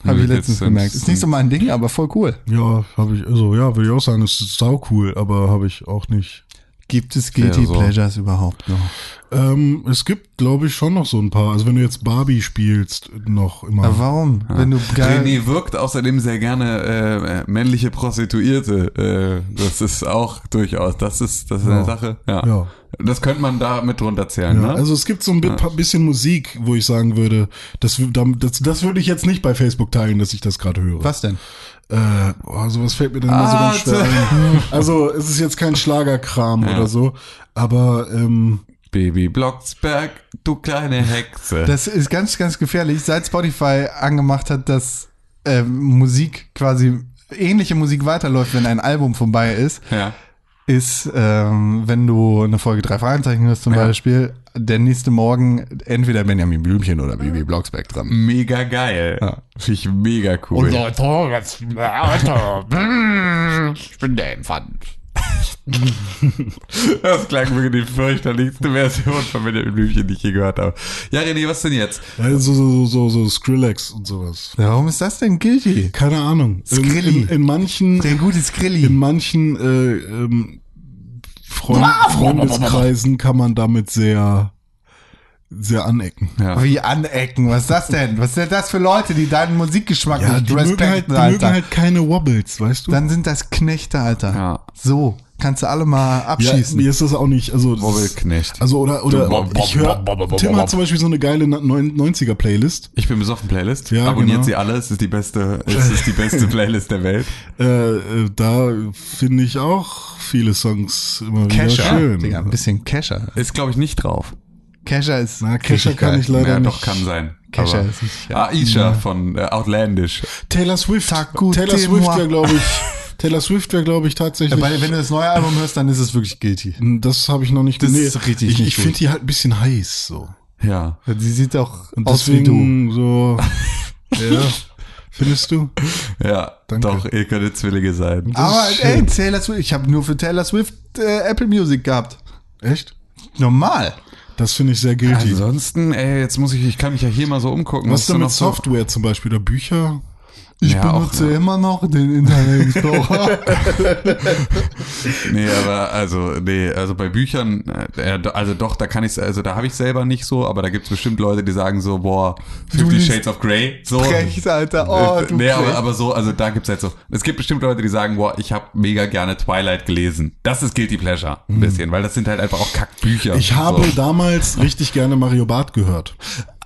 B: Habe ich letztens gemerkt. Ist nicht so mein Ding, aber voll cool.
C: Ja, habe ich, also ja, würde ich auch sagen, es ist sau cool, aber habe ich auch nicht.
B: Gibt es Guilty
D: Ja, so.
B: Pleasures überhaupt noch?
C: Ähm, es gibt, glaube ich, schon noch so ein paar. Also wenn du jetzt Barbie spielst, noch immer.
B: Aber warum? Wenn du geil.
D: René wirkt außerdem sehr gerne äh, männliche Prostituierte. Äh, das ist auch durchaus, das ist, das ist eine
C: Ja.
D: Sache. Ja.
C: Ja.
D: Das könnte man da mit drunter zählen,
C: Ja,
D: ne?
C: also es gibt so ein bisschen Musik, wo ich sagen würde, das, das, das würde ich jetzt nicht bei Facebook teilen, dass ich das gerade höre.
B: Was denn?
C: Äh, oh, sowas fällt mir dann immer so
D: Ah,
C: ganz schwer ein. Also es ist jetzt kein Schlagerkram
D: Ja.
C: oder so, aber ähm,
D: Baby Blocksberg, du kleine Hexe.
B: Das ist ganz, ganz gefährlich. Seit Spotify angemacht hat, dass äh, Musik quasi ähnliche Musik weiterläuft, wenn ein Album vorbei ist,
D: ja.
B: ist, ähm, wenn du eine Folge drei Fragezeichen hörst zum
D: Ja.
B: Beispiel, der nächste Morgen entweder Benjamin Blümchen oder Bibi Blocksberg dran.
D: Mega geil.
B: Ja.
D: Finde ich mega cool.
F: Jetzt, Leute, ich bin der Infant.
D: Das klang wirklich die fürchterlichste Version von Benjamin Blümchen, die ich je gehört habe. Ja, René, was denn jetzt?
C: Ja, so, so, so, so Skrillex und sowas.
B: Ja, warum ist das denn guilty?
C: Keine Ahnung. In,
B: Skrilli.
C: in, in manchen,
B: Der gute Skrilli.
C: in manchen äh, ähm, Freund, Freundeskreisen kann man damit sehr, sehr anecken.
D: Ja.
B: Wie anecken, was ist das denn? Was sind das für Leute, die deinen Musikgeschmack
C: Ja,
B: nicht
C: die mögen, halt,
B: respekten,
C: die mögen
B: Alter?
C: halt keine Wobbles, weißt du?
B: Dann sind das Knechte, Alter.
D: Ja.
B: So, kannst du alle mal
C: ja,
B: abschießen.
C: mir ist das auch nicht, also
D: Wobbelknecht.
C: Also oder oder
D: Bob, Bob,
C: ich höre Tim hat zum Beispiel so eine geile 90er Playlist.
D: Ich bin besoffen Playlist.
C: Ja,
D: Abonniert
C: genau.
D: sie alle. Es ist die beste, es ist die beste Playlist der Welt.
C: Äh, äh, da finde ich auch viele Songs immer wieder
B: Kescher.
C: schön.
B: Digga, ein bisschen Kescher.
D: Ist, glaube ich, nicht drauf.
B: Kescher ist.
C: Na, Kescher kann ich leider
D: ja,
C: nicht.
D: doch, kann sein.
B: Kescher
D: Aber-
B: ist nicht-
D: Ja, Aisha von äh, Outlandish.
C: Taylor Swift.
B: Taku
C: Taylor. Swift wäre, glaube ich, Taylor Swift wäre, glaube ich, tatsächlich.
B: Weil, wenn du das neue Album hörst, dann ist es wirklich guilty.
C: das habe ich noch nicht
B: Das
C: nee,
B: ist richtig
C: Ich, ich finde die halt ein bisschen heiß so.
D: Ja.
B: Sie sieht auch
C: Und
B: aus wie du.
C: deswegen so. ja. Findest du?
D: Ja,
C: Danke.
D: doch, ihr könntet Zwillinge sein.
B: Aber
C: ist
B: ey. Taylor Swift, ich habe nur für Taylor Swift äh, Apple Music gehabt.
C: Echt?
B: Normal.
C: Das finde ich sehr guilty.
D: Ansonsten, ey, jetzt muss ich, ich kann mich ja hier mal so umgucken.
C: Was
D: ist
C: denn mit
D: noch so-
C: Software zum Beispiel oder Bücher?
B: Ich
D: Ja, auch,
B: benutze
D: ne?
B: immer noch den Internet Explorer.
D: Nee, aber also, nee, also bei Büchern, äh, also doch, da kann ich also da habe ich selber nicht so, aber da gibt's bestimmt Leute, die sagen so, boah, Fifty Shades of Grey, so.
B: Frech, Alter. Oh,
D: Äh,
B: du
D: nee, aber, aber so, also da gibt's halt so, es gibt bestimmt Leute, die sagen, boah, ich habe mega gerne Twilight gelesen. Das ist Guilty Pleasure, ein bisschen, weil das sind halt einfach auch Kackbücher.
C: Ich habe
D: so.
C: damals richtig gerne Mario Barth gehört.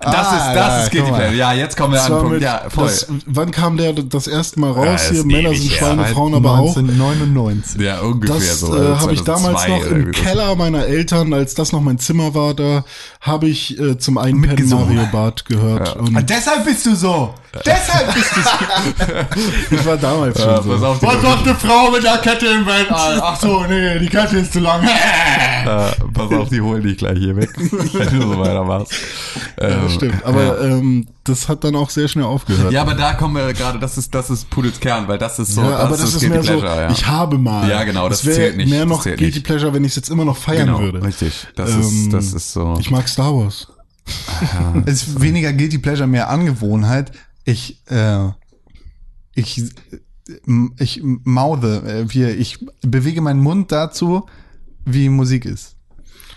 D: Das
B: Ah,
D: ist, das
B: ja,
D: ist Guilty. Pleasure. Ja, jetzt kommen wir
C: Das
D: an den Punkt.
C: mit,
D: Ja, voll.
C: das, wann kam der das erste Mal raus?
D: Ja, das
C: Hier Männer sind. Schweine,
B: Seit
C: Frauen aber auch.
B: 1999.
D: ja, ungefähr
C: Das
D: so.
C: äh,
D: also
C: habe ich damals
D: 2002
C: noch im. Keller meiner Eltern, als das noch mein Zimmer war, da habe ich äh, zum Einpennen
B: Mitgesungen.
C: Mario Barth gehört.
B: Und
C: Und
B: deshalb bist du so. Deshalb bist du so.
C: ich war damals
D: Ja,
C: schon so.
B: Was sagt eine Frau mit der Kette im Weltall? Ach so, nee, die Kette ist zu lang.
D: äh, pass auf, die holen dich gleich hier weg, wenn du so weitermachst.
C: Ja, Stimmt. Aber ähm, das hat dann auch sehr schnell aufgehört.
D: Ja, aber da kommen wir gerade, das ist, das ist Pudels Kern, weil das ist so,
C: Ja, aber das, ist
D: Guilty
C: mehr so,
D: Pleasure, ja.
C: ich habe mal.
D: Ja, genau, das
C: wäre
D: zählt nicht,
C: mehr
D: das
C: noch Guilty
D: nicht.
C: Pleasure, wenn ich es jetzt immer noch feiern
D: genau,
C: würde.
D: richtig. Das
C: Ähm,
D: ist, das ist so.
C: Ich mag Star Wars.
B: Es ist weniger Guilty Pleasure, mehr Angewohnheit. Ich, äh, ich, äh, ich mauthe, äh, wie, ich bewege meinen Mund dazu, wie Musik ist.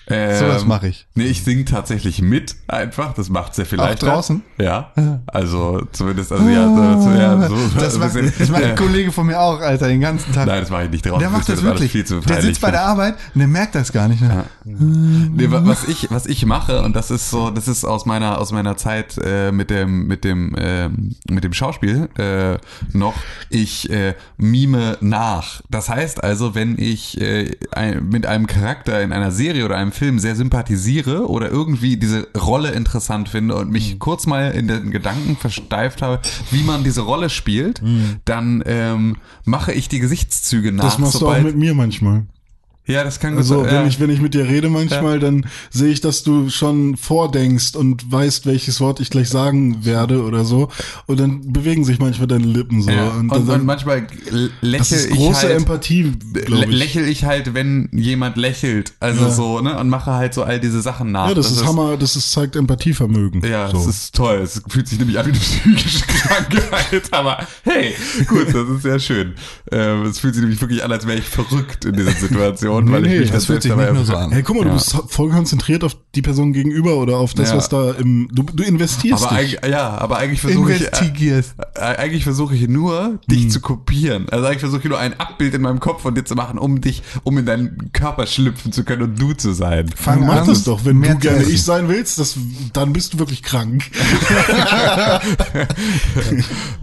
D: Ähm,
B: Sowas mache ich.
D: Nee, ich sing tatsächlich mit einfach. Das macht sehr viel
B: Auch
D: leichter.
B: draußen?
D: Ja. Also zumindest, also ja, so, ja, so
B: das, macht,
D: bisschen-
B: das macht
D: äh,
B: ein Kollege von mir auch, Alter, den ganzen Tag.
D: Nein, das mache ich nicht draußen.
B: der macht das
D: alles
B: wirklich.
D: Viel zu
B: der sitzt bei der Arbeit und der merkt das gar nicht. Ne?
D: Nee, wa- was ich, was ich mache, und das ist so, das ist aus meiner, aus meiner Zeit äh, mit dem, mit dem, ähm, mit dem Schauspiel äh, noch, ich äh, mime nach. Das heißt also, wenn ich äh, ein, mit einem Charakter in einer Serie oder einem Film sehr sympathisiere oder irgendwie diese Rolle interessant finde und
C: Mhm.
D: mich kurz mal in den Gedanken versteift habe, wie man diese Rolle spielt, dann ähm, mache ich die Gesichtszüge nach.
C: Mhm. Das machst du auch mit mir manchmal.
D: Ja, das kann
C: Also,
D: gut
C: wenn
D: ja.
C: ich, wenn ich mit dir rede manchmal, dann sehe ich, dass du schon vordenkst und weißt, welches Wort ich gleich sagen werde oder so. Und dann bewegen sich manchmal deine Lippen so.
D: Ja.
C: Und,
D: Und,
C: dann,
D: und manchmal lächle
C: das ist
D: ich
C: große
D: halt,
C: Empathie, ich.
D: lächel ich halt, wenn jemand lächelt. Also
C: Ja.
D: so, ne? Und mache halt so all diese Sachen nach.
C: ja, das, ist Hammer, das ist, zeigt Empathievermögen.
D: Ja,
C: so.
D: das ist toll. Es fühlt sich nämlich an wie eine psychische Krankheit, aber hey, gut, das ist sehr schön. Ähm, es fühlt sich nämlich wirklich an, als wäre ich verrückt in dieser Situation,
C: Nee,
D: weil ich
C: nee,
D: mich
C: das
B: fühlt sich nicht nur so an.
C: Hey, guck mal,
D: Ja.
C: du bist voll konzentriert auf die Person gegenüber oder auf das,
D: Ja.
C: was da im. Du, du investierst
D: Aber
C: dich.
D: eigentlich, ja, aber eigentlich versuche ich, äh, äh, eigentlich versuche ich nur, dich zu kopieren. Also eigentlich versuche ich nur ein Abbild in meinem Kopf von dir zu machen, um dich, um in deinen Körper schlüpfen zu können und du zu sein.
B: Fang
C: Dann mach das doch. Wenn du gerne
B: essen.
C: ich sein willst, das, dann bist du wirklich krank.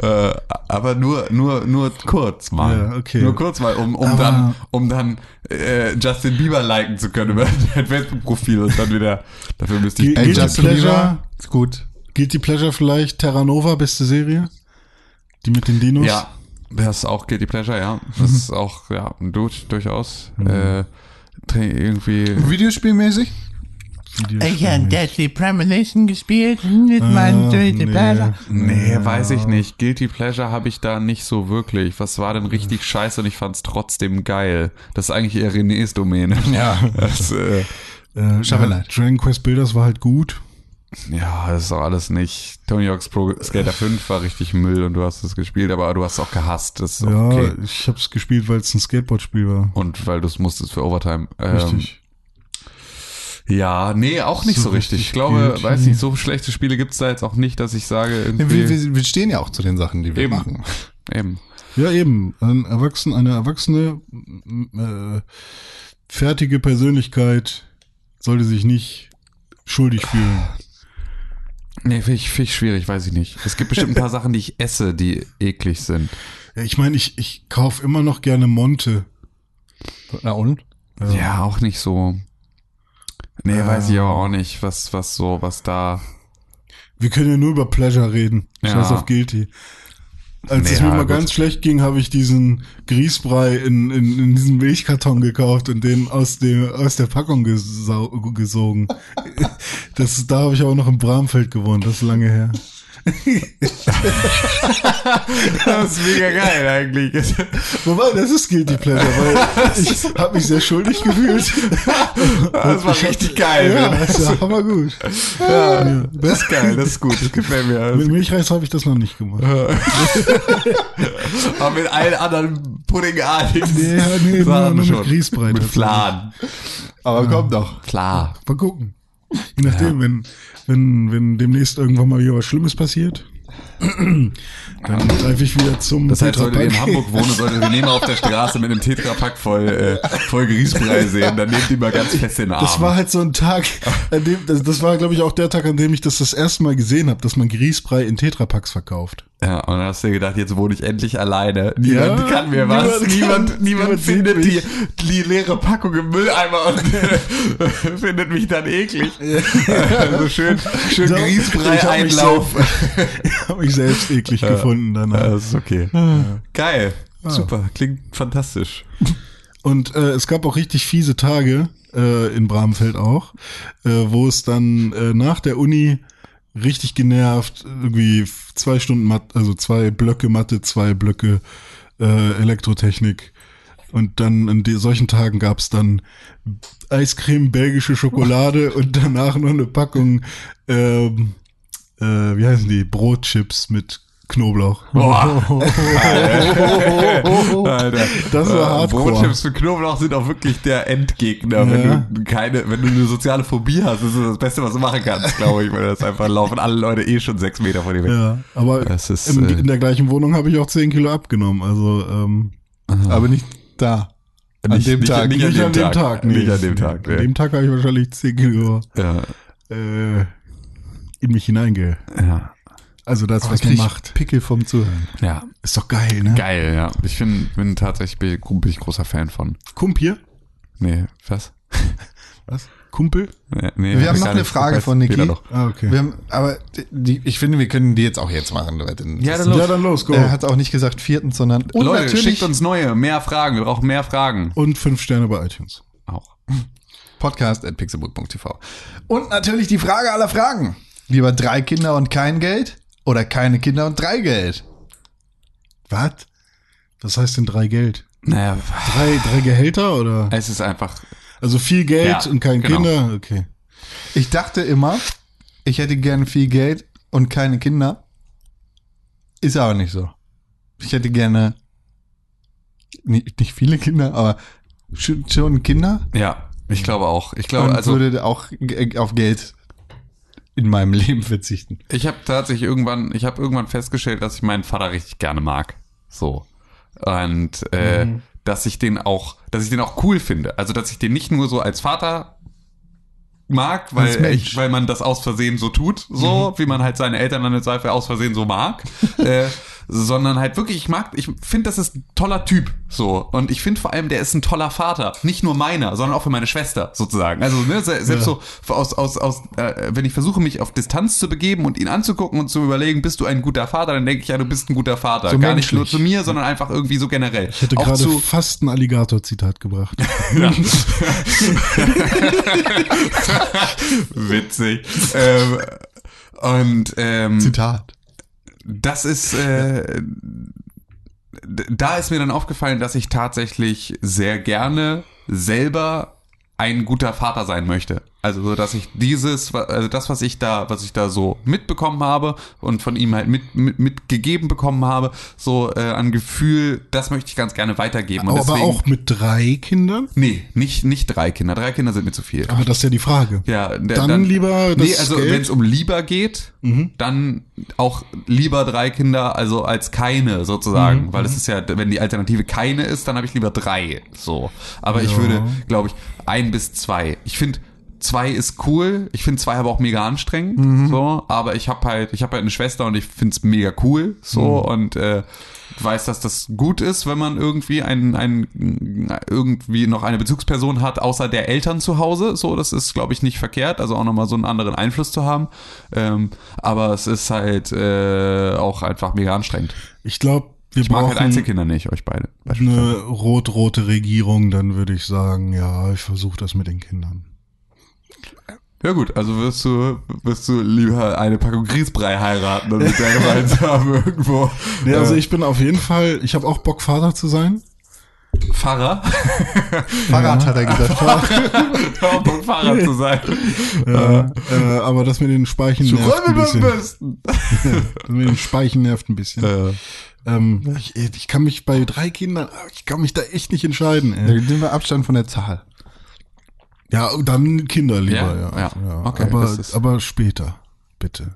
D: Äh, aber nur, nur, nur kurz mal.
C: Ja, okay.
D: Nur kurz mal, um, um
B: Aber-
D: dann, um dann äh, Justin Bieber liken zu können über dein Facebook-Profil und dann wieder. Dafür müsste ich.
C: Ey,
B: Justin
C: Pleasure?
B: Bieber, ist gut.
C: Guilty Pleasure vielleicht Terra Nova, beste Serie? Die mit den Dinos?
D: Ja, das ist auch Guilty Pleasure, ja. Das ist auch, ja, du, durchaus. Äh, tra- irgendwie.
B: Videospielmäßig?
C: Videospiel nicht.
E: Deadly Premonition gespielt mit meinem
C: nee.
D: Nee, weiß ich nicht. Guilty Pleasure habe ich da nicht so wirklich. Was war denn richtig scheiße und ich fand's trotzdem geil. Das ist eigentlich eher Renés Domäne.
E: Ja.
D: Das, äh,
C: Äh, ja. Dragon Quest Builders war halt gut.
D: ja, das ist auch alles nicht. Tony Hawk's Pro Skater 5 war richtig Müll und du hast es gespielt, aber du hast es auch gehasst. Das ist
C: Ja,
D: okay.
C: ich habe es gespielt, weil es ein Skateboard-Spiel war.
D: Und weil du es musstest für Overtime. Ähm,
C: Richtig.
D: Ja, nee, auch nicht so,
C: So
D: richtig.
C: richtig
D: Ich glaube,
C: gilt.
D: weiß nicht, so schlechte Spiele gibt's da jetzt auch nicht, dass ich sage, irgendwie.
E: Wir, wir, wir stehen ja auch zu den Sachen, die wir
D: Eben.
E: machen.
D: Eben.
C: Ja, eben. Ein Erwachsen, eine erwachsene, äh, fertige Persönlichkeit sollte sich nicht schuldig fühlen.
D: Nee, finde ich, find ich schwierig, weiß ich nicht. Es gibt bestimmt ein paar Sachen, die ich esse, die eklig sind.
C: Ja, ich meine, ich, ich kaufe immer noch gerne Monte.
E: Na und?
D: Ja, auch nicht so. Nee, weiß ich aber auch nicht, was, was so, was da.
C: Wir können ja nur über Pleasure reden.
D: Ja.
C: Scheiß auf Guilty. Als
D: Nee,
C: es mir
D: ja,
C: mal
D: gut.
C: ganz schlecht ging, habe ich diesen Grießbrei in, in, in diesen Milchkarton gekauft und den aus, dem, aus der Packung gesau gesogen. Das, da habe ich auch noch im Bramfeld gewohnt, das ist lange her.
D: Das ist mega geil eigentlich.
C: Wobei, das ist Guilty Pleasure, weil ich habe mich sehr schuldig gefühlt.
D: Das war richtig geil.
C: Ja,
D: ne?
C: das ist hammergut.
D: Ja, das ist geil, das ist gut, das gefällt mir.
C: Mit Milchreis habe ich das noch nicht gemacht.
D: Aber mit allen anderen puddingartigen
C: Nee, ja, nee, nur-
D: Sachen
C: nur mit
D: schon.
C: Grießbrei
D: Mit. Flan.
E: Aber komm doch.
D: Klar.
C: Mal gucken. Je nachdem, wenn, wenn, wenn demnächst irgendwann mal wieder was Schlimmes passiert, dann greife ich wieder zum
D: Das heißt, solltet ihr in. Hamburg wohnen solltet ihr Nehmer auf der Straße mit einem Tetrapack voll, äh, voll Grießbrei sehen, dann nehmt ihn mal ganz fest in den Arm.
C: Das war halt so ein Tag, an dem, das, das war, glaube ich, auch der Tag, an dem ich das das erste Mal gesehen habe, dass man Grießbrei in Tetrapacks verkauft.
D: Ja, und dann hast du dir gedacht, jetzt wohne ich endlich alleine. Niemand
C: Ja,
D: kann mir was.
C: niemand
D: Niemand,
C: kann-
D: niemand,
C: niemand
D: findet die,
C: mich.
D: die leere Packung im Mülleimer und findet mich dann eklig. Also schön, schön
C: So,
D: Grießbrei-Einlauf.
C: Ich habe mich selbst eklig gefunden
D: Ja,
C: danach.
D: das ist okay. Geil. Super. Klingt fantastisch.
C: Und äh, es gab auch richtig fiese Tage äh, in Bramfeld auch, äh, wo es dann äh, nach der Uni richtig genervt, irgendwie zwei Stunden Mathe, also zwei Blöcke Mathe, zwei Blöcke äh, Elektrotechnik. Und dann an solchen Tagen gab es dann Eiscreme, belgische Schokolade und danach noch eine Packung, ähm, äh, wie heißen die, Brotchips mit Knoblauch.
D: Boah. Alter.
C: Das war
D: Äh,
C: hardcore.
D: Brotchips mit Knoblauch sind auch wirklich der Endgegner.
C: Ja.
D: Wenn du keine, wenn du eine soziale Phobie hast, ist das das Beste, was du machen kannst, glaube ich, weil das einfach laufen alle Leute eh schon sechs Meter vor dir weg.
C: Ja, aber
D: Das ist,
C: im,
D: äh,
C: in der gleichen Wohnung habe ich auch 10 Kilo abgenommen. Also ähm,
E: Aber nicht da. An
D: Nicht-
E: dem
D: nicht-
E: Tag.
D: nicht- an dem Tag.
C: nee.
D: Nicht an dem Tag,
C: An dem Tag habe ich wahrscheinlich 10 Kilo
D: Ja,
C: äh, in mich hineinge.
D: ja,
C: Also das,
E: Was
C: was man macht.
E: Pickel vom Zuhören.
D: ja.
C: Ist doch geil, ne?
D: Geil, ja. Ich bin, bin tatsächlich bin, bin ich großer Fan von.
C: Kumpir?
D: Nee, was?
C: Was? Kumpel?
D: Nee, nee,
E: Wir haben noch eine. Frage
D: Weiß
E: von Niki.
C: Ah, okay.
E: Wir haben, aber die, ich finde, wir können die jetzt auch jetzt machen. Leute.
D: Ja, dann los.
C: Ja, dann los, go.
E: Er hat auch nicht gesagt viertens, sondern und
D: Leute,
E: natürlich
D: schickt uns neue, mehr Fragen. Wir brauchen mehr Fragen.
C: Und 5 Sterne bei iTunes.
D: Auch.
E: Podcast at pixelbook.tv. Und natürlich die Frage aller Fragen. Lieber drei Kinder und kein Geld oder keine Kinder und drei Geld?
C: Was? Was heißt denn drei Geld?
D: Naja,
C: Drei, drei Gehälter oder?
D: es ist einfach.
C: Also viel Geld
D: Ja,
C: und kein
D: genau.
C: Kinder? Okay.
E: Ich dachte immer, ich hätte gerne viel Geld und keine Kinder. Ist aber nicht so. Ich hätte gerne nicht, nicht viele Kinder, aber schon, Kinder
D: Ja, ich glaube auch. Ich glaube,
E: und
D: also
E: würde auch auf Geld in meinem Leben verzichten.
D: ich habe tatsächlich irgendwann, ich habe irgendwann festgestellt, dass ich meinen Vater richtig gerne mag. So. Und äh,
E: Mhm.
D: dass ich den auch, dass ich den auch cool finde. Also dass ich den nicht nur so als Vater mag, weil, ich, weil man das aus Versehen so tut, so wie man halt seine Eltern dann im Zweifel aus Versehen so mag, äh, sondern halt wirklich, ich mag, ich finde, das ist ein toller Typ, so. Und ich finde vor allem, der ist ein toller Vater. Nicht nur meiner, sondern auch für meine Schwester, sozusagen. Also, ne, se- selbst so, aus, aus, aus, äh, wenn ich versuche, mich auf Distanz zu begeben und ihn anzugucken und zu überlegen, bist du ein guter Vater, dann denke ich, ja, du bist ein guter Vater.
E: So
D: Gar nicht nur
E: menschlich.
D: zu mir, sondern einfach irgendwie so generell.
C: Ich hätte gerade fast ein Alligator-Zitat gebracht.
D: Witzig. ähm, und ähm,
E: Zitat.
D: Das ist, äh, da ist mir dann aufgefallen, dass ich tatsächlich sehr gerne selber ein guter Vater sein möchte. Also so, dass ich dieses, also das, was ich da, was ich da so mitbekommen habe und von ihm halt mit, mit, mitgegeben bekommen habe, so äh, an Gefühl, das möchte ich ganz gerne weitergeben. Und
C: Aber
D: deswegen,
C: auch mit drei Kindern?
D: nee, nicht, nicht drei Kinder. Drei Kinder sind mir zu viel.
C: Aber das ist ja die Frage.
D: Ja, der,
C: Dann lieber das
D: Nee, also?
C: Mhm.
D: wenn es um lieber geht, dann auch lieber drei Kinder, also als keine sozusagen,
C: Mhm,
D: weil es ist ja, wenn die Alternative keine ist, dann habe ich lieber drei. So, aber ich würde, glaube ich, ein bis zwei. Ich finde Zwei ist cool. Ich finde zwei aber auch mega anstrengend.
C: Mhm.
D: So, aber ich habe halt, ich habe halt eine Schwester und ich finde es mega cool. So
C: Mhm.
D: und äh, weiß, dass das gut ist, wenn man irgendwie ein, ein irgendwie noch eine Bezugsperson hat, außer der Eltern zu Hause. So, das ist, glaube ich, nicht verkehrt. Also auch nochmal so einen anderen Einfluss zu haben. Ähm, aber es ist halt äh, auch einfach mega anstrengend.
C: Ich glaube, wir
D: Ich mag halt Einzelkinder nicht, euch beide.
C: eine rot-rote Regierung, dann würde ich sagen, ja, ich versuche das mit den Kindern.
D: Ja gut, also wirst du, wirst du lieber eine Packung Grießbrei heiraten und mit der gemeinsam irgendwo
C: Nee, also
D: äh,
C: ich bin auf jeden Fall, ich habe auch Bock, Vater zu sein.
D: Pfarrer,
E: Fahrrad hat er gesagt.
D: Auch Bock, Pfarrer zu sein.
C: Ja, äh, aber das mit den Speichen nervt ein bisschen.
D: besten.
C: Das mit den Speichen nervt ein bisschen.
D: Äh,
C: Ähm, ich, ich kann mich bei drei Kindern, ich kann mich da echt nicht entscheiden.
E: Da
C: Ey.
E: nehmen wir Abstand von der Zahl.
C: Ja, dann Kinder lieber,
D: Ja,
C: ja.
D: ja. Okay,
C: aber, aber später, bitte.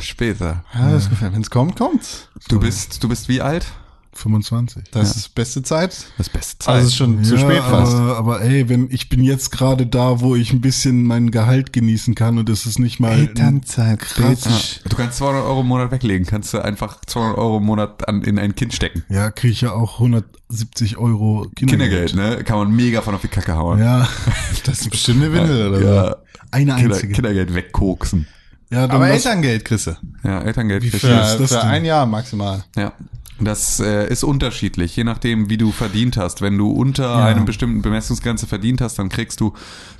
D: später.
E: Ja, das gefällt. Wenn es kommt, kommt's.
D: Du bist, du bist wie alt?
C: 25.
E: Das ist beste Zeit.
D: Das beste Zeit.
E: Also ist schon zu spät fast.
C: aber, aber ey, wenn ich bin jetzt gerade da, wo ich ein bisschen mein Gehalt genießen kann und es ist nicht mal
E: Elternzeit,
C: krass.
D: du kannst 200 Euro im Monat weglegen. Kannst du einfach 200 Euro im Monat an, in ein Kind stecken.
C: Ja, kriege ich ja auch 170 Euro Kindergeld.
D: Kindergeld, ne? Kann man mega von auf die Kacke hauen.
C: Ja,
E: Das ist bestimmt eine Windel oder so.
D: Ja.
C: eine
D: Kinder,
C: einzige.
D: Kindergeld wegkoksen.
C: Ja,
E: Aber Elterngeld, Chrisse.
D: Ja, Elterngeld.
C: Wie
D: kriegst
C: viel?
D: du.
C: ist
E: Für,
C: das
E: für
C: denn?
E: ein Jahr maximal.
D: Ja. Das äh, ist unterschiedlich, je nachdem, wie du verdient hast. Wenn du unter einem bestimmten Bemessungsgrenze verdient hast, dann kriegst du,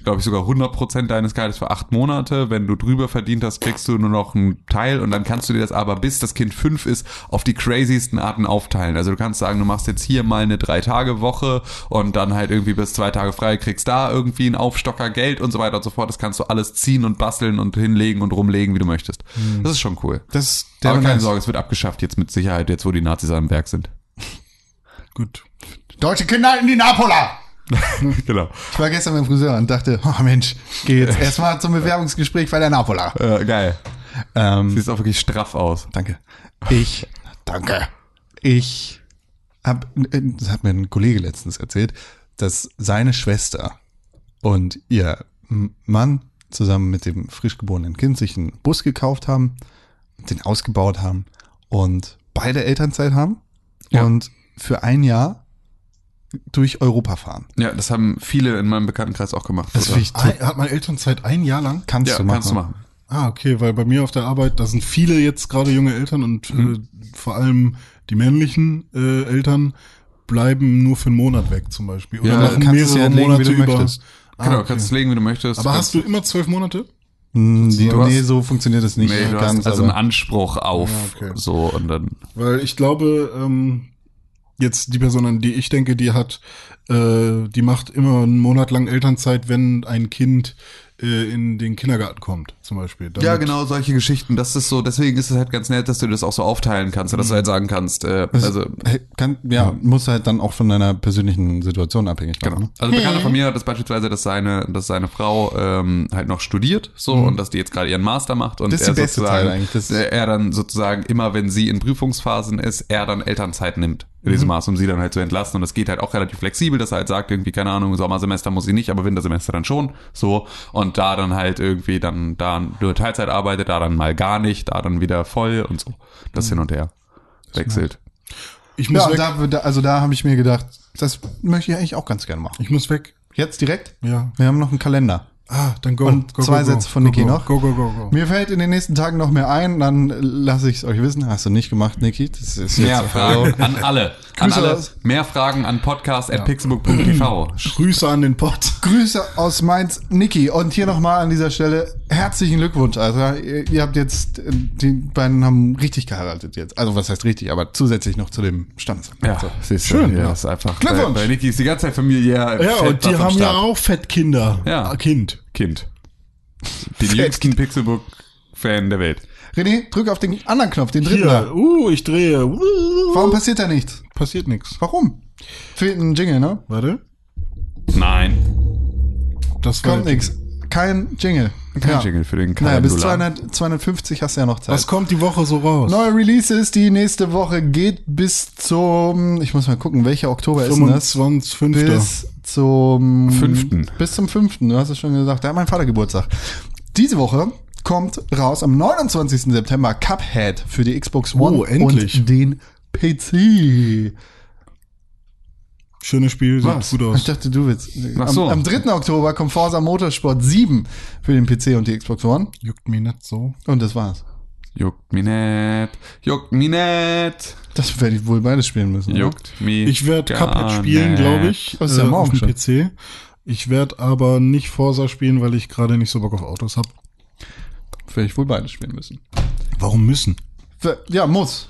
D: glaube ich, sogar 100% deines Gehaltes für acht Monate. Wenn du drüber verdient hast, kriegst du nur noch einen Teil und dann kannst du dir das aber, bis das Kind fünf ist, auf die craziesten Arten aufteilen. Also du kannst sagen, du machst jetzt hier mal eine Drei-Tage-Woche und dann halt irgendwie bis zwei Tage frei, kriegst da irgendwie einen Aufstocker Geld und so weiter und so fort. Das kannst du alles ziehen und basteln und hinlegen und rumlegen, wie du möchtest. Das ist schon cool.
E: Das,
D: Aber keine
E: nice.
D: Sorge, es wird abgeschafft jetzt mit Sicherheit, jetzt wo die Nazis am Werk sind.
C: Gut.
E: Deutsche Kinder in die Napola!
D: genau.
E: Ich war gestern beim Friseur und dachte, oh Mensch, ich gehe jetzt erstmal zum Bewerbungsgespräch bei der Napola.
D: Äh, geil.
E: Ähm,
D: Sieht auch wirklich straff aus.
E: danke. Ich, danke. Ich hab, das hat mir ein Kollege letztens erzählt, dass seine Schwester und ihr Mann zusammen mit dem frisch geborenen Kind sich einen Bus gekauft haben, den ausgebaut haben und beide Elternzeit haben
D: Ja.
E: und für ein Jahr durch Europa fahren.
D: Ja, das haben viele in meinem Bekanntenkreis auch gemacht.
E: Das ich
C: Ein, hat man Elternzeit ein Jahr lang?
E: kannst
D: ja,
E: du machen.
D: kannst du machen.
C: Ah, okay, weil bei mir auf der Arbeit, da sind viele jetzt gerade junge Eltern und
D: Mhm.
C: äh, vor allem die männlichen äh, Eltern bleiben nur für einen Monat weg zum Beispiel. Oder
D: Ja,
C: machen
E: kannst es ja
C: mehrere
E: legen, wie
C: Monate
E: du
C: über.
E: möchtest.
C: Ah,
D: genau,
C: okay.
D: kannst du legen, wie du möchtest.
C: Aber hast du immer zwölf Monate?
E: Hm,
D: hast-
E: nee, so funktioniert es nicht
D: Nee, du
E: ganz.
D: hast also einen
E: aber-
D: Anspruch auf
C: Ja, okay.
D: so und dann.
C: Weil ich glaube, ähm, jetzt die Person, an die ich denke, die hat, äh, die macht immer einen Monat lang Elternzeit, wenn ein Kind äh, in den Kindergarten kommt, zum Beispiel. Damit-
D: Ja, genau, solche Geschichten. Das ist so, deswegen ist es halt ganz nett, dass du das auch so aufteilen kannst, dass du halt sagen kannst, äh, also
E: Hey, kann, ja, muss halt dann auch von deiner persönlichen Situation abhängig machen.
D: Genau.
E: Ne?
D: Also Bekannter von mir hat das beispielsweise, dass seine, dass seine Frau ähm, halt noch studiert so und dass die jetzt gerade ihren Master macht und
E: Mhm. Das ist
D: er sozusagen,
E: Teil eigentlich. Das-
D: er dann sozusagen immer, wenn sie in Prüfungsphasen ist, er dann Elternzeit nimmt in diesem
E: Mhm.
D: Maß, um sie dann halt zu entlasten und das geht halt auch relativ flexibel, dass er halt sagt irgendwie keine Ahnung Sommersemester muss sie nicht, aber Wintersemester dann schon so und da dann halt irgendwie dann da nur Teilzeit arbeitet, da dann mal gar nicht, da dann wieder voll und so, das
E: Mhm.
D: hin und her. wechselt.
C: Ich muss
B: Ja,
C: weg.
B: da, also da habe ich mir gedacht, das möchte ich eigentlich auch ganz gerne machen.
C: ich muss weg.
B: Jetzt direkt?
C: Ja.
B: Wir haben noch einen Kalender.
C: Ah, dann go.
B: Und
C: go,
B: zwei
C: go, go.
B: Sätze von
C: go,
B: Niki noch.
C: Go, go, go, go.
B: Mir fällt in den nächsten Tagen noch mehr ein, dann lasse ich es euch wissen. Hast du nicht gemacht, Niki? Das ist
D: Mehr
B: jetzt
D: Fragen an alle. An
B: Grüße
D: alle.
B: aus-
D: Mehr Fragen an podcast.pixelbook.tv.
C: Grüße an den Pott.
B: Grüße aus Mainz, Niki. Und hier nochmal an dieser Stelle herzlichen Glückwunsch, Alter. Ihr, ihr habt jetzt, äh, die beiden haben richtig geheiratet jetzt. Also was heißt richtig, aber zusätzlich noch zu dem Standesamt.
D: Ja,
B: So.
D: siehst du,
B: Schön,
D: ja.
B: ja.
D: ist einfach.
B: Glückwunsch.
D: Bei, bei Niki ist die ganze Zeit Familie.
C: Ja,
D: fett
C: und die haben ja auch Fettkinder.
D: Ja.
C: Ah, Kind.
D: Kind. Den jüngsten Pixelbook-Fan der Welt.
B: René, drück auf den anderen Knopf, den dritten da.
C: Hier, uh, ich drehe. Uh,
B: Warum passiert da nichts?
C: passiert nichts.
B: Warum? Fehlt ein Jingle, ne?
C: Warte.
D: Nein.
C: Das war
B: Kommt nix. Kein Jingle.
D: Kein Jingle für den
B: Naja, bis
D: Kalendula.
B: 200, 250 hast du ja noch Zeit.
C: Was kommt die Woche so raus?
B: Neue Releases, die nächste Woche geht bis zum, ich muss mal gucken, welcher Oktober ist denn das?
C: 25. 5.
B: Bis zum
D: Fünften.
B: Bis zum fünften. Du hast es schon gesagt. Da hat mein Vater Geburtstag. Diese Woche kommt raus am 29. September Cuphead für die Xbox One
C: Oh, endlich.
B: und den PC.
C: Schönes Spiel, sieht
D: Was?
C: gut
B: Ich
C: aus.
B: dachte, du willst.
D: Ach so.
B: Am, am 3. Oktober kommt Forza Motorsport 7 für den PC und die Xbox One.
C: Juckt mich nicht so.
B: Und das war's.
D: Juckt mi net. Juckt mi net.
B: Das werde ich wohl beides spielen müssen. oder?
D: Juckt mi.
C: Ich werde Cuphead spielen, glaube ich,
B: Das ist ja
C: äh,
B: morgen
C: auf dem
B: schon.
C: PC. Ich werde aber nicht Forsa spielen, weil ich gerade nicht so Bock auf Autos habe.
B: Werde ich wohl beides spielen müssen.
C: Warum müssen?
B: Ja, muss.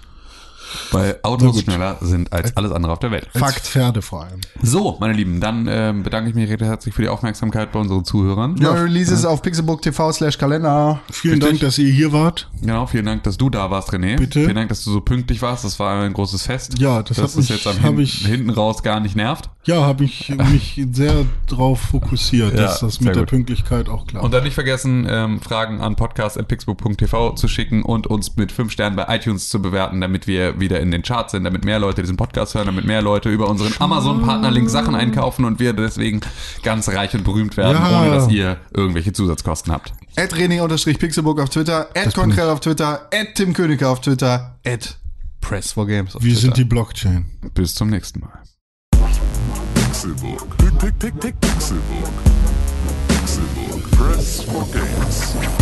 D: Weil Autos schneller sind als alles andere auf der Welt.
C: Als Pferde vor allem.
D: So, meine Lieben, dann ähm, bedanke ich mich recht herzlich für die Aufmerksamkeit bei unseren Zuhörern.
B: Neue Releases auf pixelbook TV slash Kalender.
C: Vielen
D: Richtig.
C: Dank, dass ihr hier wart.
D: Genau, vielen Dank, dass du da warst, René.
C: Bitte.
D: Vielen Dank, dass du so pünktlich warst. Das war ein großes Fest.
C: Ja, das
D: dass
C: hat mich-
D: jetzt am hin,
C: ich-
D: hinten raus gar nicht nervt.
C: Ja, habe ich mich sehr drauf fokussiert,
D: Ja,
C: dass das mit der
D: gut.
C: Pünktlichkeit auch klappt.
D: Und dann nicht vergessen, ähm, Fragen an podcast.pixbook.tv zu schicken und uns mit fünf Sternen bei iTunes zu bewerten, damit wir wieder in den Charts sind, damit mehr Leute diesen Podcast hören, damit mehr Leute über unseren Amazon-Partner-Link Sachen einkaufen und wir deswegen ganz reich und berühmt werden,
C: Ja.
D: ohne dass ihr irgendwelche Zusatzkosten habt.
B: At René-Pixelbook auf Twitter, at Konkrell auf Twitter, at Tim König auf Twitter, at Press for Games auf
C: Wir
B: Twitter.
C: sind die Blockchain.
D: Bis zum nächsten Mal.
A: Pick, Pixelbook. Pixelbook. Press for games.